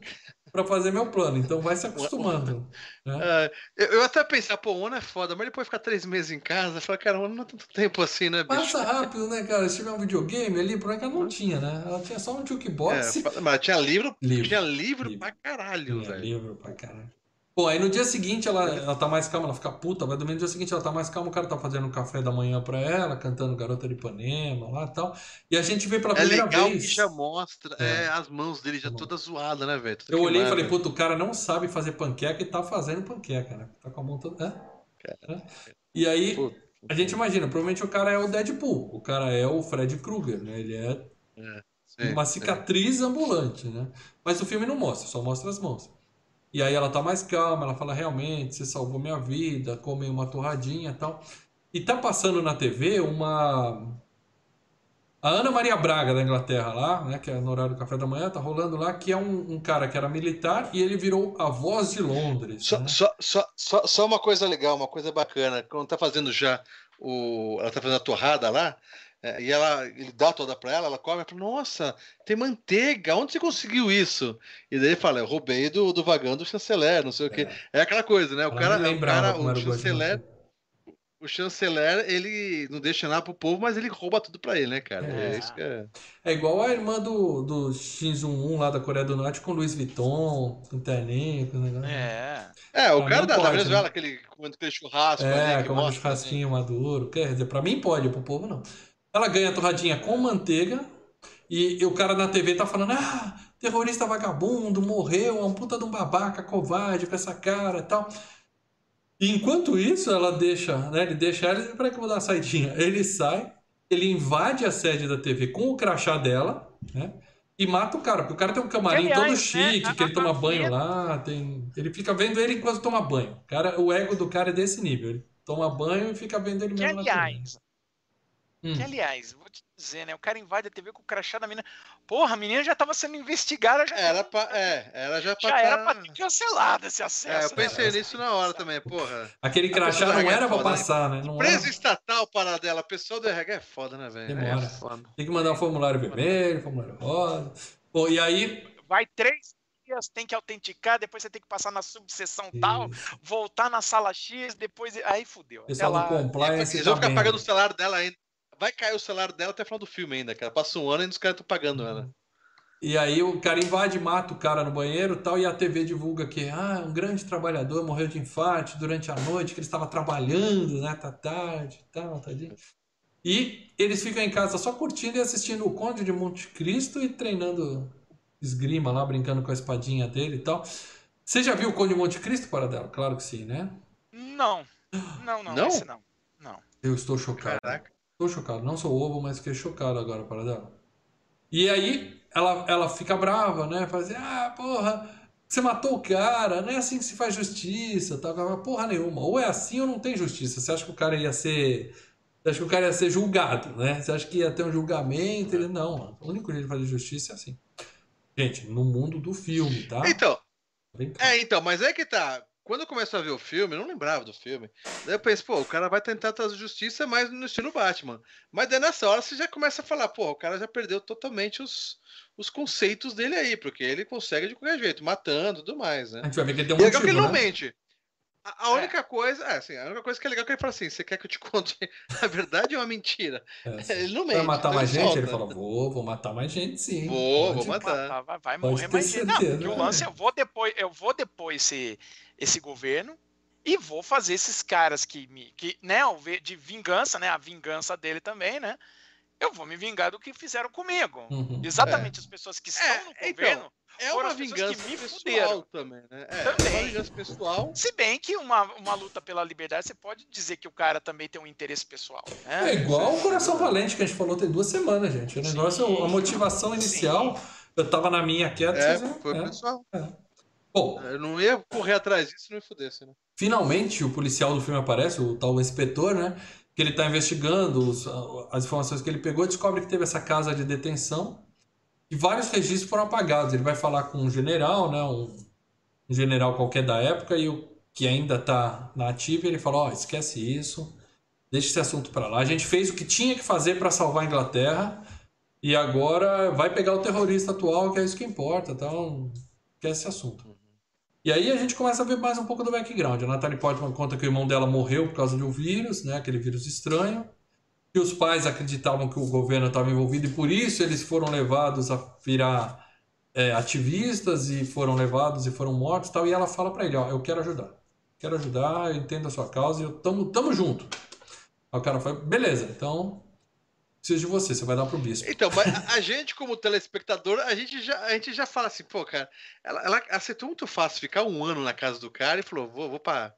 para fazer meu plano. Então vai se acostumando. Né? É, eu, eu até pensei, pô, um ano é foda, mas depois ficar três meses em casa, falei, cara, um ano não é tanto tempo assim, né, bicho? Passa rápido, né, cara? Se tiver um videogame ali, por ela não tinha, né? Ela tinha só um jukebox. É, mas tinha livro, Livro. tinha livro Livro. pra caralho, Tinha velho. livro pra caralho. Bom, aí no dia seguinte ela, ela tá mais calma, ela fica puta, dormir no dia seguinte ela tá mais calma, o cara tá fazendo um café da manhã pra ela, cantando Garota de Ipanema lá e tal. E a gente vê pela É primeira legal vez. que já mostra É. é, as mãos dele já toda zoada, né, velho? Eu olhei e falei, puta, o cara não sabe fazer panqueca e tá fazendo panqueca, né? Tá com a mão toda. É? É? E aí, Puta. a gente imagina, provavelmente o cara é o Deadpool, o cara é o Fred Krueger, né? Ele é Sim, uma cicatriz ambulante, né? Mas o filme não mostra, só mostra as mãos. E aí ela tá mais calma, ela fala, realmente, você salvou minha vida, come uma torradinha e tal. E tá passando na TV uma... A Ana Maria Braga da Inglaterra lá, né, que é no horário do café da manhã, tá rolando lá, que é um, um cara que era militar e ele virou a voz de Londres. Só, né? só, só, só, só uma coisa legal, uma coisa bacana. Quando tá fazendo já o. Ela tá fazendo a torrada lá, é, e ela, ele dá toda pra ela, ela come e fala, nossa, tem manteiga, onde você conseguiu isso? E daí ele fala, eu roubei do, do vagão do chanceler, não sei o quê. É aquela coisa, né? O Ela cara, nem o, cara, o o chanceler, o chanceler, ele não deixa nada pro povo, mas ele rouba tudo pra ele, né, cara? É, É. isso que é. É igual a irmã do, do Shin Jong-un lá da Coreia do Norte com Louis Vuitton, com terninho, com negócio. É. É, o Pra cara da, da pode, Venezuela, né? aquele, comendo aquele churrasco É, ali, que um mostra, assim. churrasquinho maduro. Quer dizer, pra mim pode, pro povo não. Ela ganha a torradinha com manteiga e, e o cara na TV tá falando: ah, terrorista vagabundo, morreu, é um puta de um babaca, covarde, com essa cara e tal. E enquanto isso, ela deixa, né? Ele deixa ela, peraí que eu vou dar uma saidinha. Ele sai, ele invade a sede da TV com o crachá dela, né? E mata o cara, porque o cara tem um camarim Que, aliás, todo chique, né, que ele toma banho lá, tem... ele fica vendo ele enquanto toma banho. O, cara, o ego do cara é desse nível. Ele toma banho e fica vendo ele Que mesmo na TV. aliás, Hum. que aliás, vou te dizer, né? O cara invade a TV com o crachá da menina. Porra, a menina já tava sendo investigada, já, Era pra. É, era já pra. já era tá- pra ter cancelado esse acesso. É, eu né, pensei velho? nisso na hora também, porra. Aquele crachá pessoa não é era pra foda, né? passar, né? Não era... Empresa estatal para dela, a pessoa do RH é foda, né, velho? Demora. É foda. Tem que mandar um formulário vermelho, formulário rosa. Bom, e aí. Vai três dias, tem que autenticar, depois você tem que passar na subseção tal, voltar na sala X, depois. Aí fudeu. Pessoal Ela- do compliance. Eles vão ficar pagando o salário dela ainda. Vai cair o salário dela até o final do filme ainda, cara. Passa um ano e os caras estão pagando ela. E aí o cara invade, mata o cara no banheiro e tal, e a TV divulga que ah, um grande trabalhador morreu de infarte durante a noite, que ele estava trabalhando, né, tá tarde e tal, tadinho. E eles ficam em casa só curtindo e assistindo o Conde de Monte Cristo e treinando esgrima lá, brincando com a espadinha dele e tal. Você já viu o Conde de Monte Cristo, Paradelo? Claro que sim, né? Não. Não, não, Não? esse não. Não. Eu estou chocado. Caraca. Estou chocado. Não sou ovo, mas fiquei chocado agora, para dela. E aí, ela, ela fica brava, né? Fala assim, ah, porra, você matou o cara, não é assim que se faz justiça, fala, Porra nenhuma. Ou é assim ou não tem justiça. Você acha que o cara ia ser... Você acha que o cara ia ser julgado, né? Você acha que ia ter um julgamento? Ele, não, o único jeito de fazer justiça é assim. Gente, no mundo do filme, tá? Então, é, então, mas é que tá. Quando eu começo a ver o filme, eu não lembrava do filme. Daí eu penso, pô, o cara vai tentar trazer justiça mais no estilo Batman. Mas daí nessa hora você já começa a falar, pô, o cara já perdeu totalmente os, os conceitos dele aí, porque ele consegue de qualquer jeito, matando e tudo mais, né? A gente vai ver que ele tem um E é legal que ele motivo, não né? mente. A, a única coisa, é, assim, a única coisa que é legal é que ele fala assim: você quer que eu te conte a verdade ou a mentira? É. Ele não mente. Vai matar então mais gente? solta. Ele fala, vou, vou matar mais gente, sim. Vou, Pode. vou matar. Vai, vai, vai morrer mais gente. Não, o né? lance, eu vou depois, eu vou depois esse, esse governo e vou fazer esses caras que me. Que, né, de vingança, né? A vingança dele também, né? Eu vou me vingar do que fizeram comigo. Uhum. Exatamente as pessoas que estão É, no então, governo. É foram uma as pessoas vingança que me pessoal fuderam. também, né? É, Também. é uma vingança pessoal. Se bem que uma, uma luta pela liberdade, você pode dizer que o cara também tem um interesse pessoal. Né? É igual o Coração Valente que a gente falou tem duas semanas, gente. O Sim, negócio, a motivação inicial, eu tava na minha quieta. É, foi é. pessoal. Bom, Eu não ia correr atrás disso se não me fudesse, né? finalmente o policial do filme aparece, o tal inspetor, né? Que ele tá investigando os- as informações que ele pegou, descobre que teve essa casa de detenção e vários registros foram apagados. Ele vai falar com um general, né? Um, um general qualquer da época e o que ainda tá na ativa, ele fala: Ó, esquece isso, deixa esse assunto para lá. A gente fez o que tinha que fazer para salvar a Inglaterra e agora vai pegar o terrorista atual, que é isso que importa, então esquece esse assunto. E aí a gente começa a ver mais um pouco do background. A Natalie Portman conta que o irmão dela morreu por causa de um vírus, né? Aquele vírus estranho. Que os pais acreditavam que o governo estava envolvido e por isso eles foram levados a virar é, ativistas e foram levados e foram mortos e tal. E ela fala pra ele, ó, eu quero ajudar. Quero ajudar, eu entendo a sua causa e eu tamo, tamo junto. Aí o cara fala, beleza, então preciso de você, você vai dar pro bispo. Então, mas a, gente, como telespectador, a gente já, a gente já fala assim, pô, cara, ela, ela aceitou muito fácil ficar um ano na casa do cara e falou, vou, vou pra.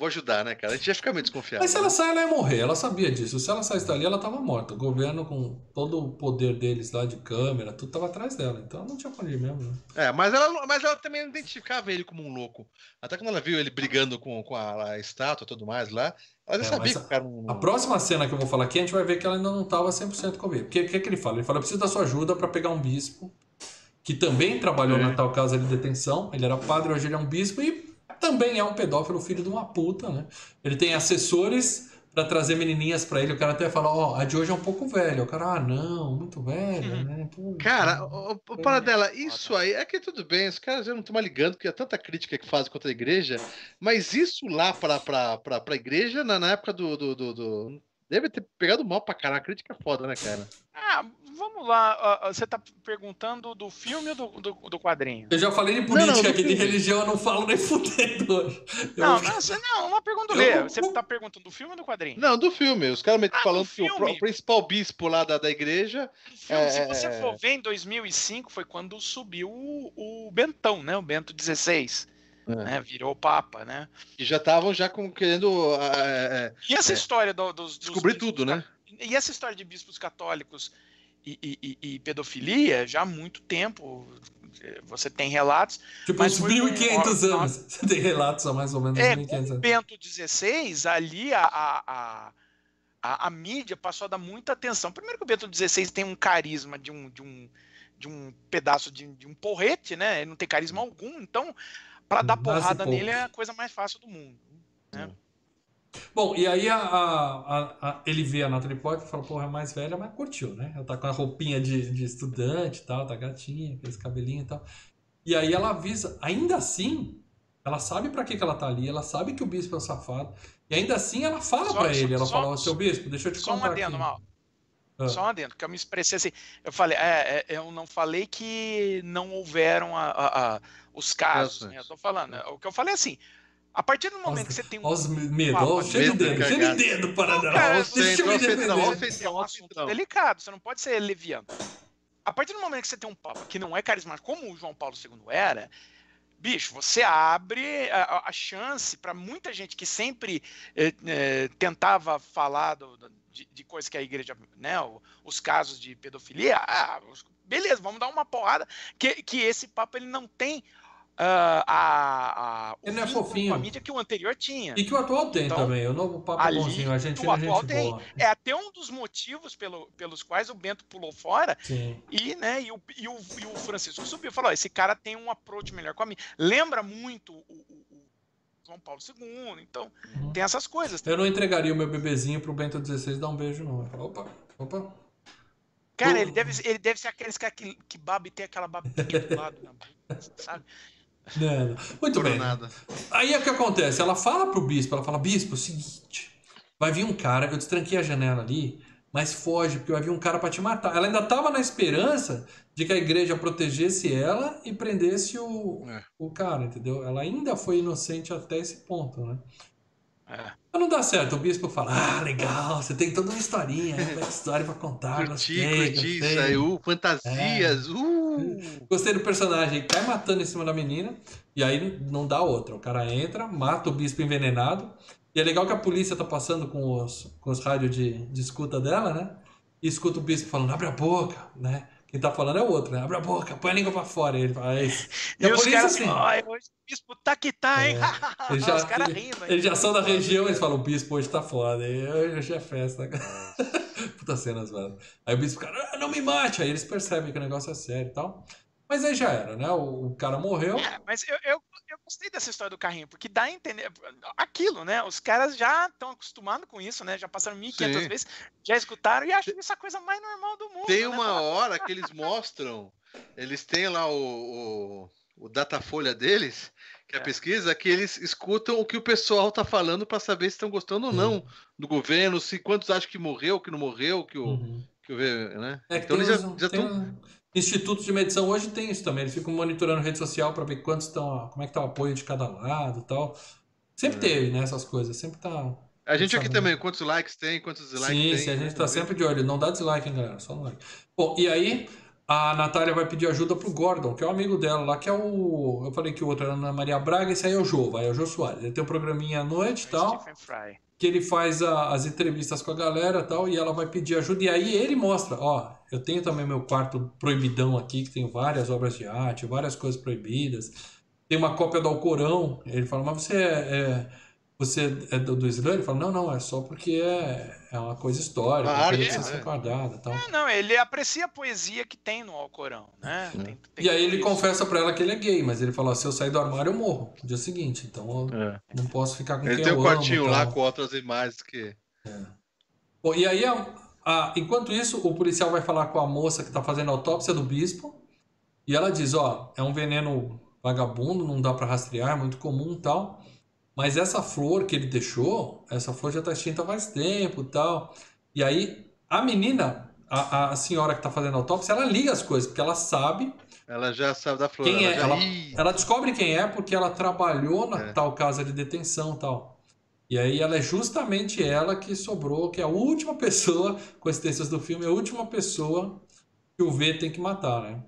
Vou ajudar, né, cara? A gente já fica meio desconfiado. Mas se né? ela sair, ela ia morrer, ela sabia disso. Se ela saísse dali, ela tava morta. O governo, com todo o poder deles lá de câmera, tudo tava atrás dela. Então não tinha pra onde ir mesmo, né? É, mas ela, mas ela também identificava ele como um louco. Até quando ela viu ele brigando com, com a, a estátua e tudo mais lá, ela já É, sabia que o cara não. A próxima cena que eu vou falar aqui, a gente vai ver que ela ainda não tava 100% convicta. Porque o que, que ele fala? Ele fala, eu preciso da sua ajuda pra pegar um bispo que também trabalhou É. na tal casa de detenção. Ele era padre, hoje ele é um bispo e também é um pedófilo, filho de uma puta, né? Ele tem assessores pra trazer menininhas pra ele. O cara até fala, ó, a de hoje é um pouco velha. O cara, ah, não, muito velha, Uhum. né? Pô, Cara, o. Paradela, isso aí é que tudo bem, os caras já não estão mais ligando, porque é tanta crítica que fazem contra a igreja, mas isso lá pra, pra, pra, pra igreja, na, na época do, do, do, do- Deve ter pegado mal pra caralho, a crítica é foda, né, cara? Ah, vamos lá. Você tá perguntando do filme ou do, do, do quadrinho? Eu já falei de Não, política não, do aqui, de religião eu não falo nem fudendo hoje. Eu- Não, não, você- não, uma pergunta Eu- Lê. Você tá perguntando do filme ou do quadrinho? Não, do filme, os caras meio que Ah, do falando que o, principal bispo lá da, da igreja. Filme, se É, você é, for ver, em 2005 foi quando subiu o, o Bentão, né? O Bento XVI. É. Né? Virou Papa, né? que já estavam já com, querendo ah, é, é, E essa É. história do- dos, dos descobrir bispos tudo, né? E essa história de bispos católicos e, e- e- pedofilia, já há muito tempo, eh, você tem relatos. Tipo, uns foi um- 1.500 ó, anos. Você tem relatos há mais ou menos É, 1.500 com o anos. Bento XVI, ali a, a, a, a- mídia passou a dar muita atenção. Primeiro que o Bento XVI tem um carisma de um, de um, de um pedaço de, de um porrete, né? Ele não tem carisma algum, então, para dar Nasce porrada pouco. nele é a coisa mais fácil do mundo. Bom, e aí a, a- a- a- ele vê a Natalie Portman e fala, porra, é mais velha, mas curtiu, né? Ela tá com a roupinha de, de estudante e tal, tá gatinha, aqueles cabelinhos e tal. E aí ela avisa, ainda assim, ela sabe pra que, que ela tá ali, ela sabe que o bispo é um safado, e ainda assim ela fala só- ele, ela só- fala, ó, seu bispo, deixa eu te Só um contar adendo, aqui. Mal. Ah. Só um adendo, que eu me expressei assim. Eu falei, é, é, eu não falei que não houveram a- a- a- os casos, né? Eu tô falando. O que eu falei é assim. A partir do momento que você tem um. Olha os medos, cheio de dedo, cheio de dedo para Não, dar. cara, Ó, o Deixa eu me defender. É um assunto delicado, você não pode ser leviano. A partir do momento que você tem um papa que não é carismático, como o João Paulo II era, bicho, você abre a, a- chance para muita gente que sempre eh, eh, tentava falar do- de, de coisas que a igreja, né, os casos de pedofilia, ah, beleza, vamos dar uma porrada, que, que esse papa ele não tem a, a, o Ele não é fofinho. a mídia que o anterior tinha. E que o atual tem Então, também, o novo Papa é ali, bonzinho, a gente o atual gente tem. boa. É até um dos motivos pelo, pelos quais o Bento pulou fora Sim. e, né, e, o, e, o, e o Francisco subiu. Falou: ó, esse cara tem um approach melhor com a mim. Lembra muito o, o- João Paulo II. Então, Uhum. tem essas coisas. Eu não entregaria o meu bebezinho pro Bento XVI dar um beijo, não. Opa, opa. Cara, ele deve, ele deve ser aqueles caras que, que baba e tem aquela babinha do lado, na boca, sabe? Não, não. Muito bem. Coronada. Aí é o que acontece? Ela fala pro bispo, ela fala, bispo, é o seguinte, vai vir um cara, eu destranquei a janela ali, mas foge, porque vai vir um cara pra te matar. Ela ainda tava na esperança de que a igreja protegesse ela e prendesse o, É. o cara, entendeu? Ela ainda foi inocente até esse ponto, né? É. Mas não dá certo, o bispo fala, ah, legal, você tem toda uma historinha, né? Uma história pra contar, Curti, curti aí. Uh, fantasias. Uh. Gostei do personagem, cai matando em cima da menina, e aí não dá outra. O cara entra, mata o bispo envenenado. E é legal que a polícia tá passando com os, com os rádios de, de escuta dela, né? E escuta o bispo falando, abre a boca, né? Quem tá falando é o outro, né? Abre a boca, põe a língua pra fora. E ele fala, é isso. E, E, os caras assim, "Ai, hoje o bispo tá que tá, hein? É. Ele já- os caras rindo. hein? eles já são da região, eles falam, o bispo hoje tá foda. E hoje é festa. Puta cenas, mano. Aí o bispo, cara, "Ah, não me mate. Aí eles percebem que o negócio é sério e tal. Mas aí já era, né? O, o cara morreu. É, mas eu, eu gostei dessa história do carrinho, porque dá a entender aquilo, né? Os caras já estão acostumados com isso, né? Já passaram 1.500 Sim. vezes, já escutaram e acham isso a coisa mais normal do mundo. Tem né? uma hora que eles mostram, eles têm lá o, o, o datafolha deles, que é a É. pesquisa, que eles escutam o que o pessoal tá falando para saber se estão gostando ou não do governo, se quantos acham que morreu, que não morreu, que o, Uhum. que o né? É que Então eles já, estão institutos de medição hoje tem isso também. Eles ficam monitorando rede social para ver quantos estão, como é que tá o apoio de cada lado, e tal. Sempre É. teve, né, essas coisas. Sempre tá. A gente aqui também, quantos likes tem, quantos dislikes sim, tem. sim, a gente né? tá sempre de olho. Não dá dislike, hein, galera. Só no like. Bom, e aí a Natália vai pedir ajuda pro Gordon, que é um amigo dela lá, que é o. Eu falei que o outro era a Ana Maria Braga, esse aí é o Jô, vai, é o Jô Soares. Ele tem um programinha à noite e tal. Stephen Fry. Que ele faz a- as entrevistas com a galera tal, e ela vai pedir ajuda, e aí ele mostra, ó, eu tenho também meu quarto proibidão aqui, que tem várias obras de arte, várias coisas proibidas, tem uma cópia do Alcorão, ele fala, mas você é, é- você é do, do Islã? Ele fala, não, não, é só porque é, é uma coisa histórica, que precisa né? ser guardada tal. É, não, ele aprecia a poesia que tem no Alcorão, né? Tem- tem E aí ele isso. confessa pra ela que ele é gay, mas ele fala, se eu sair do armário eu morro, no dia seguinte, então eu É. não posso ficar com Ele quem tem eu um amo e quartinho lá com outras imagens que. Bom, e aí, a- a- enquanto isso, o policial vai falar com a moça que tá fazendo a autópsia do bispo. E ela diz: Ó, é um veneno vagabundo, não dá pra rastrear, é muito comum e tal. Mas essa flor que ele deixou, essa flor já tá extinta faz tempo e tal. E aí, a menina, a, a senhora que tá fazendo a autópsia, ela liga as coisas, porque ela sabe Ela já sabe da flor. quem ela é. já... Ela, ela descobre quem é porque ela trabalhou na É. tal casa de detenção e tal. E aí ela é justamente ela que sobrou, que é a última pessoa, coincidências do filme, é a última pessoa que o V tem que matar, né?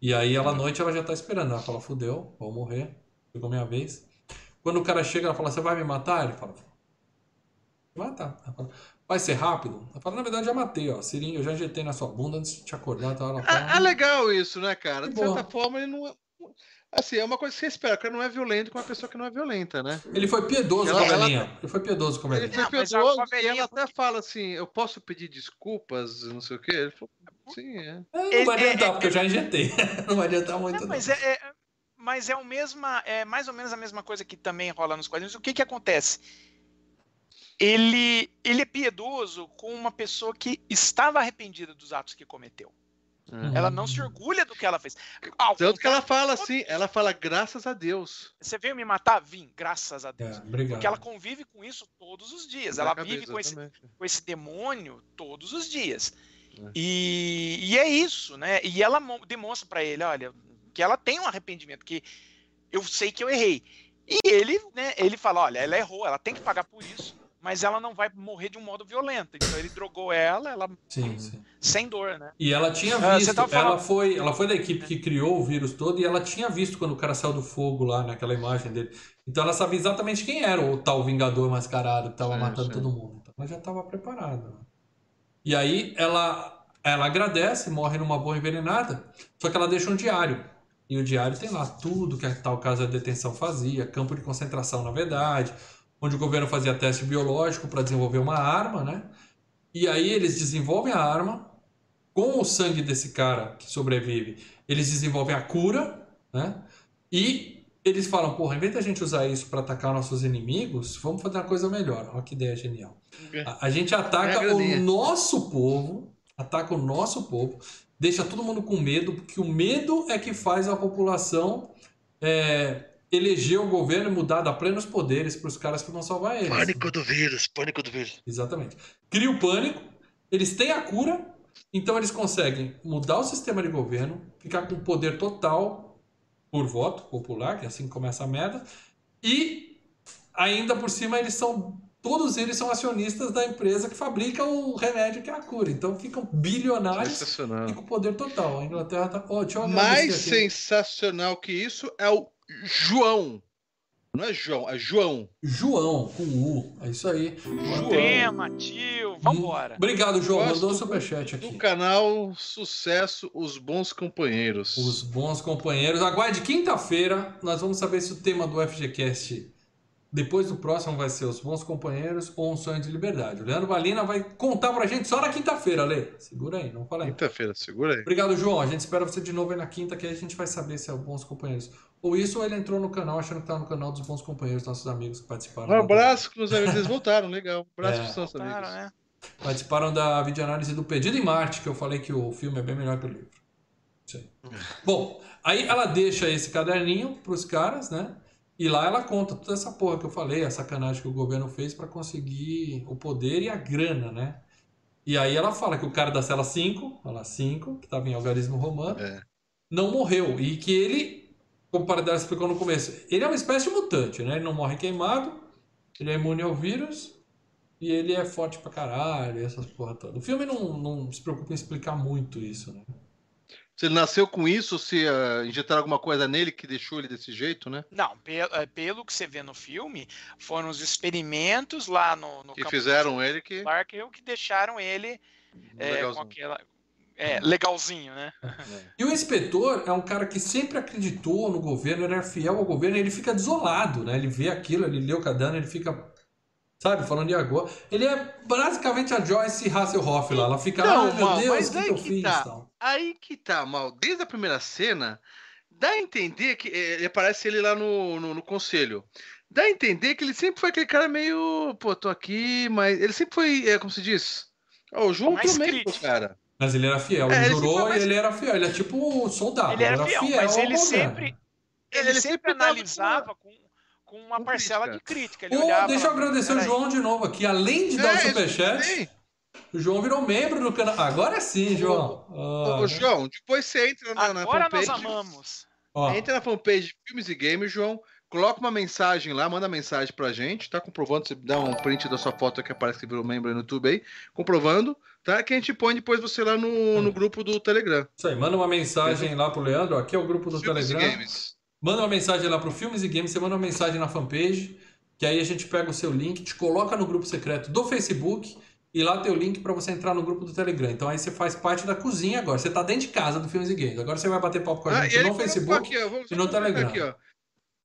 E aí ela à noite ela já tá esperando. Ela fala, fudeu, vou morrer, chegou minha vez. Quando o cara chega, ela fala, você vai me matar? Ele fala, vai matar. Ela fala, vai ser rápido? Ela fala, na verdade já matei, ó, seringa, eu já injetei na sua bunda antes de te acordar. Tal. Ela fala, É, é legal isso, né, cara? De Que certa forma, ele não é. Assim, é uma coisa que você espera, o cara não é violento com uma pessoa que não é violenta, né? Ele foi piedoso Ela- com a ela- velhinha. Ele foi piedoso com a Ele velhinha. foi Não, piedoso e ela até fala assim: eu posso pedir desculpas, não sei o quê. Ele falou, sim, é. É, Não vai Ele- adiantar, é- porque eu já injetei. Não vai adiantar muito, É, não. mas é, é- mas é o mesma, é mais ou menos a mesma coisa que também rola nos quadrinhos. O que que acontece? Ele, ele é piedoso com uma pessoa que estava arrependida dos atos que cometeu. Uhum. Ela não se orgulha do que ela fez. Ao Tanto que ela fala assim, ela fala graças a Deus. Você veio me matar? Vim, graças a Deus. É. Porque ela convive com isso todos os dias. Na Ela cabeça, vive com esse, com esse demônio todos os dias. É. E, e é isso, né? E ela mo- demonstra pra ele, olha, que ela tem um arrependimento, que eu sei que eu errei. E ele, né, ele fala, olha, ela errou, ela tem que pagar por isso, mas ela não vai morrer de um modo violento. Então ele drogou ela, ela Sim, sim. sem dor, né? E ela tinha Ah, visto, falando- ela, foi, ela foi da equipe que criou o vírus todo e ela tinha visto quando o cara saiu do fogo lá, naquela imagem dele. Então ela sabia exatamente quem era o tal Vingador mascarado que tava Sim, matando sim. todo mundo. Então ela já estava preparada. né? E aí ela, ela agradece, morre numa boa envenenada, só que ela deixa um diário. E o diário tem lá tudo que a tal casa de detenção fazia, campo de concentração, na verdade, onde o governo fazia teste biológico para desenvolver uma arma, né? E aí eles desenvolvem a arma com o sangue desse cara que sobrevive. Eles desenvolvem a cura, né? E eles falam, porra, em vez da gente usar isso para atacar nossos inimigos, vamos fazer uma coisa melhor. Olha que ideia genial. A, a gente É ataca graninha. o nosso povo, ataca o nosso povo, deixa todo mundo com medo, porque o medo é que faz a população é, eleger o governo e mudar, dar plenos poderes para os caras que vão salvar eles. Pânico do vírus, pânico do vírus. Exatamente. Cria o pânico, eles têm a cura, então eles conseguem mudar o sistema de governo, ficar com poder total por voto popular, que é assim que começa a merda, e ainda por cima eles são. Todos eles são acionistas da empresa que fabrica o remédio que é a cura. Então ficam bilionários e com poder total. A Inglaterra tá. Ó, deixa eu Mais sensacional que isso é o João. Não é João, é João. João, com U. É isso aí. Trema, tio, vambora. Obrigado, João. Mandou um do- superchat aqui. Do canal Sucesso, Os Bons Companheiros. Os bons companheiros. Aguarde quinta-feira. Nós vamos saber se o tema do FGCast depois do próximo vai ser Os Bons Companheiros ou Um Sonho de Liberdade. O Leandro Valina vai contar pra gente só na quinta-feira, Lê. Segura aí, não fala aí. Quinta-feira, segura aí. Obrigado, João. A gente espera você de novo aí na quinta, que aí a gente vai saber se é o Bons Companheiros. Ou isso, ou ele entrou no canal achando que tá no canal dos Bons Companheiros, nossos amigos que participaram. Um abraço com os amigos, eles voltaram, legal. Um abraço É. pros nossos Claro, amigos. né? Participaram da videoanálise do Perdido em Marte, que eu falei que o filme é bem melhor que o livro. Bom, aí ela deixa esse caderninho pros caras, né? E lá ela conta toda essa porra que eu falei, a sacanagem que o governo fez para conseguir o poder e a grana, né? E aí ela fala que o cara da cela 5, ela 5, que tava em algarismo romano, É. não morreu. E que ele, como o Paradela explicou no começo, ele é uma espécie de mutante, né? Ele não morre queimado, ele é imune ao vírus e ele é forte pra caralho, essas porra toda. O filme não, não se preocupa em explicar muito isso, né? Se ele nasceu com isso, se ah, injetaram alguma coisa nele que deixou ele desse jeito, né? Não, pelo, é, pelo que você vê no filme, foram os experimentos lá no, no Que campo fizeram ele que. Clark que deixaram ele é, com Legalzinho. aquela. É, legalzinho, né? E o inspetor é um cara que sempre acreditou no governo, ele era fiel ao governo, e ele fica desolado, né? Ele vê aquilo, ele lê o caderno, ele fica, sabe, falando de agora. Ele é basicamente a Joyce Hasselhoff lá, ela fica, Não, ah, meu Deus, mas o que, que fiz? tá. Aí que tá, mal. Desde a primeira cena, dá a entender que. Ele aparece ele lá no, no, no conselho. Dá a entender que ele sempre foi aquele cara meio. Pô, tô aqui, mas. Ele sempre foi. É, como se diz? Ó, o João Mais também, crítico. cara. Mas ele era fiel, É, ele ele jurou e mais- ele era fiel, ele é tipo soldado, Ele era fiel, mas ao ele sempre, ele, Ele sempre analisava com, com uma com parcela crítica. de crítica. Ele olhava, deixa eu agradecer o "Peraí, João de novo aqui, além de dar o É, superchat. O João virou membro do canal. Agora sim, João. Ô, Ah, ô, João, depois você entra na, na Agora nós fanpage. amamos. ó, Entra na fanpage de Filmes e Games, João. Coloca uma mensagem lá, manda mensagem pra gente, tá comprovando, você dá um print da sua foto que aparece que virou membro aí no YouTube aí, comprovando, tá? Que a gente põe depois você lá no, no grupo do Telegram. Isso aí, manda uma mensagem lá pro Leandro, ó, aqui é o grupo do Filmes e Telegram. Games. Manda uma mensagem lá pro Filmes e Games, você manda uma mensagem na fanpage, que aí a gente pega o seu link, te coloca no grupo secreto do Facebook e lá tem o link pra você entrar no grupo do Telegram. Então aí você faz parte da cozinha agora. Você tá dentro de casa do Filmes e Games. Agora você vai bater papo com a Ah, gente ele no Facebook. aqui, e no Telegram. Aqui.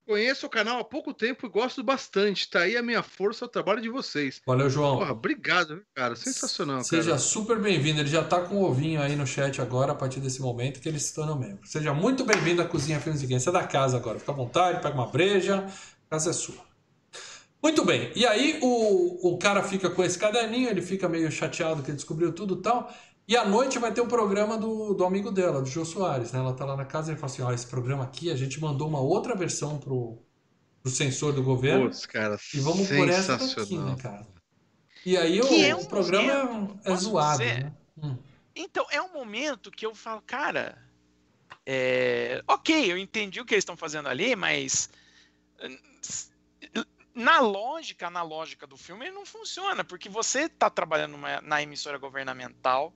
Conheço o canal há pouco tempo e gosto bastante. Tá aí a minha força ao trabalho de vocês. Valeu, João. Porra, obrigado, cara. Sensacional, Seja cara. super bem-vindo. Ele já tá com o ovinho aí no chat agora, a partir desse momento que ele se torna membro. Seja muito bem-vindo à Cozinha Filmes e Games. Você é da casa agora. Fica à vontade, pega uma breja. A casa é sua. Muito bem. E aí o, o cara fica com esse caderninho, ele fica meio chateado que ele descobriu tudo e tal. E à noite vai ter o programa do, do amigo dela, do Jô Soares, né? Ela tá lá na casa e ele fala assim: ó, esse programa aqui, a gente mandou uma outra versão pro, pro sensor do governo. Putz, cara, E vamos por essa daqui, né, cara? E aí o, é um o programa é- momento, é, posso zoado, dizer? né? Hum. Então, é um momento que eu falo, cara, é, ok, eu entendi o que eles estão fazendo ali, mas hum, na lógica, na lógica do filme, ele não funciona, porque você está trabalhando numa- na emissora governamental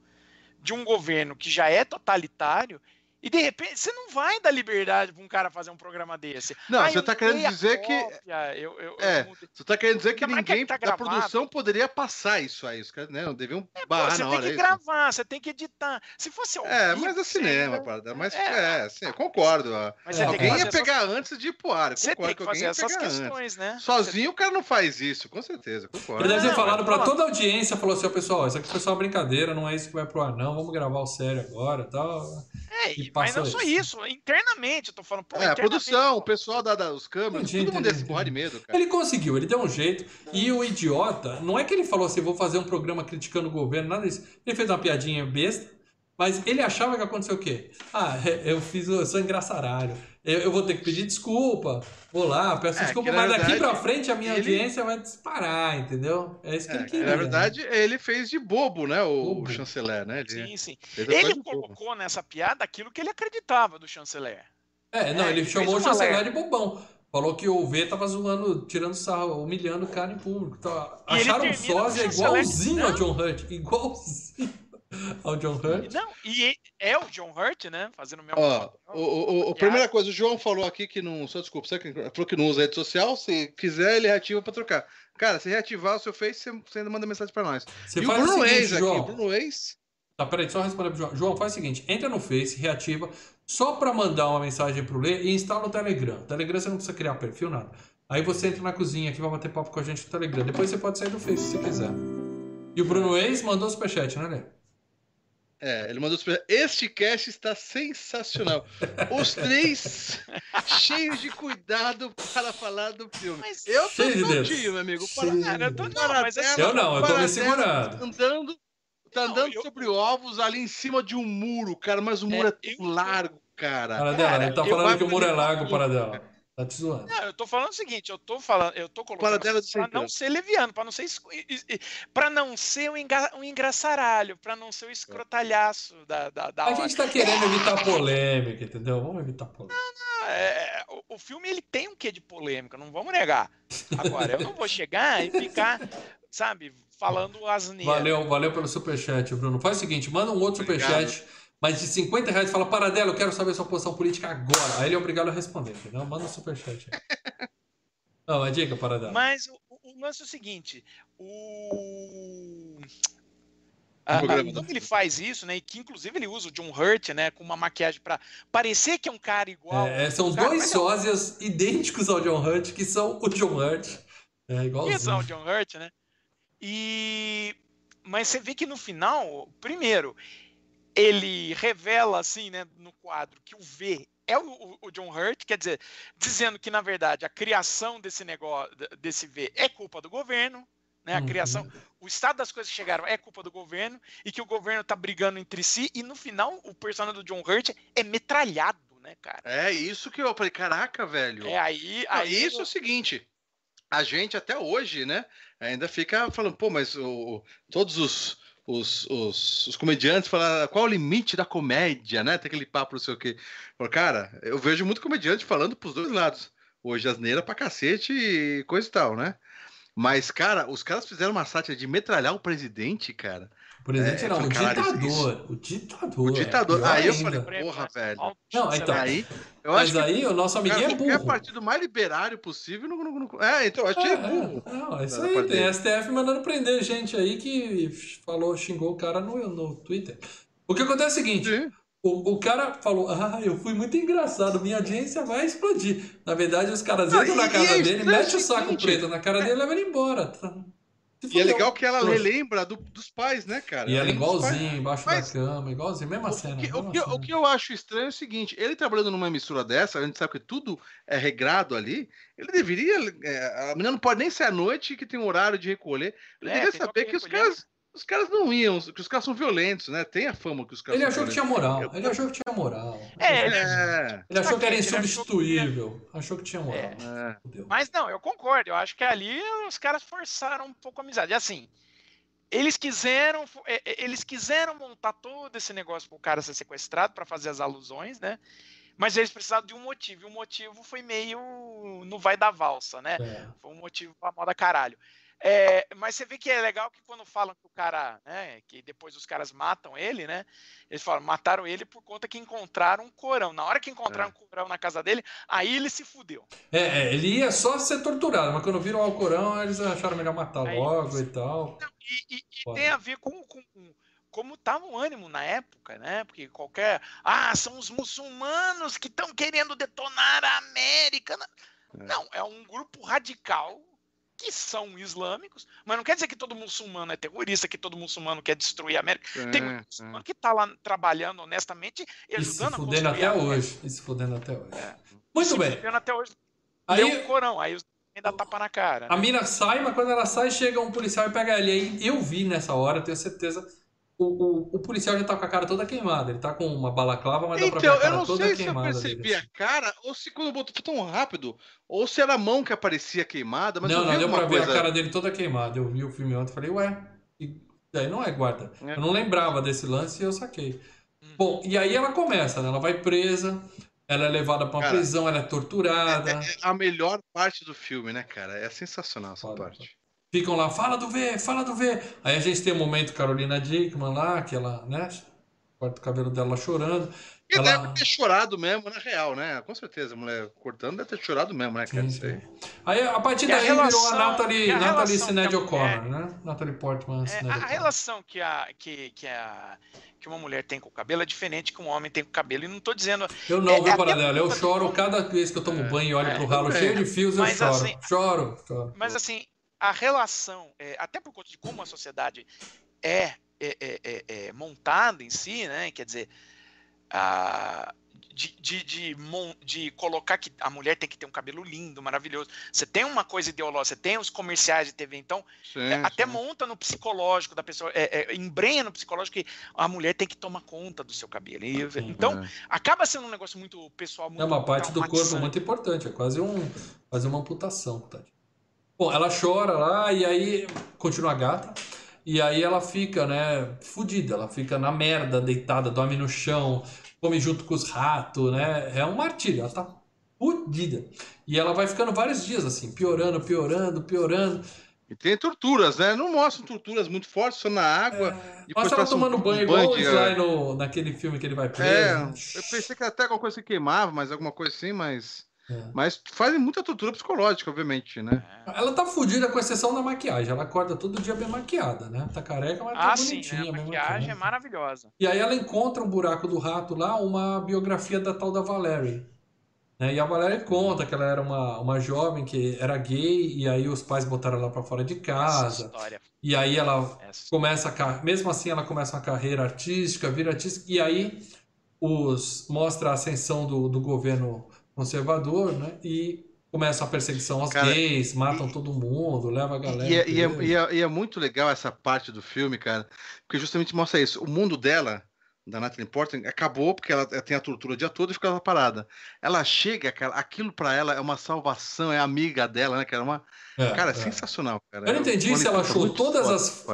de um governo que já é totalitário e de repente você não vai dar liberdade para um cara fazer um programa desse. Não, Ah, você eu tá querendo dizer que- cópia, eu- eu- eu É. Você tá querendo dizer que ninguém tá da produção poderia passar isso aí. Os caras né, não deviam Pô, barrar você na tem hora. que é isso? gravar, você tem que editar. Se fosse ao É, vivo, mas é você cinema, ainda- parada. Mas É. é, sim, eu concordo. Mas É, você Alguém ia essas- pegar antes de ir pro ar. eu Você Concordo tem que que alguém fazer ia essas pegar antes. questões, né? Sozinho o cara não faz isso, com certeza, concordo. Ele deve ter Não, falado eu pra falo- toda a audiência, falou assim, ó, pessoal, isso aqui foi só uma brincadeira, não é isso que vai pro ar, não, vamos gravar o sério agora e tal. É, E mas não passou só isso. isso, internamente, eu tô falando, pô, É, a produção, o pessoal da, da- os câmeras, todo mundo entendi, desse porra de medo, cara. Ele conseguiu, ele deu um jeito. E o idiota, não é que ele falou assim, vou fazer um programa criticando o governo, nada disso. Ele fez uma piadinha besta, mas ele achava que aconteceu o quê? Ah, eu fiz, eu sou engraçaralho. Eu, eu vou ter que pedir desculpa, vou lá, peço É, desculpa, mas daqui pra frente a minha ele- audiência vai disparar, entendeu? É isso que É, ele queria. na verdade, ele fez de bobo, né, o, Bobo. chanceler, né? Ele Sim, sim. a Ele de bobo. colocou nessa piada aquilo que ele acreditava do chanceler. É, não, É, ele ele chamou o chanceler alerta. de bobão. Falou que o V tava zoando, tirando sarro, humilhando o cara em público. Tá. E ele Acharam um sósia igualzinho ao Não. John Hurt. Igualzinho ao John Hurt. Não, e é o John Hurt, né? Fazendo o mesmo. Ó, o, o, o- a primeira coisa, o João falou aqui que não. Só desculpa, você que- falou que não usa rede social. Se quiser, ele reativa pra trocar. Cara, se reativar o seu Face, você, você ainda manda mensagem pra nós. Você e o faz o Bruno seguinte, Reis aqui, João. o Bruno Reis. Tá, peraí, só responder pro João. João, faz o seguinte: entra no Face, reativa, só pra mandar uma mensagem pro Lê e instala o Telegram. O Telegram você não precisa criar perfil, nada. Aí você entra na cozinha aqui, vai bater papo com a gente no Telegram. Depois você pode sair do Face se quiser. E o Bruno Reis mandou o superchat, né, Lê? É, ele mandou super. Este cast está sensacional. Os três cheios de cuidado para falar do filme. Mas- eu tô Cheio de dedos. juntinho, meu amigo. De Cara, eu tô- não, mas assim, Eu não, eu tô me segurando. Andando, tá Não, andando eu- sobre ovos ali em cima de um muro, cara. Mas o muro é, É, tão eu- largo, cara. Paradela, Cara, ele tá falando que o muro é largo, Paradela. Tá te zoando. Não, eu tô falando o seguinte, eu tô falando, eu tô colocando Paradela pra não ser leviano, pra não ser para não ser um, enga, um engraçaralho, pra não ser o escrotalhaço da, da, da A hora. gente tá querendo evitar polêmica, entendeu? Vamos evitar polêmica. É, o, o filme ele tem um quê de polêmica, não vamos negar. Agora, eu não vou chegar e ficar, sabe, falando asneira. Valeu, valeu pelo superchat, Bruno. Faz o seguinte, manda um outro Obrigado. superchat, mas de 50 reais, fala, Paradela, eu quero saber sua posição política agora. Aí ele é obrigado a responder, entendeu? Manda um superchat aí. Não, é dica, Paradela. Mas o, o lance é o seguinte, o... Ah, quando da- ele faz isso, né, e que inclusive ele usa o John Hurt, né, com uma maquiagem pra parecer que é um cara igual. É, são os Cara, dois mas é- sósias idênticos ao John Hurt, que são o John Hurt. É Que igualzinho. são o John Hurt, né? E mas você vê que no final, primeiro, ele revela assim, né, no quadro que o V é o, o- John Hurt, quer dizer, dizendo que na verdade a criação desse negócio desse V é culpa do governo, né? A Uhum. criação, o estado das coisas que chegaram é culpa do governo e que o governo tá brigando entre si e no final o personagem do John Hurt é metralhado, né, cara? É isso que eu falei, caraca, velho. É aí, Não, aí isso é o seguinte, a gente até hoje, né, ainda fica falando, pô, mas o, todos os, os, os, os comediantes falam qual o limite da comédia, né? Tem aquele papo, não sei o quê. Cara, eu vejo muito comediante falando pros dois lados. Hoje asneira pra cacete e coisa e tal, né? Mas, cara, os caras fizeram uma sátira de metralhar o presidente, cara. O presidente É, não, o falei, ditador. O ditador. O ditador. é aí eu ainda. falei, porra, velho. Não, então, Aí, eu Mas acho que aí o nosso amiguinho cara, é qualquer burro. partido mais liberário possível. Não, não, não- é, então, eu achei É, burro. é, não, é isso aí. Tem. STF mandando prender gente aí que falou, xingou o cara no, no Twitter. O que acontece é o seguinte: Sim. o, o cara falou, ah, eu fui muito engraçado, minha audiência vai explodir. Na verdade, os caras Não, entram e- na casa é dele, mete o saco seguinte, preto na cara dele e leva ele embora. E é legal que ela relembra do- dos pais, né, cara? E ela pais. igualzinho, embaixo Mas- da cama, igualzinho, mesma cena. O que, o, mesma que, cena. o que eu acho estranho é o seguinte: ele trabalhando numa emissora dessa, a gente sabe que tudo é regrado ali. Ele deveria. é, a menina não pode nem ser à noite que tem um horário de recolher. Ele É, deveria saber que que os recolher. caras, os caras não iam, que os caras são violentos, né? Tem a fama que os caras Ele são achou que tinha moral. Eu- Ele achou que tinha moral. É, ele- É, Ele achou que era insubstituível. Achou que tinha moral. é. Fudeu. Mas não, eu concordo. Eu acho que ali os caras forçaram um pouco a amizade. Assim, eles quiseram, é, é, eles quiseram montar todo esse negócio para o cara ser sequestrado para fazer as alusões, né? Mas eles precisavam de um motivo. E o motivo foi meio no vai da valsa, né? É. Foi um motivo pra moda caralho. É, mas você vê que é legal que quando falam que o cara, né, que depois os caras matam ele, né? Eles falam, mataram ele por conta que encontraram um corão. Na hora que encontraram um corão na casa dele, aí ele se fudeu. É, é, ele ia só ser torturado, mas quando viram o Alcorão, eles acharam melhor matar Aí- logo e tal. E, e- e Foda. tem a ver com, com- com como estava o ânimo na época, né? Porque qualquer. Ah, são os muçulmanos que estão querendo detonar a América. Não, É. Não, é um grupo radical que são islâmicos, mas não quer dizer que todo muçulmano é terrorista, que todo muçulmano quer destruir a América. Tem É, muito muçulmano que está lá trabalhando honestamente e E se ajudando a fudendo até a hoje. E se fudendo até hoje. É. Muito Se bem. fudendo até hoje. Aí o Corão, aí os ainda tapa na cara. a né? mina sai, mas quando ela sai, chega um policial e pega ela. E aí eu vi nessa hora, tenho certeza. O, o, o policial já tá com a cara toda queimada. Ele tá com uma balaclava, mas dá pra ver Então, a eu cara não toda sei se eu queimada percebi dele. a cara ou se quando botou tão rápido, ou se era a mão que aparecia queimada, mas não, eu não, deu pra alguma ver coisa. a cara dele toda queimada. Eu vi o filme ontem e falei, ué, e daí não é guarda. É. Eu não lembrava desse lance e eu saquei. Hum. Bom, e aí ela começa, né? Ela vai presa, ela é levada pra uma Cara, prisão, ela é torturada. É a melhor parte do filme, né, cara? É sensacional essa Foda, parte. Ficam lá, fala do V, fala do V. Aí a gente tem o momento Carolina Dickman lá, que ela, né? Corta o cabelo dela chorando. E Ela- deve ter chorado mesmo, na real, né? Com certeza, a mulher cortando deve ter chorado mesmo, né? Sim, aí. sim. Aí a partir E a daí virou a relação- Natalie, e a Natalie relação O'Connor, né? Natalie Portman É, a relação que, a, que, que, a, que uma mulher tem com o cabelo é diferente que um homem tem com o cabelo. E não tô dizendo. Eu não, É, viu, é até Paradela? Eu choro cada vez que eu tomo banho e olho é, pro ralo tudo cheio de fios, eu choro. assim- Choro, choro. Mas assim, a relação, é, até por conta de como a sociedade é, é, é, é- é montada em si, né? Quer dizer, a- de, de, de, de, colocar que a mulher tem que ter um cabelo lindo, maravilhoso. Você tem uma coisa ideológica, você tem os comerciais de TV, então sim, é, até monta no psicológico da pessoa, é, é, embrenha no psicológico que a mulher tem que tomar conta do seu cabelo. E, então, é. acaba sendo um negócio muito pessoal. Muito é uma parte do corpo muito importante, é quase, um, quase uma amputação. Tá? Bom, ela chora lá e aí continua gata. E aí ela fica, né, fudida, ela fica na merda, deitada, dorme no chão, come junto com os ratos, né? É um martírio, ela tá fudida. E ela vai ficando vários dias assim, piorando, piorando, piorando. E tem torturas, né? Não mostram torturas muito fortes, só na água. É... Mostra ela tomando um, banho, um igual o Sly no, naquele filme que ele vai preso. É, eu pensei que até alguma coisa que queimava, mas alguma coisa assim, mas... É. Mas fazem muita tortura psicológica, obviamente, né? É. Ela tá fudida com exceção da maquiagem. Ela acorda todo dia bem maquiada, né? Tá careca, mas tá ah, bonitinha. Sim, né? A maquiagem é maravilhosa. E aí ela encontra um buraco do rato lá, uma biografia da tal da Valerie. Né? E a Valerie conta que ela era uma, uma jovem que era gay, e aí os pais botaram ela para fora de casa. E aí ela Essa começa a, mesmo assim ela começa uma carreira artística, vira artista, e aí os mostra a ascensão do, do governo conservador, né? E começa a perseguição aos cara, gays, matam e, todo mundo, leva a galera. E é, e, é, e, é, e é, muito legal essa parte do filme, cara, porque justamente mostra isso. O mundo dela, da Natalie Portman, acabou porque ela tem a tortura o dia todo e fica parada. Ela chega, cara, aquilo para ela é uma salvação, é amiga dela, né? Que era uma. É, cara, é. sensacional, cara. Eu não entendi se ela achou todas as,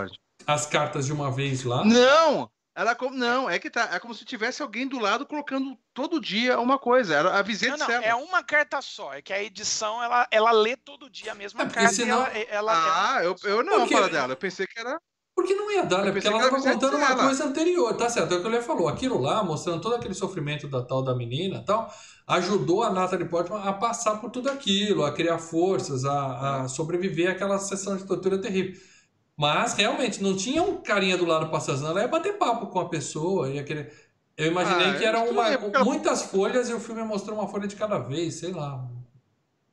as cartas de uma vez lá. Não! Ela não, é que tá. É como se tivesse alguém do lado colocando todo dia uma coisa. Era a visita não, não, É uma carta só. É que a edição ela, ela lê todo dia a mesma é carta. Senão... Ela, ela, ah, eu, eu não fala dela. Eu pensei que era. Porque não ia dar, né? Porque ela estava contando uma coisa anterior, tá certo? É o que ele falou. Aquilo lá, mostrando todo aquele sofrimento da tal da menina tal, ajudou a Natalie Portman a passar por tudo aquilo, a criar forças, a, a sobreviver àquela sessão de tortura terrível. Mas realmente não tinha um carinha do lado passando, ela ia bater papo com a pessoa, ia querer. Eu imaginei ah, que eram uma, muitas folhas e o filme mostrou uma folha de cada vez, sei lá.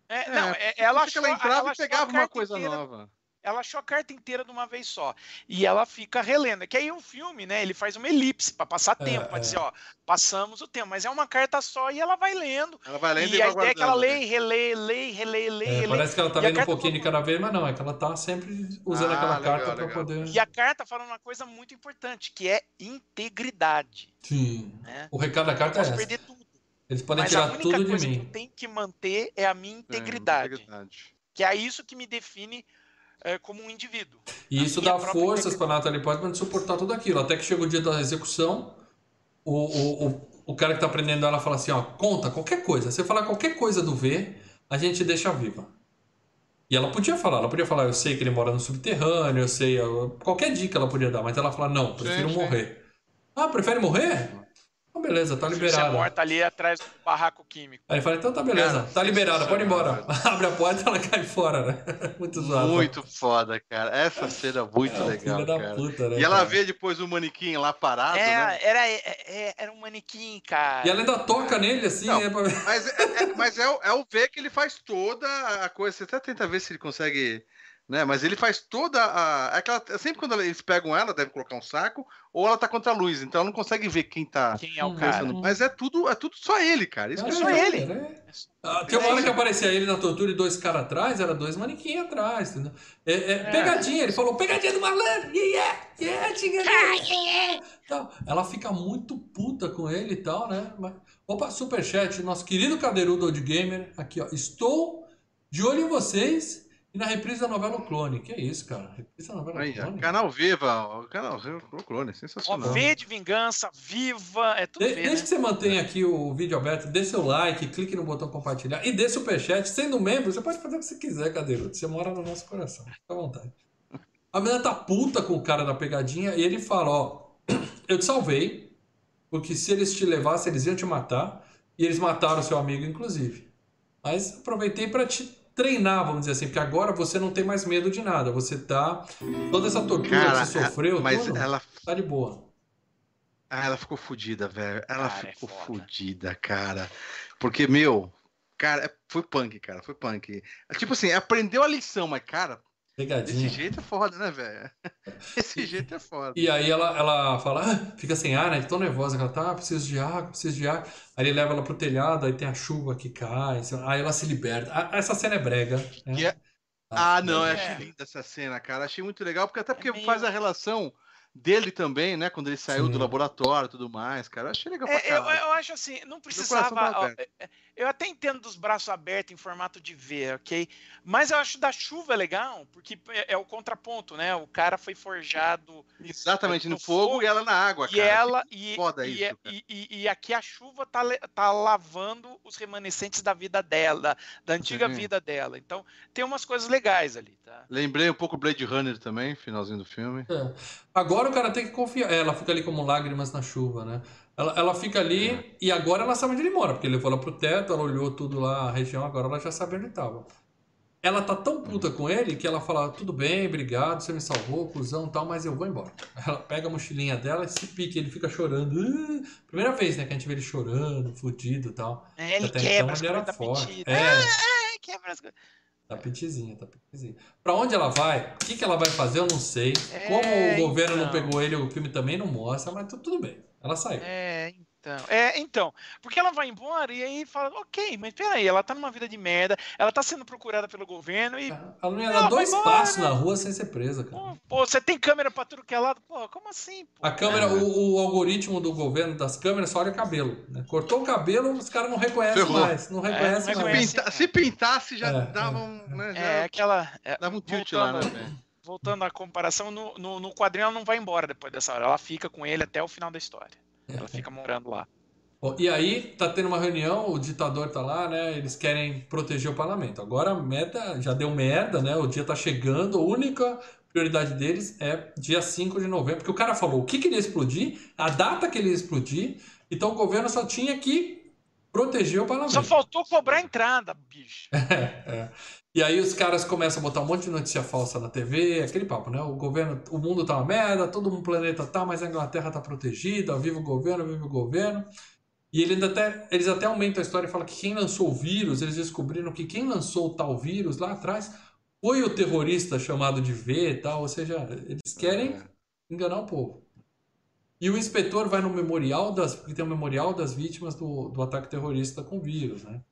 É, não, é, ela, achou, ela entrava ela e pegava uma coisa nova ela achou a carta inteira de uma vez só. E ela fica relendo. Que aí o filme, né, ele faz uma elipse para passar é, tempo, para é. dizer, ó, passamos o tempo, mas é uma carta só e ela vai lendo. Ela vai lendo e, e a ideia é que ela lê, né? relê, lê, relê, lê, é, Parece que ela tá lendo um pouquinho de cada vez, mas não, é que ela tá sempre usando ah, aquela legal, carta para poder. E a carta fala uma coisa muito importante, que é integridade. Sim. Né? O recado da carta é essa. perder tudo. Eles podem mas tirar tudo de mim. Que eu tenho que manter é a minha integridade. É, integridade. Que é isso que me define é, como um indivíduo. E isso dá forças para Natalie Portman suportar tudo aquilo. Até que chega o dia da execução, o, o, o, o cara que está aprendendo ela fala assim: ó, conta qualquer coisa. Você falar qualquer coisa do V, a gente deixa viva. E ela podia falar, ela podia falar, eu sei que ele mora no subterrâneo, eu sei, qualquer dica ela podia dar, mas ela fala, não, prefiro sim, morrer. Sim. Ah, prefere morrer? Então, beleza, tá liberado. Você morta ali atrás do barraco químico. Aí ele fala, então tá beleza, cara, tá liberada, pode ir embora. Abre a porta e ela cai fora, né? Muito zoado. Muito foda, cara. Essa cena é muito é, legal, cara. Puta, né, e ela cara? vê depois o manequim lá parado, é, né? Era, é, é, era um manequim, cara. E ela ainda toca nele, assim, Não, né? Mas, é, mas é, é o ver que ele faz toda a coisa. Você até tenta ver se ele consegue né? Mas ele faz toda a. É aquela, sempre quando eles pegam ela, deve colocar um saco, ou ela tá contra a luz, então ela não consegue ver quem tá. Quem é o cara. Mas é tudo, é tudo só ele, cara. Isso é, é só ele. Né? Ah, tem uma hora que aparecia ele na tortura e dois caras atrás, era dois manequins atrás, entendeu? É, é, é, pegadinha, ele falou, pegadinha do malandro! Yeah, yeah, yeah, yeah. Então, ela fica muito puta com ele e tal, né? Mas, opa, superchat, nosso querido cadeirudo Old Gamer, aqui ó, estou de olho em vocês e na reprise da novela O Clone. Que é isso, cara? Reprise da novela Aí, Clone. Canal Viva, o canal Viva O Clone, sensacional. Ó, v de vingança, viva, é tudo de, v, Desde né? que você mantenha aqui o vídeo aberto, dê seu like, clique no botão compartilhar e dê superchat. Sendo membro, você pode fazer o que você quiser, Cadeirudo. Você mora no nosso coração. Fica à vontade. A menina tá puta com o cara da pegadinha e ele fala, ó, eu te salvei, porque se eles te levassem, eles iam te matar. E eles mataram seu amigo, inclusive. Mas aproveitei para te treinar, vamos dizer assim, porque agora você não tem mais medo de nada. Você tá. Toda essa tortura Cara, que você é, sofreu, mas tudo, ela tá de boa. Ah, ela ficou fodida, velho. Ela cara, é ficou é fodida, cara. Porque, meu, cara, é, foi punk, cara. Foi punk. Tipo assim, aprendeu a lição, mas, cara, Pegadinha. Desse jeito é foda, né, velho? Desse jeito é foda. E aí ela, ela fala, ah, fica sem ar, né? Tão nervosa, ela tá, ah, preciso de água, preciso de água. Aí ele leva ela pro telhado, aí tem a chuva que cai, aí ela se liberta. Essa cena é brega. Né? É- Ah, não, eu É. achei linda essa cena, cara. Achei muito legal, porque até porque meio- faz a relação dele também, né? Quando ele saiu Sim. do laboratório e tudo mais, cara. Eu achei legal pra É, eu, eu acho assim, não precisava. tá é, é, eu até entendo dos braços abertos em formato de V, ok? Mas eu acho da chuva legal, porque é, é o contraponto, né? O cara foi forjado Exatamente, no no fogo, fogo, e ela na água, e cara. ela. E, foda e, isso, é- cara. e- e- e aqui a chuva tá, tá lavando os remanescentes da vida dela, da, da antiga Sim. vida dela. Então tem umas coisas legais ali, tá? Lembrei um pouco Blade Runner também, finalzinho do filme. É. Agora o cara tem que confiar. É, Ela fica ali como lágrimas na chuva, né? Ela, ela fica ali e agora ela sabe onde ele mora, porque ele levou ela pro teto, ela olhou tudo lá, a região, agora ela já sabe onde tava. Ela tá tão puta com ele que ela fala: tudo bem, obrigado, você me salvou, cuzão e tal, mas eu vou embora. Ela pega a mochilinha dela e se pique, ele fica chorando. Ah, Primeira vez, né, que a gente vê ele chorando, fudido e tal. É, ele Até quebra então as ele era forte. pedida. É. Ah, quebra as coisas. Tá pitizinha, tá pitizinha. Pra onde ela vai? O que, que ela vai fazer? Eu não sei. É, Como o governo não então. pegou ele, o filme também não mostra, mas tu- tudo bem. Ela saiu. É, então. É, então. Porque ela vai embora e aí fala, ok, mas peraí, ela tá numa vida de merda, ela tá sendo procurada pelo governo e. Ela não ia dar dois passos na rua sem ser presa, cara. Pô, pô, você tem câmera pra tudo que é lado? Pô, como assim? Pô? A câmera, É. o, o algoritmo do governo das câmeras só olha o cabelo. né? Cortou o cabelo, os caras não reconhecem Ferrou. mais. Não É, reconhecem não mais. reconhece. Pinta- Se pintasse, já É, dava um. Né, já É aquela. é, dava um tilt lá, né, velho? voltando à comparação, no, no, no quadrinho ela não vai embora depois dessa hora. Ela fica com ele até o final da história. Ela fica morando lá. E aí, tá tendo uma reunião, o ditador tá lá, né? Eles querem proteger o parlamento. Agora a meta já deu merda, né? O dia tá chegando, a única prioridade deles é dia 5 de novembro, porque o cara falou o que queria explodir, a data que ele ia explodir, então o governo só tinha que proteger o parlamento. Só faltou cobrar a entrada, bicho. É. E aí os caras começam a botar um monte de notícia falsa na TV, aquele papo, né? O governo, o mundo tá uma merda, todo um planeta tá, mas a Inglaterra tá protegida, viva o governo, viva o governo. E ele ainda até, eles até aumentam a história e falam que quem lançou o vírus, eles descobriram que quem lançou o tal vírus lá atrás foi o terrorista chamado de V e tal, ou seja, eles querem enganar o povo. E o inspetor vai no memorial das, porque tem um memorial das vítimas do, do ataque terrorista com vírus, né?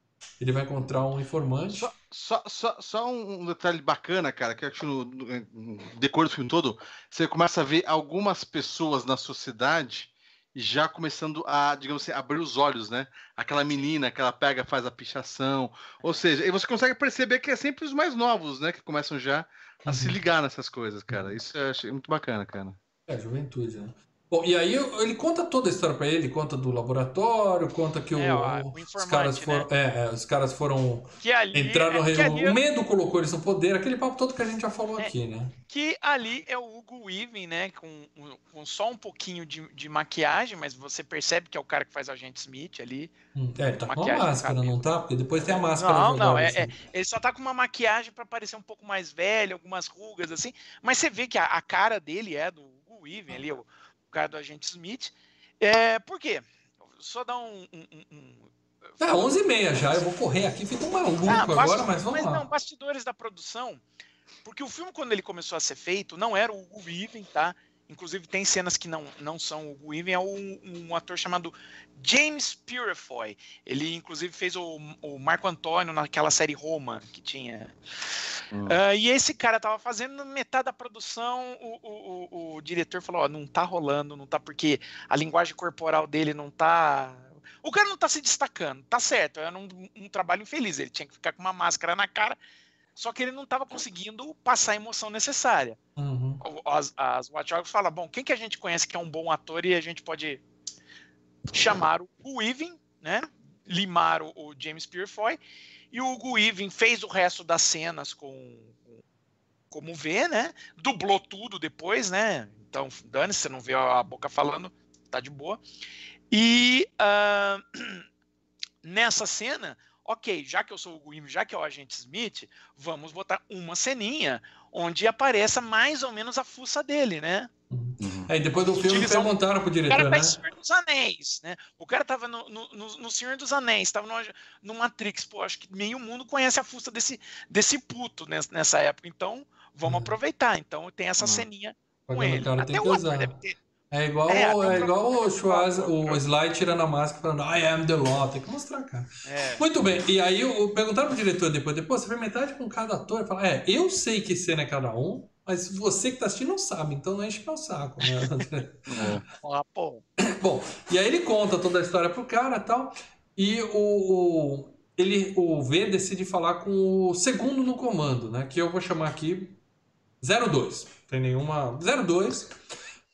Ele vai encontrar um informante. Só, só, só, só um detalhe bacana, cara, que eu acho que no, no, decor do filme todo, você começa a ver algumas pessoas na sociedade já começando a, digamos assim, abrir os olhos, né? Aquela menina que ela pega, faz a pichação. Ou seja, e você consegue perceber que é sempre os mais novos, né? Que começam já a se Uhum. ligar nessas coisas, cara. Isso eu achei muito bacana, cara. É, juventude, né? Bom, e aí ele conta toda a história pra ele, conta do laboratório, conta que o- É, ó, o os caras foram, é, é, os caras foram Que ali, entrar no é, reino, ali, o medo colocou eles no poder, aquele papo todo que a gente já falou É. aqui, né? que ali é o Hugo Weaving, né? Com, com só um pouquinho de, de maquiagem, mas você percebe que é o cara que faz o agente Smith ali. Hum, É, ele tá com uma máscara, não tá? Porque depois tem a máscara Não, não, é- assim. Ele só tá com uma maquiagem pra parecer um pouco mais velho, algumas rugas assim, mas você vê que a, a cara dele é do Hugo Weaving ali, o cara do agente Smith. É, por quê? Só dar um. um- um- um- É, 11h30 já, eu vou correr aqui, fica um maluco Ah, agora, mas vamos lá. não, bastidores da produção. Porque o filme, quando ele começou a ser feito, não era o Hugo Weaving, tá? Inclusive, tem cenas que não, não são o Weaving, é um, um ator chamado James Purefoy. Ele, inclusive, fez o, o Marco Antônio naquela série Roma que tinha. Hum. Ah, e esse cara tava fazendo metade da produção, o, o, o, o diretor falou: Ó, não tá rolando, não tá, porque a linguagem corporal dele não tá. O cara não tá se destacando, tá certo, era um, um trabalho infeliz, ele tinha que ficar com uma máscara na cara, só que ele não tava conseguindo passar a emoção necessária. Uhum. As, as Watch Dogs falam: bom, quem que a gente conhece que é um bom ator e a gente pode chamar o Weaving, né? Limar o, o James Purefoy. E o Hugo Weaving fez o resto das cenas com, com- como vê, né? Dublou tudo depois, né? Então, dane-se, você não vê a boca falando, tá de boa. E ah, nessa cena, ok, já que eu sou o Weaving, já que é o agente Smith, vamos botar uma ceninha onde apareça mais ou menos a fuça dele, né? Uhum. Aí depois do filme Utilizar um- perguntaram pro O diretor, cara tá né? em Senhor dos Anéis, né? O cara tava no, no, no- Senhor dos Anéis, tava no, no Matrix. Pô, acho que meio mundo conhece a fuça desse, desse puto nes- nessa época. Então, Vamos É. aproveitar. Então tem essa Hum. ceninha com ele. Até o ator deve ter. É igual, É, é, igual o Schwarz, o Sly tirando a máscara falando I am the law. Tem que mostrar, cara. É. Muito bem. E aí eu, perguntaram pro diretor depois, depois você fez metade com cada ator. Fala, é, eu sei que cena é cada um, mas você que tá assistindo não sabe, então não enche meu saco, né? Ah, pô. Bom, e aí ele conta toda a história pro cara e tal. E o, o- ele, o V decide falar com o segundo no comando, né? Que eu vou chamar aqui 02. Tem nenhuma. 02.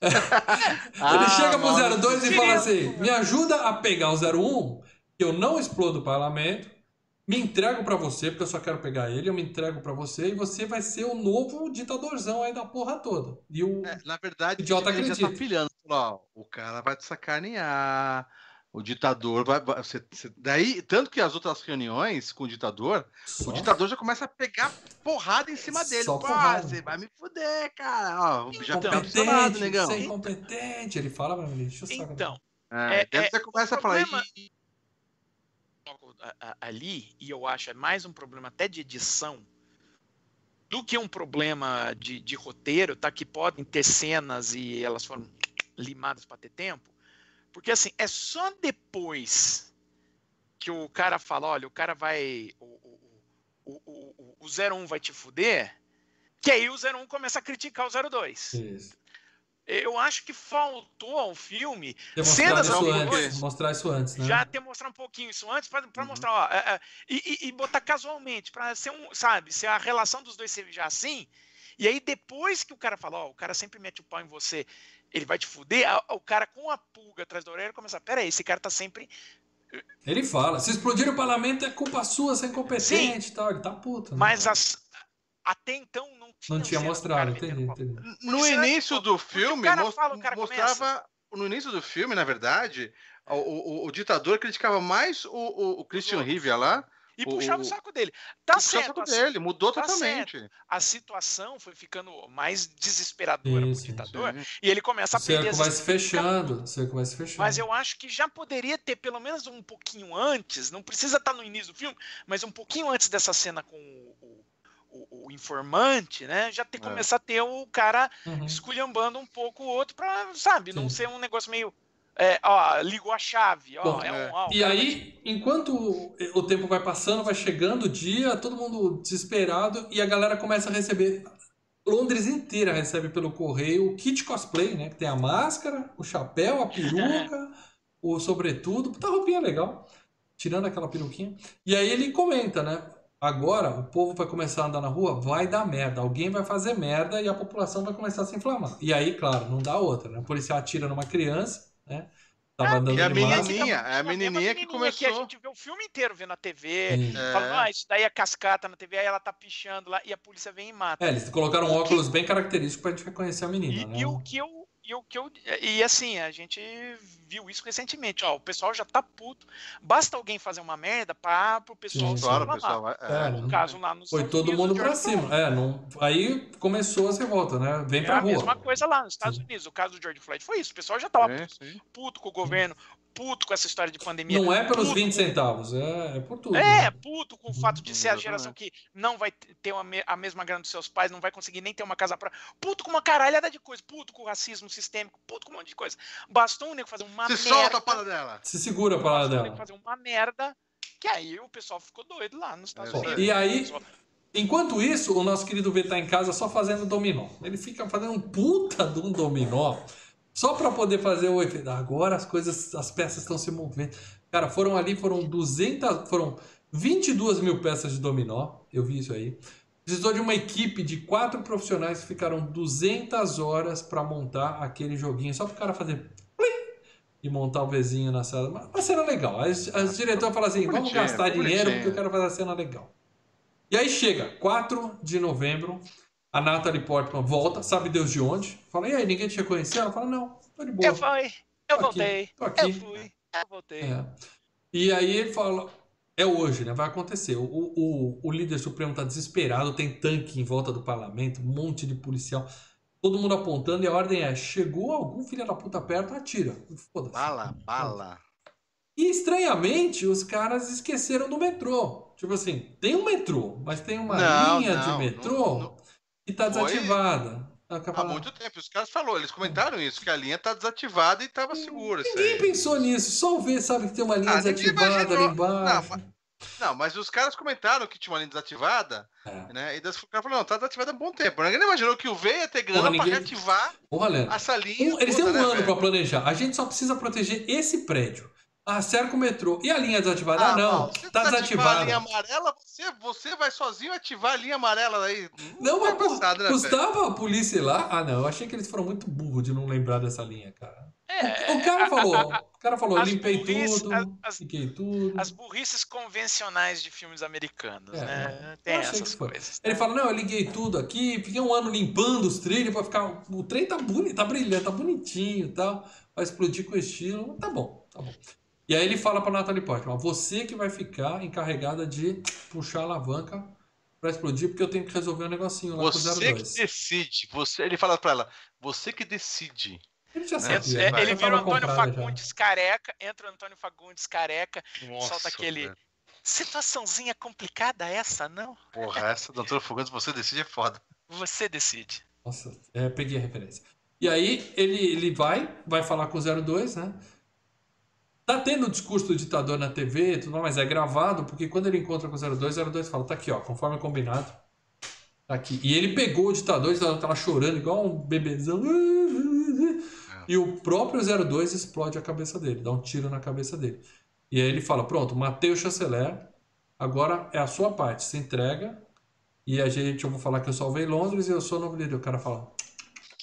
Ele chega pro 02 e fala assim: me ajuda a pegar o 01, que eu não explodo o parlamento. Me entrego pra você, porque eu só quero pegar ele. Eu me entrego pra você e você vai ser o novo ditadorzão aí da porra toda. E o. É, na verdade, Idiota ele já tá acredita. pilhando. Falou, ó, o cara vai te sacanear. O ditador vai. vai- você- você- daí, tanto que as outras reuniões com o ditador, só- o ditador já começa a pegar porrada em cima dele. Só Pô, você vai me fuder, cara. Ó, já tá funcionado, negão. Você é incompetente. Ele fala pra mim, deixa saco. Então, É, É, é, você começa a falar. problema- "Ih, a- a- ali, e eu acho é mais um problema até de edição do que um problema de, de roteiro, tá? Que podem ter cenas e elas foram limadas para ter tempo. Porque assim, é só depois que o cara fala, olha, o cara vai. O, o, o, o, o, o 01 vai te fuder, que aí o 01 começa a criticar o 02. Isso. Eu acho que faltou ao filme Demonstrar Cenas isso antes. Mostrar isso antes, né? já ter mostrar um pouquinho isso antes para Uhum. mostrar ó, é, é, e, e- e botar casualmente para ser um sabe se a relação dos dois seja assim e aí depois que o cara fala ó, o cara sempre mete o pau em você ele vai te fuder a- o cara com a pulga atrás da orelha começa pera aí esse cara tá sempre Ele fala, se explodir o parlamento é culpa sua, você é incompetente e tal. Ele tá puto. né? mas as- até então não tinha Não tinha do mostrado, entendi, entendi. No será que- início do porque o filme, cara mos- fala, o cara mostrava. No início do filme, na verdade, o, o- o ditador criticava mais o, o- o Christian. Rivia lá. E o- puxava o, o- saco dele tá puxava o certo saco dele, mudou tá totalmente. a situação foi ficando mais desesperadora pro Isso, isso. ditador Sim. e ele começa O a perder cerco as vai se fechando. O cerco vai se fechando. Mas eu acho que já poderia ter, pelo menos um pouquinho antes, não precisa estar no início do filme, mas um pouquinho antes dessa cena com o, o- o- o informante, né? Já ter É. começar a ter o cara Uhum. esculhambando um pouco o outro pra, sabe, não Sim. ser um negócio meio. É, ó, ligou a chave, ó, Bom, é um. é. ó, E vai aí, enquanto o tempo vai passando, vai chegando o dia, todo mundo desesperado e a galera começa a receber. Londres inteira recebe pelo correio o kit cosplay, né? Que tem a máscara, o chapéu, a peruca, o sobretudo, puta roupinha legal, tirando aquela peruquinha. E aí ele comenta, né? Agora o povo vai começar a andar na rua, vai dar merda. Alguém vai fazer merda e a população vai começar a se inflamar. E aí, claro, não dá outra, né? O policial atira numa criança, né? Tava andando e a de máscara. menininha, é a menininha que a começou. a gente vê o filme inteiro vendo na TV. É. falando, ah, isso daí é cascata na TV, aí ela tá pichando lá e a polícia vem e mata. É, eles colocaram um óculos bem característico pra gente reconhecer a menina, E, né? e o que eu e o que eu e assim a gente viu isso recentemente ó o pessoal já tá puto basta alguém fazer uma merda para o pessoal Sim, se Claro, pessoal. É, é. não- no caso lá nos Foi Estados todo Unidos, mundo Floyd. cima. É, não... aí começou as revoltas, né? Vem É pra a rua. mesma coisa lá nos Estados. Unidos. O caso do George Floyd foi isso. O pessoal já tava Sim, sim. puto com o governo, puto com essa história de pandemia. Não é pelos puto 20 com- centavos, é, é por tudo. É, né? puto com o fato de ser a geração que não vai ter a mesma grana dos seus pais, não vai conseguir nem ter uma casa pra. Puto com uma caralhada de coisa, puto com o racismo sistêmico, puto com um monte de coisa. Bastou o nego fazer uma Se merda. solta a parada dela. Se segura a parada dela. fazer uma merda, que aí o pessoal ficou doido lá nos Estados É, Unidos. E aí, enquanto isso, o nosso querido V tá em casa só fazendo dominó. Ele fica fazendo um puta de um dominó só pra poder fazer o efeito. Agora as coisas, as peças estão se movendo. Cara, foram ali, foram 200, foram 22 mil peças de dominó. Eu vi isso aí. Precisou de uma equipe de quatro profissionais que ficaram 200 horas pra montar aquele joguinho, só pro cara fazer e montar o vizinho na sala. Uma- Uma cena legal. As, as diretoras falam assim: vamos Bonitinho, gastar dinheiro porque eu quero fazer a cena legal. E aí chega, 4 de novembro, a Natalie Portman volta, sabe Deus de onde? Fala, e aí, ninguém te reconheceu? Ela fala, não, tô de boa. Eu fui, eu Tô aqui, voltei, tô aqui. eu fui, eu voltei. É. E aí ele fala, é hoje, né? Vai acontecer. O, o, o líder supremo tá desesperado, tem tanque em volta do parlamento, um monte de policial, todo mundo apontando, e a ordem é: chegou algum filho da puta perto, atira. Foda-se. Bala, bala. E estranhamente, os caras esqueceram do metrô. Tipo assim, tem um metrô, mas tem uma Não, linha não, de metrô não, E tá desativada. Ela Há muito tempo. Os caras falaram, eles comentaram isso, que a linha tá desativada e tava segura. isso Ninguém aí. pensou nisso, só ver, sabe, que tem uma linha Ah, desativada ali embaixo. Não, Não, mas os caras comentaram que tinha uma linha desativada, É. né? E daí o cara falou, não, tá desativada há um bom tempo. Ninguém imaginou que o V ia ter grana Porra, pra ninguém- reativar Porra, Leandro. essa linha. Um- eles têm um né, ano pra planejar. A gente só precisa proteger esse prédio. A cerca o metrô. E a linha desativada? Ah, não. Mal, se Tá desativar a linha desativada. amarela, você, você vai sozinho ativar a linha amarela aí. Não, mas é passado, né, velho? custava a polícia ir lá? Ah, não. Eu achei que eles foram muito burros de não lembrar dessa linha, cara. É, O cara falou, o cara falou, limpei burrice- tudo, as- fiquei tudo. as burrices convencionais de filmes americanos, É, né? eu Tem essas coisas. Ele fala, não, eu liguei tudo aqui, fiquei um ano limpando os trilhos pra ficar. O trem tá bonito, tá brilhando, tá bonitinho e tal. Vai explodir com estilo. Tá bom, tá bom. E aí ele fala pra Natalie Portman, você que vai ficar encarregada de puxar a alavanca pra explodir, porque eu tenho que resolver um negocinho lá com o Você que 02. decide. Você, ele fala pra ela, você que decide. Ele já É, sabia. É, ele já vira o Antônio já. Fagundes careca, entra o Antônio Fagundes careca, Nossa, solta aquele. velho. Situaçãozinha complicada essa, não? Porra, essa doutora Fogantes, você decide é foda. Você decide. Nossa, é, peguei a referência. E aí ele, ele vai, vai falar com o 02, né? Tá tendo o discurso do ditador na TV tudo mais, mas é gravado, porque quando ele encontra com o 02, o 02 fala, tá aqui, ó, conforme combinado. Tá aqui. E ele pegou o ditador, o ditador lá chorando, igual um bebezão. E o próprio 02 explode a cabeça dele, dá um tiro na cabeça dele. E aí ele fala, pronto, matei o chanceler, agora é a sua parte, se entrega. E a gente, eu vou falar que eu salvei Londres e eu sou o novo líder. O cara fala,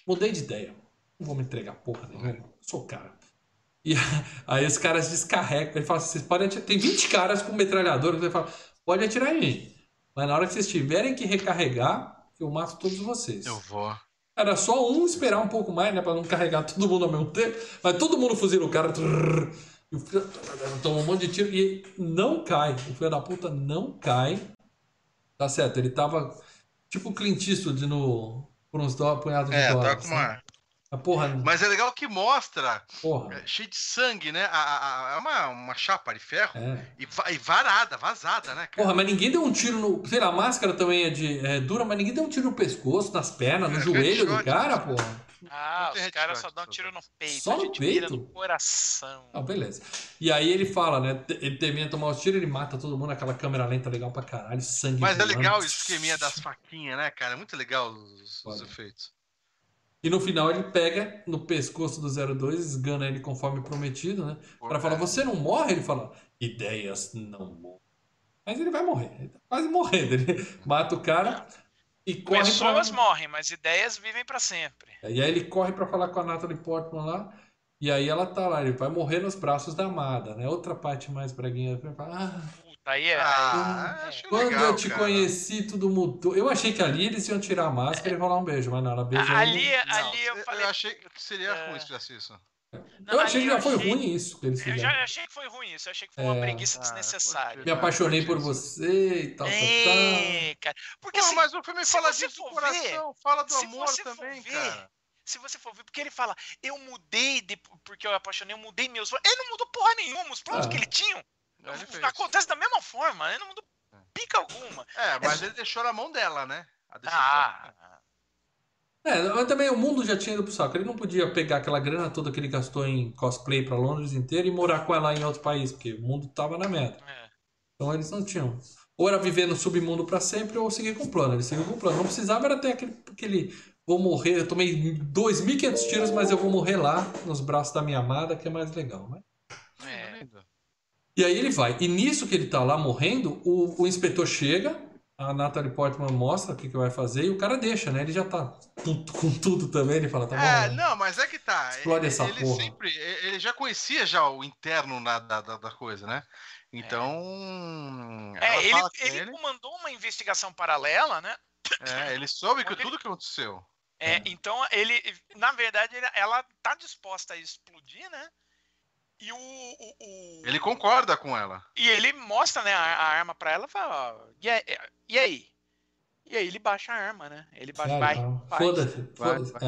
mudei de ideia, não vou me entregar porra nenhuma, sou cara. E aí os caras descarregam, ele fala assim, vocês podem atirar, tem 20 caras com metralhadora, ele fala, pode atirar em mim, mas na hora que vocês tiverem que recarregar, eu mato todos vocês. Eu vou. Era só um esperar um pouco mais, né? Pra não carregar todo mundo ao mesmo tempo. Mas todo mundo fuzila o cara. trrr, e o filho toma um monte de tiro e não cai. O filho da puta não cai. Tá certo, ele tava tipo Clint Eastwood no, por uns dó, punhados de É, tá dólares. com né? uma. A porra, Mas é legal que mostra, porra. é, cheio de sangue, né? A, a- a- é uma, uma chapa de ferro É. e, e varada, vazada, né, cara? Porra, mas ninguém deu um tiro no. Sei lá, a máscara também é, de, é dura, mas ninguém deu um tiro no pescoço, nas pernas, no É, joelho do cara, porra. Ah, os caras só dão só tiro no peito. Só a no peito? no coração. Ah, beleza. E aí ele fala, né? Ele termina de tomar os tiros, ele mata todo mundo, aquela câmera lenta legal pra caralho, sangue. Mas é legal o esqueminha das faquinhas, né, cara? É muito legal os, os efeitos. E no final ele pega no pescoço do 02, esgana ele conforme prometido, né? O cara fala, É. você não morre? Ele fala, ideias não morrem. Mas ele vai morrer, ele tá quase morrendo. Ele mata o cara e corre Pessoas pra... morrem, mas ideias vivem pra sempre. E aí ele corre pra falar com a Natalie Portman lá. E aí ela tá lá, ele vai morrer nos braços da amada, né? Outra parte mais braguinha. Fala, ah, aí é. Ah, acho quando legal, eu te cara. conheci, tudo mudou. Eu achei que ali eles iam tirar a máscara e rolar um beijo, mas não, ela beija Ali, ele. Não, ali eu falei. achei que seria É. ruim se fizesse isso. Eu achei ali que já foi achei- ruim isso que eles Eu já achei que foi ruim isso. Eu achei que foi uma É. preguiça Ah, desnecessária. Me apaixonei por você e tal, tal, tal. É, cara. Porque Pô, assim, mas o filme fala disso do coração, fala do se amor você for também, ver, cara. se você for ver, porque ele fala, eu mudei de- porque eu apaixonei, eu mudei meus. Ele não mudou porra nenhuma. Os planos Ah. que ele tinha Ele fez. acontece da mesma forma. Ele não mudou pica alguma. É, mas ele deixou na mão dela, né? Ah, É, mas também o mundo já tinha ido pro saco. Ele não podia pegar aquela grana toda que ele gastou em cosplay pra Londres inteiro e morar com ela em outro país, porque o mundo tava na merda. é. Então eles não tinham. Ou era viver no submundo pra sempre ou seguir com o plano. Ele seguiu com o plano. Não precisava era ter aquele, aquele vou morrer. Eu tomei 2.500 tiros, mas eu vou morrer lá nos braços da minha amada, que é mais legal. Mas... É. E aí ele vai. E nisso que ele tá lá morrendo, o, o inspetor chega, a Natalie Portman mostra o que, que vai fazer e o cara deixa, né? Ele já tá puto com tudo também. Ele fala, tá bom. É, né? não, mas é que tá. Explode ele, essa ele porra. sempre. Ele já conhecia já o interno na- da, da, coisa, né? Então. É, ele, com ele comandou uma investigação paralela, né? É, ele soube que tudo que aconteceu. É, então ele, na verdade, ele- ela tá disposta a explodir, né? E o, o- o- Ele concorda com ela. e ele mostra, né, a, a arma pra ela, e fala, ó, e, aí- e aí? E aí ele baixa a arma, né? Ele baixa, É, vai. Foda-se, Vai, foda-se. vai.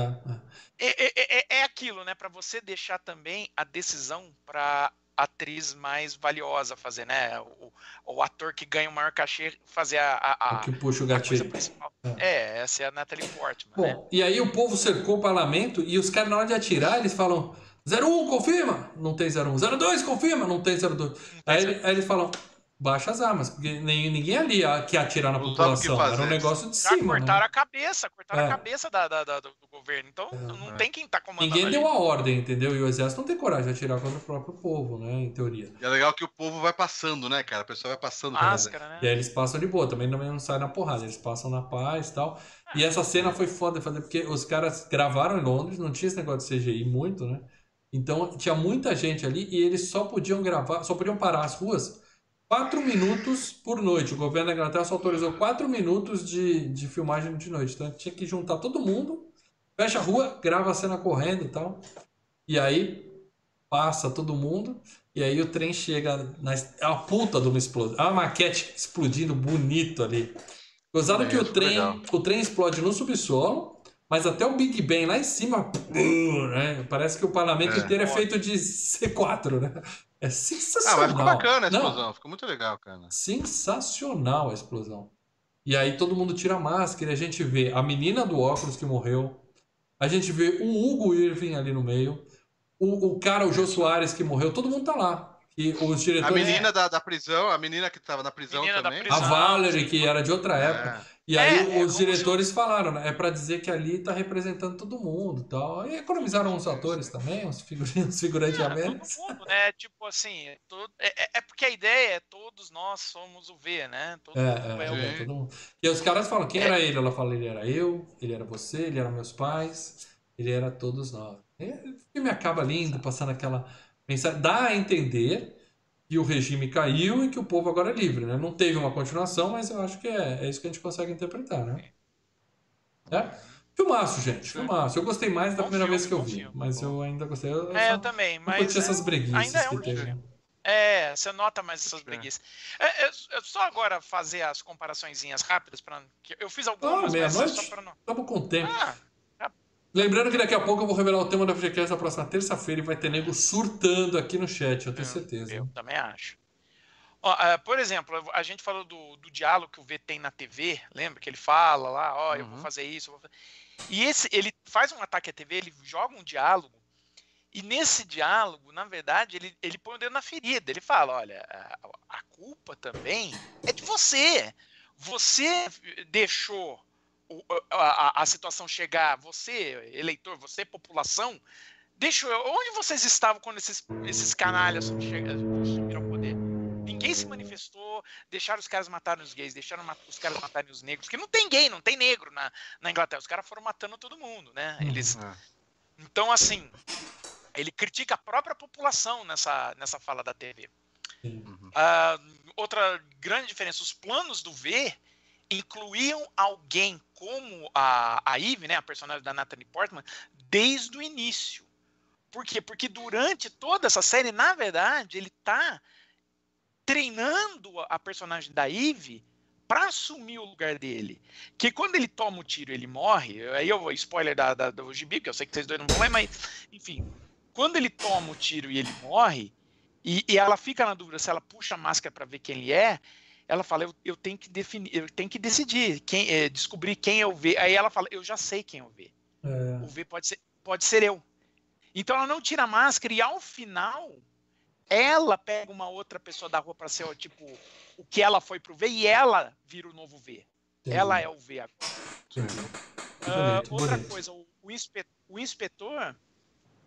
É, é. É, é- é- é aquilo, né? Pra você deixar também a decisão pra atriz mais valiosa fazer, né? O, o ator que ganha o maior cachê fazer a, a, a- O que puxa o gatilho. É. É, vai ser a Natalie Portman, Bom, né? e aí o povo cercou o parlamento e os caras, na hora de atirar, eles falam 01, confirma? Não tem 01. 02, confirma? Não tem 02. Aí, ele- aí eles falam, baixa as armas, porque nem, ninguém ali quer atirar na Não população. Era um negócio de Já cima. cortaram né? a cabeça, cortaram É. a cabeça da, da- da- do governo. Então não tem quem tá comandando Ninguém ali. deu a ordem, entendeu? E o exército não tem coragem de atirar contra o próprio povo, né? Em teoria. E é legal que o povo vai passando, né, cara? A pessoa vai passando. Máscara, né? E aí eles passam de boa, também não, não sai na porrada, eles passam na paz e tal. E essa cena foi foda fazer, porque os caras gravaram em Londres, não tinha esse negócio de CGI muito, né? Então tinha muita gente ali e eles só podiam gravar, só podiam parar as ruas quatro minutos por noite. O governo da Inglaterra só autorizou quatro minutos de, de filmagem de noite. Então tinha que juntar todo mundo, fecha a rua, grava a cena correndo e tal. E aí passa todo mundo. E aí o trem chega na é uma puta de uma explosão. É uma maquete explodindo bonito ali. Gozado É, que o trem, legal. o trem explode no subsolo, mas até o Big Ben lá em cima, pum, né? Parece que o parlamento É. inteiro é feito de C4, né? É Ah, sensacional. mas ficou bacana a Não, explosão. Ficou muito legal, cara. Sensacional a explosão. E aí todo mundo tira a máscara e a gente vê a menina do óculos que morreu. A gente vê o Hugo Irving ali no meio. O, o cara, o Jô Soares que morreu. Todo mundo tá lá. E os A diretores... menina da, da prisão, a menina que tava na prisão Menina da também. A prisão. Valerie, que era de outra época. É. E aí É, é os diretores falaram, né? É pra dizer que ali tá representando todo mundo e tal. E economizaram uns atores também, uns figurantes, uns figurantes a Ah, menos. todo mundo, né? Tipo assim, é, todo- é- é- é porque a ideia é todos nós somos o V, né? Todo É, mundo é, é o é, Sim. todo mundo. E os caras falam, É. quem era ele? Ela fala, ele era eu, ele era você, ele era meus pais, ele era todos nós. E o filme acaba lindo, passando aquela mensagem. Dá a entender que o regime caiu e que o povo agora é livre, né? Não teve uma continuação, mas eu acho que é, é isso que a gente consegue interpretar, né? É? Filmaço, gente, filmaço. Eu gostei mais da Bom primeira filme, vez que eu vi, filme, mas bom. eu ainda gostei. Eu, É, só eu também, mas curti essas é- breguices ainda é que um teve. filme. É, você nota mais essas É. preguiças. É, é, é só agora fazer as comparaçõezinhas rápidas para eu fiz Ah, algumas, mas é meia-noite? só para não. Estamos com tempo. Ah, Lembrando que daqui a pouco eu vou revelar o tema da FGCast na próxima terça-feira e vai ter nego surtando aqui no chat, eu tenho certeza. eu também acho. Ó, ah, por exemplo, a gente falou do, do diálogo que o V tem na TV, lembra que ele fala lá, ó, eu vou Uhum. fazer isso, eu vou fazer... E esse, ele faz um ataque à TV, ele joga um diálogo, e nesse diálogo, na verdade, ele, ele põe o dedo na ferida. Ele fala: olha, a, a culpa também é de você. Você deixou a, a- a situação chegar, você, eleitor, você, população, deixou. Onde vocês estavam quando esses, esses canalhas subiram ao poder? Ninguém se manifestou, deixaram os caras matarem os gays, deixaram os caras matarem os negros, porque não tem gay, não tem negro na, na Inglaterra. Os caras foram matando todo mundo, né? Eles, É. então, assim, ele critica a própria população nessa, nessa fala da TV. Sim. Ah, outra grande diferença, os planos do V incluíam alguém como a, a Eve, né, a personagem da Natalie Portman, desde o início. Por quê? Porque durante toda essa série, na verdade, ele está treinando a- a personagem da Eve para assumir o lugar dele. Que quando ele toma o tiro ele morre, aí eu vou spoiler da, da, do gibi, que eu sei que vocês dois não vão ler, mas enfim. Quando ele toma o tiro e ele morre, e, e ela fica na dúvida se ela puxa a máscara para ver quem ele é, ela fala, eu, eu tenho que definir, eu tenho que decidir, quem, eh, descobrir quem é o V. Aí ela fala, eu já sei quem é o V. É, O V pode ser, pode ser eu. Então ela não tira a máscara e ao final ela pega uma outra pessoa da rua para ser tipo o que ela foi pro V e ela vira o novo V. entendi. Ela é o V agora. Bonito, outra bonito. coisa, o, o inspe- o inspetor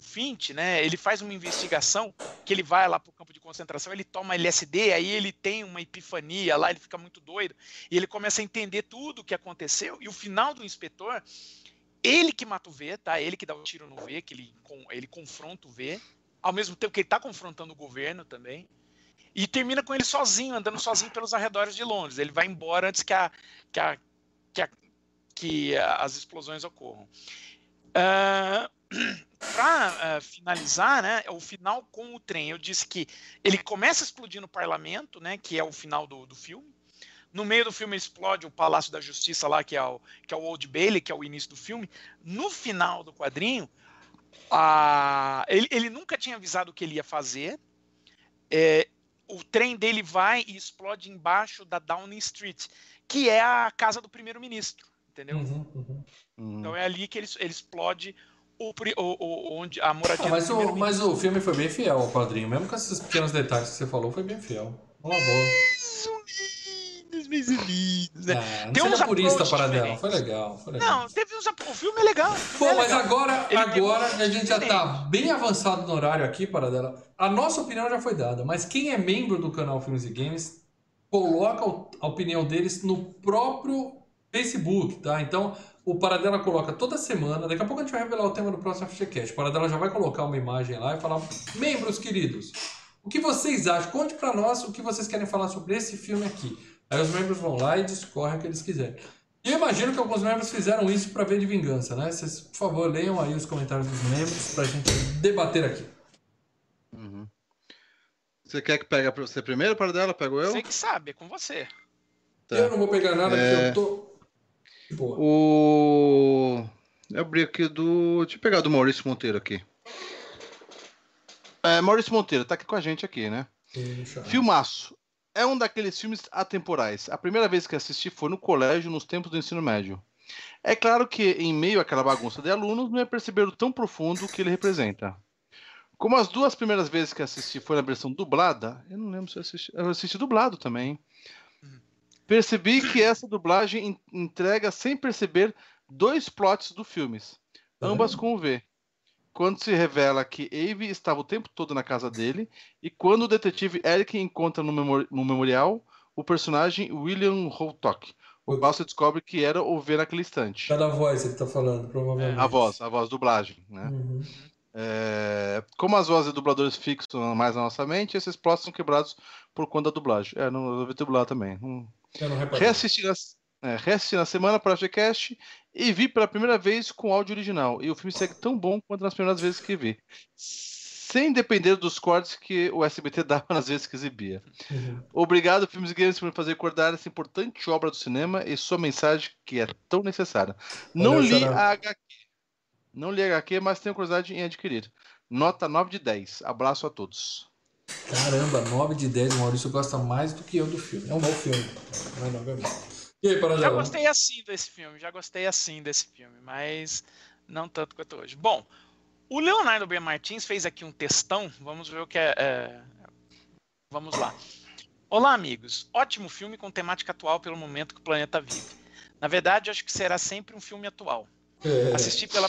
Fint, né? Ele faz uma investigação que ele vai lá pro campo de concentração, ele toma LSD, aí ele tem uma epifania lá, ele fica muito doido e ele começa a entender tudo o que aconteceu. E o final do inspetor, ele que mata o V, tá? Ele que dá o tiro no V, que ele, ele confronta o V, ao mesmo tempo que ele tá confrontando o governo também. E termina com ele sozinho, andando sozinho pelos arredores de Londres. Ele vai embora antes que, a, que, a, que, a, que as explosões ocorram. Para finalizar, né, o final com o trem, eu disse que ele começa a explodir no parlamento, né, que é o final do, do filme. No meio do filme explode o Palácio da Justiça lá, que é, o, que é o Old Bailey, que é o início do filme. No final do quadrinho, a, ele, ele nunca tinha avisado o que ele ia fazer. É, o trem dele vai e explode embaixo da Downing Street, que é a casa do primeiro-ministro, entendeu? Uhum, uhum. Uhum. Então é ali que ele, ele explode o, o- onde a moradia Ah, mas, o, mas o filme foi bem fiel ao quadrinho, mesmo com esses pequenos detalhes que você falou, foi bem fiel. Uma boa. Zumbis, mais ou menos, né? Ah, Tem uns purista para dela, foi legal, foi legal. Não, teve uns. O filme é legal. filme Bom, é mas legal. agora, Ele agora a gente já tá diferente. bem avançado no horário aqui, para dela, a nossa opinião já foi dada, mas quem é membro do canal Filmes e Games coloca a opinião deles no próprio Facebook, tá? Então, o Paradela coloca toda semana, daqui a pouco a gente vai revelar o tema do próximo FGCast. O Paradela já vai colocar uma imagem lá e falar: membros queridos, o que vocês acham? Conte pra nós o que vocês querem falar sobre esse filme aqui. Aí os membros vão lá e discorrem o que eles quiserem. E eu imagino que alguns membros fizeram isso pra ver de vingança, né? Vocês, por favor, leiam aí os comentários dos membros pra gente debater aqui. Uhum. Você quer que pegue pra você primeiro, para dela? Pego eu? Você que sabe, é com você. Tá. Eu não vou pegar nada É. porque eu tô. Boa. O. Eu abri aqui do. Deixa eu pegar do Maurício Monteiro aqui. É, Maurício Monteiro, tá aqui com a gente aqui, né? Deixa- Filmaço. É um daqueles filmes atemporais. A primeira vez que assisti foi no colégio, nos tempos do ensino médio. É claro que, em meio àquela bagunça de alunos, não ia perceber o tão profundo que ele representa. Como as duas primeiras vezes que assisti foi na versão dublada, eu não lembro se eu assisti. Eu assisti dublado também. Percebi que essa dublagem en- entrega sem perceber dois plots do filmes, ambas com o V. Quando se revela que Ave estava o tempo todo na casa dele, e quando o detetive Eric encontra no, no memorial o personagem William Holtock, o qual se descobre que era o V naquele instante. Cada voz ele tá falando, provavelmente. A voz, a voz, dublagem, né? Uhum. É, como as vozes de dubladores fixam mais na nossa mente, esses plots são quebrados por conta da dublagem. É, não resolvi dublar também. Não, Eu. Reassisti na, é, reassisti na semana para o FGCast e vi pela primeira vez com áudio original. E o filme segue tão bom quanto nas primeiras vezes que vi. Sem depender dos cortes que o SBT dava nas vezes que exibia. Uhum. Obrigado, Filmes e Games, por me fazer recordar essa importante obra do cinema e sua mensagem que é tão necessária. Não li a HQ. Não li a HQ, mas tenho curiosidade em adquirir. Nota 9 de 10. Abraço a todos. Caramba, 9 de 10, o Maurício gosta mais do que eu do filme. É um bom filme. Não, é bom. E aí, Já Paradela? gostei assim desse filme, já gostei assim desse filme, mas não tanto quanto hoje. Bom, o Leonardo B. Martins fez aqui um textão, vamos ver o que é. é, Vamos lá. Olá, amigos. Ótimo filme com temática atual pelo momento que o planeta vive. Na verdade, acho que será sempre um filme atual. É, Assisti pela,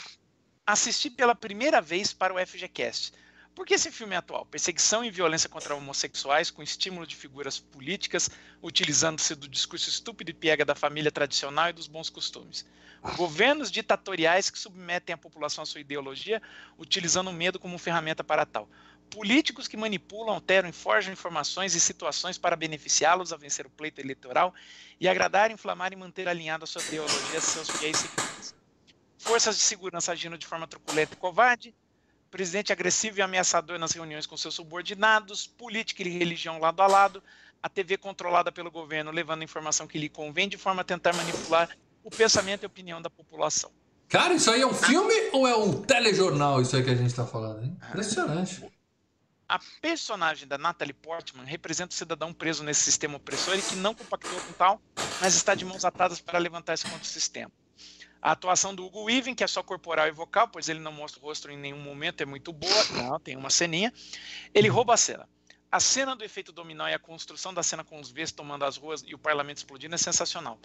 assisti pela primeira vez para o FGCast. Por que esse filme é atual? Perseguição e violência contra homossexuais com estímulo de figuras políticas, utilizando-se do discurso estúpido e piega da família tradicional e dos bons costumes. Governos ditatoriais que submetem a população à sua ideologia, utilizando o medo como ferramenta para tal. Políticos que manipulam, alteram e forjam informações e situações para beneficiá-los a vencer o pleito eleitoral e agradar, inflamar e manter alinhado a sua ideologia a seus fiéis seguidores forças de segurança agindo de forma truculenta e covarde, presidente agressivo e ameaçador nas reuniões com seus subordinados, política e religião lado a lado, a TV controlada pelo governo levando a informação que lhe convém de forma a tentar manipular o pensamento e opinião da população. Cara, isso aí é um filme ou é um telejornal? Isso aí que a gente tá falando, hein? Impressionante. A personagem da Natalie Portman representa o cidadão preso nesse sistema opressor e que não compactou com tal, mas está de mãos atadas para levantar-se contra o sistema. A atuação do Hugo Weaving, que é só corporal e vocal, pois ele não mostra o rosto em nenhum momento, é muito boa. Não, tem uma ceninha. Ele rouba a cena. A cena do efeito dominó e a construção da cena com os Vs tomando as ruas e o parlamento explodindo é sensacional.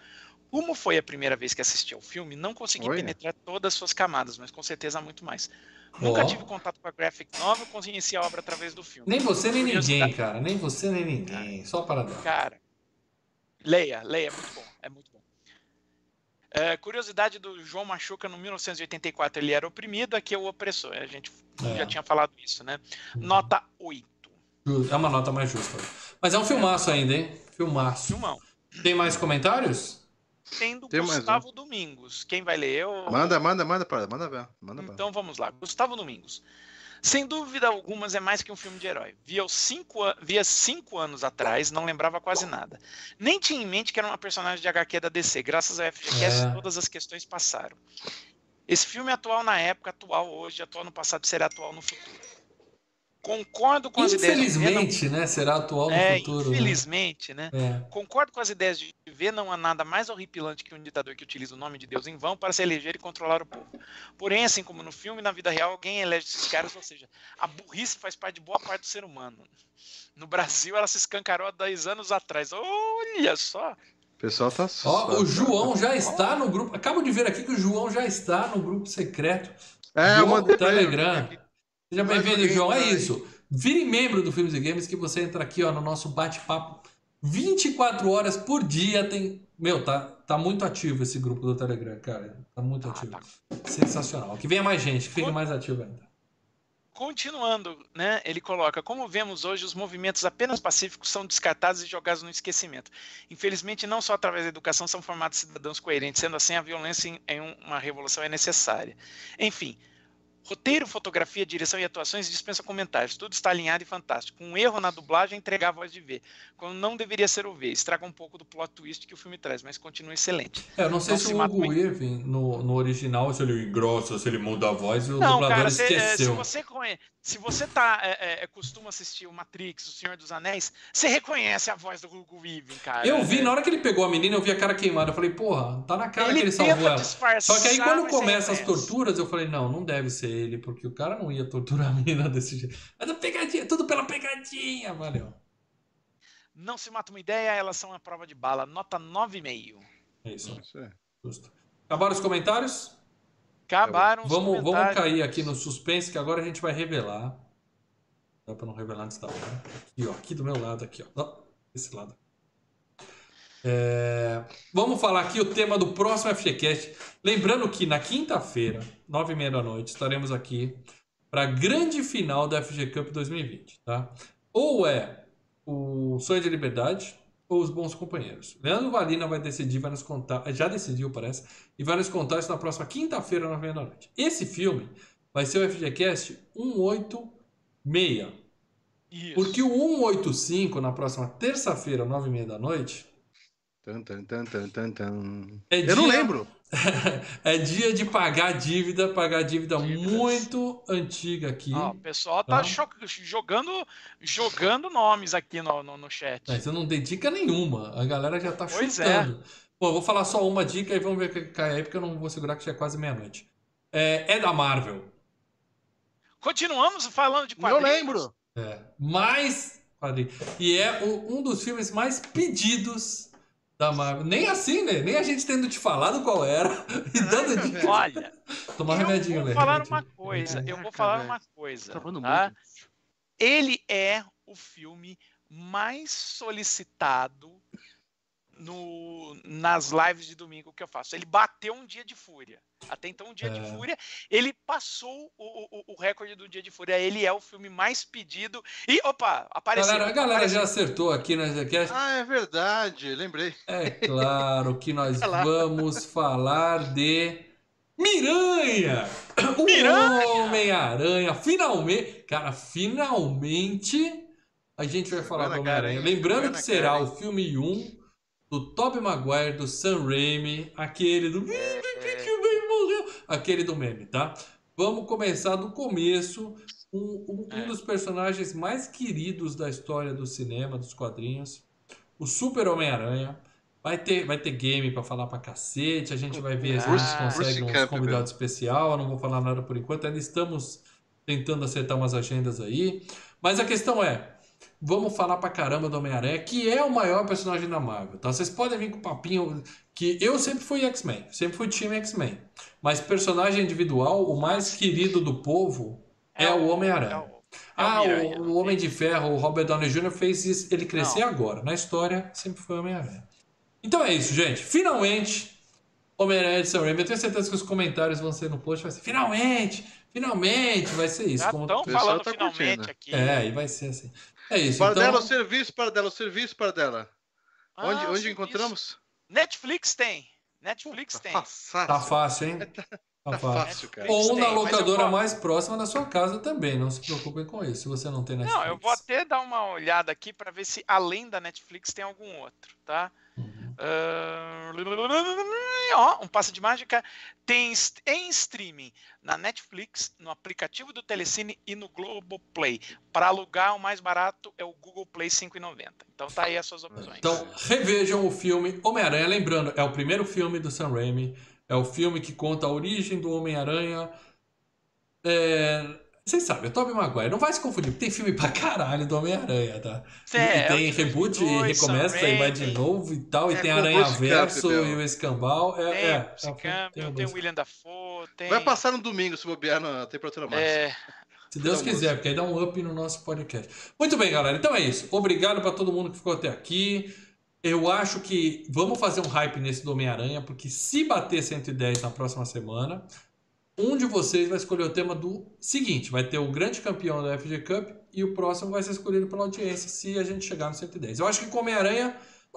Como foi a primeira vez que assisti ao filme, não consegui Olha. penetrar todas as suas camadas, mas com certeza há muito mais. Nunca Ó. tive contato com a graphic novel, conheci a obra através do filme. Nem você nem ninguém, cara. Nem você nem ninguém. Só Paradela. Cara, leia, leia, é muito bom, é muito bom. É, curiosidade do João Machuca, no 1984 ele era oprimido, aqui é o opressor, a gente É. já tinha falado isso, né? Nota 8, É uma nota mais justa. Mas é um filmaço ainda, hein? Filmaço. filmão. Tem mais comentários? Tem do Tem mais um. Gustavo Domingos, quem vai ler? Eu... Manda, manda, manda para, manda ver, manda ver. Então vamos lá, Gustavo Domingos. Sem dúvida algumas é mais que um filme de herói. Via os cinco, via cinco anos atrás, não lembrava quase nada. Nem tinha em mente que era uma personagem de HQ da DC. Graças ao FGCast, É. todas as questões passaram. Esse filme é atual na época, atual hoje, atual no passado, será atual no futuro. Concordo com as ideias. Infelizmente, né? Será atual no É, futuro. né? infelizmente, né? É. Concordo com as ideias de ver não há nada mais horripilante que um ditador que utiliza o nome de Deus em vão para se eleger e controlar o povo. Porém, assim como no filme, na vida real, alguém elege esses caras, ou seja, a burrice faz parte de boa parte do ser humano. No Brasil, ela se escancarou há 10 anos atrás. Olha só! O pessoal tá Ó, o João já está no grupo. Acabo de ver aqui que o João já está no grupo secreto É, eu do mandei pra ele. Seja Mais bem-vindo, João. É isso. Vire membro do Filmes e Games que você entra aqui ó, no nosso bate-papo 24 horas por dia. Tem. Meu, tá, tá muito ativo esse grupo do Telegram, cara. Tá muito Ah, ativo. tá. Sensacional. Que venha mais gente, que fique mais ativo ainda. Continuando, né, ele coloca: como vemos hoje, os movimentos apenas pacíficos são descartados e jogados no esquecimento. Infelizmente, não só através da educação são formados cidadãos coerentes, sendo assim, a violência em, em uma revolução é necessária. Enfim, roteiro, fotografia, direção e atuações dispensam comentários. Tudo está alinhado e fantástico. Um erro na dublagem entregar a voz de V, quando não deveria ser o V. Estraga um pouco do plot twist que o filme traz, mas continua excelente. É, eu não sei Não se se o Hugo. Irving, no, no original, se ele engrossa, se ele muda a voz, o Não, dublador cara, é, se esqueceu. você, conhe- se você tá, é, é, costuma assistir o Matrix, o Senhor dos Anéis, você reconhece a voz do Hugo Weaving, cara. Eu vi, na hora que ele pegou a menina, eu vi a cara queimada. Eu falei, porra, tá na cara ele que ele salvou ela. Só que aí quando você começa as torturas, eu falei, não, não deve ser ele, porque o cara não ia torturar a menina desse jeito. Mas a pegadinha, tudo pela pegadinha, valeu. Não se mata uma ideia, elas são a prova de bala. Nota 9,5. É isso, Isso é. justo. Acabaram os comentários? Acabaram os Vamos, vamos comentários. cair aqui no suspense, que agora a gente vai revelar. Dá pra não revelar antes da hora. Aqui, ó, aqui do meu lado, aqui, ó. Ó, Esse lado. É, Vamos falar aqui o tema do próximo FGCast. Lembrando que na quinta-feira, nove e meia da noite, estaremos aqui para a grande final da FG Cup 2020, tá? Ou é o Sonho de Liberdade ou os Bons Companheiros. Leandro Valina vai decidir, vai nos contar, já decidiu, parece, e vai nos contar isso na próxima quinta-feira, nove e meia da noite. Esse filme vai ser o FGCast 186. Isso. Porque o 185, na próxima terça-feira, nove e meia da noite, Tan, tan, tan, tan, tan, tan. É Eu não lembro. é dia de pagar dívida, pagar dívida Dívidas. muito antiga aqui. Ó, o pessoal tá cho- jogando, jogando nomes aqui no, no, no chat. Mas você não tem dica nenhuma. A galera já tá Pois chutando. Bom, eu vou falar só uma dica e vamos ver o que cai aí, porque eu não vou segurar que já é quase meia-noite. É, é da Marvel. Continuamos falando de Não quadrinhos. lembro. É. Mais quadrinho. E é o- um dos filmes mais pedidos da Marvel. Nem assim, né? Nem a gente tendo te falado qual era e dando dica. Olha, Tomar eu remedinho, vou né? falar Remedinho. uma coisa. Eu vou Caraca, falar velho. uma coisa. Travando tá? muito. Ele é o filme mais solicitado no, nas lives de domingo que eu faço. Ele bateu um dia de fúria. Até então, um dia de É. fúria. Ele passou o, o, o recorde do dia de fúria. Ele é o filme mais pedido. E, opa, apareceu. Galera, a galera já apareceu. acertou aqui na GCast. Ah, é verdade. Lembrei. É claro que nós vamos falar de Miranha! O Miranha! Homem-Aranha! Finalmente! Cara, finalmente a gente vai falar do Homem-Aranha. Lembrando que será cara, o filme 1 do Tobey Maguire, do Sam Raimi, aquele do. Que bem morreu! Aquele do meme, tá? Vamos começar do começo. Um, um- um É. dos personagens mais queridos da história do cinema, dos quadrinhos. O Super Homem-Aranha. Vai ter, vai ter game pra falar pra cacete. A gente vai ver se a Bruce- gente consegue um convidado especial. Eu não vou falar nada por enquanto. Ainda estamos tentando acertar umas agendas aí. Mas a questão é: vamos falar pra caramba do Homem-Aranha, que é o maior personagem da Marvel. Tá? Vocês podem vir com o papinho que eu sempre fui X-Men, sempre fui time X-Men. Mas personagem individual, o mais querido do povo é, o é Homem-Aranha. o- é o Ah, o, o Homem de Ferro, o Robert Downey Jr. fez isso, ele crescer Não. agora. Na história, sempre foi Homem-Aranha. Então é isso, gente. Finalmente, Homem-Aranha de Sam Raimi. Eu tenho certeza que os comentários vão ser no post. Vai ser finalmente, finalmente, vai ser isso. Já estão falando tá finalmente curtindo. aqui. É, e vai ser assim. É isso. Para dela, o Então, serviço, para dela, o serviço, para dela. Ah, onde onde encontramos? Netflix tem. Netflix tem. Fácil. tá fácil, hein? Tá Tá fácil. cara. Ou na tem, locadora vou- mais próxima da sua casa também. Não se preocupem com isso, se você não tem Netflix. Não, eu vou até dar uma olhada aqui para ver se além da Netflix tem algum outro, tá? Uh, ó, um passe de mágica tem em streaming na Netflix, no aplicativo do Telecine e no Globoplay. Para alugar, o mais barato é o Google Play 5,90. Então tá aí as suas opções. Então revejam o filme Homem-Aranha. Lembrando, é o primeiro filme do Sam Raimi. É o filme que conta a origem do Homem-Aranha. É, vocês sabem, o Tobey Maguire não vai se confundir, porque tem filme pra caralho do Homem-Aranha, tá? É, e tem reboot e recomeça e vai de novo e tal, e É, tem com o Aranha Verso e o Escambau. É, Tem é, é, Campbell, tem o tem. William Dafoe, tem... Vai passar no domingo, se bobear na temperatura máxima. É, Se Deus quiser, porque aí dá um up no nosso podcast. Muito bem, galera. Então é isso. Obrigado pra todo mundo que ficou até aqui. Eu acho que vamos fazer um hype nesse do Homem-Aranha, porque se bater 110 na próxima semana, um de vocês vai escolher o tema do seguinte: vai ter o grande campeão da FG Cup e o próximo vai ser escolhido pela audiência se a gente chegar no 110. Eu acho que com Homem-Aranha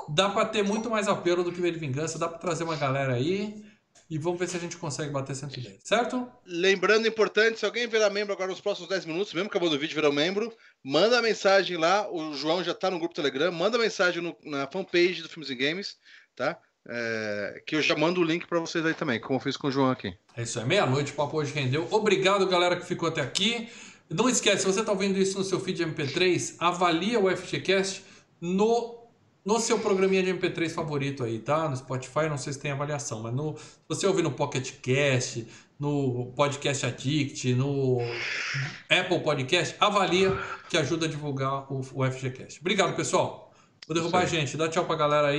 dá pra ter muito mais apelo do que ver de vingança, dá pra trazer uma galera aí e vamos ver se a gente consegue bater 110, certo? Lembrando, importante, se alguém virar membro agora nos próximos 10 minutos, mesmo acabando o vídeo, virar membro, manda mensagem lá, o João já tá no grupo Telegram, manda mensagem no- na fanpage do Filmes e Games, tá? É, que eu já mando o link pra vocês aí também, como eu fiz com o João aqui. É isso aí, meia-noite, o papo hoje rendeu. Obrigado, galera, que ficou até aqui. Não esquece, se você está ouvindo isso no seu feed MP3, avalia o FGCast no, no seu programinha de MP3 favorito aí, tá? No Spotify, não sei se tem avaliação, mas no, se você ouvir no Pocket Cast, no Podcast Addict, no Apple Podcast, avalia que ajuda a divulgar o, o FGCast. Obrigado, pessoal. Vou derrubar a gente. Dá tchau pra galera aí.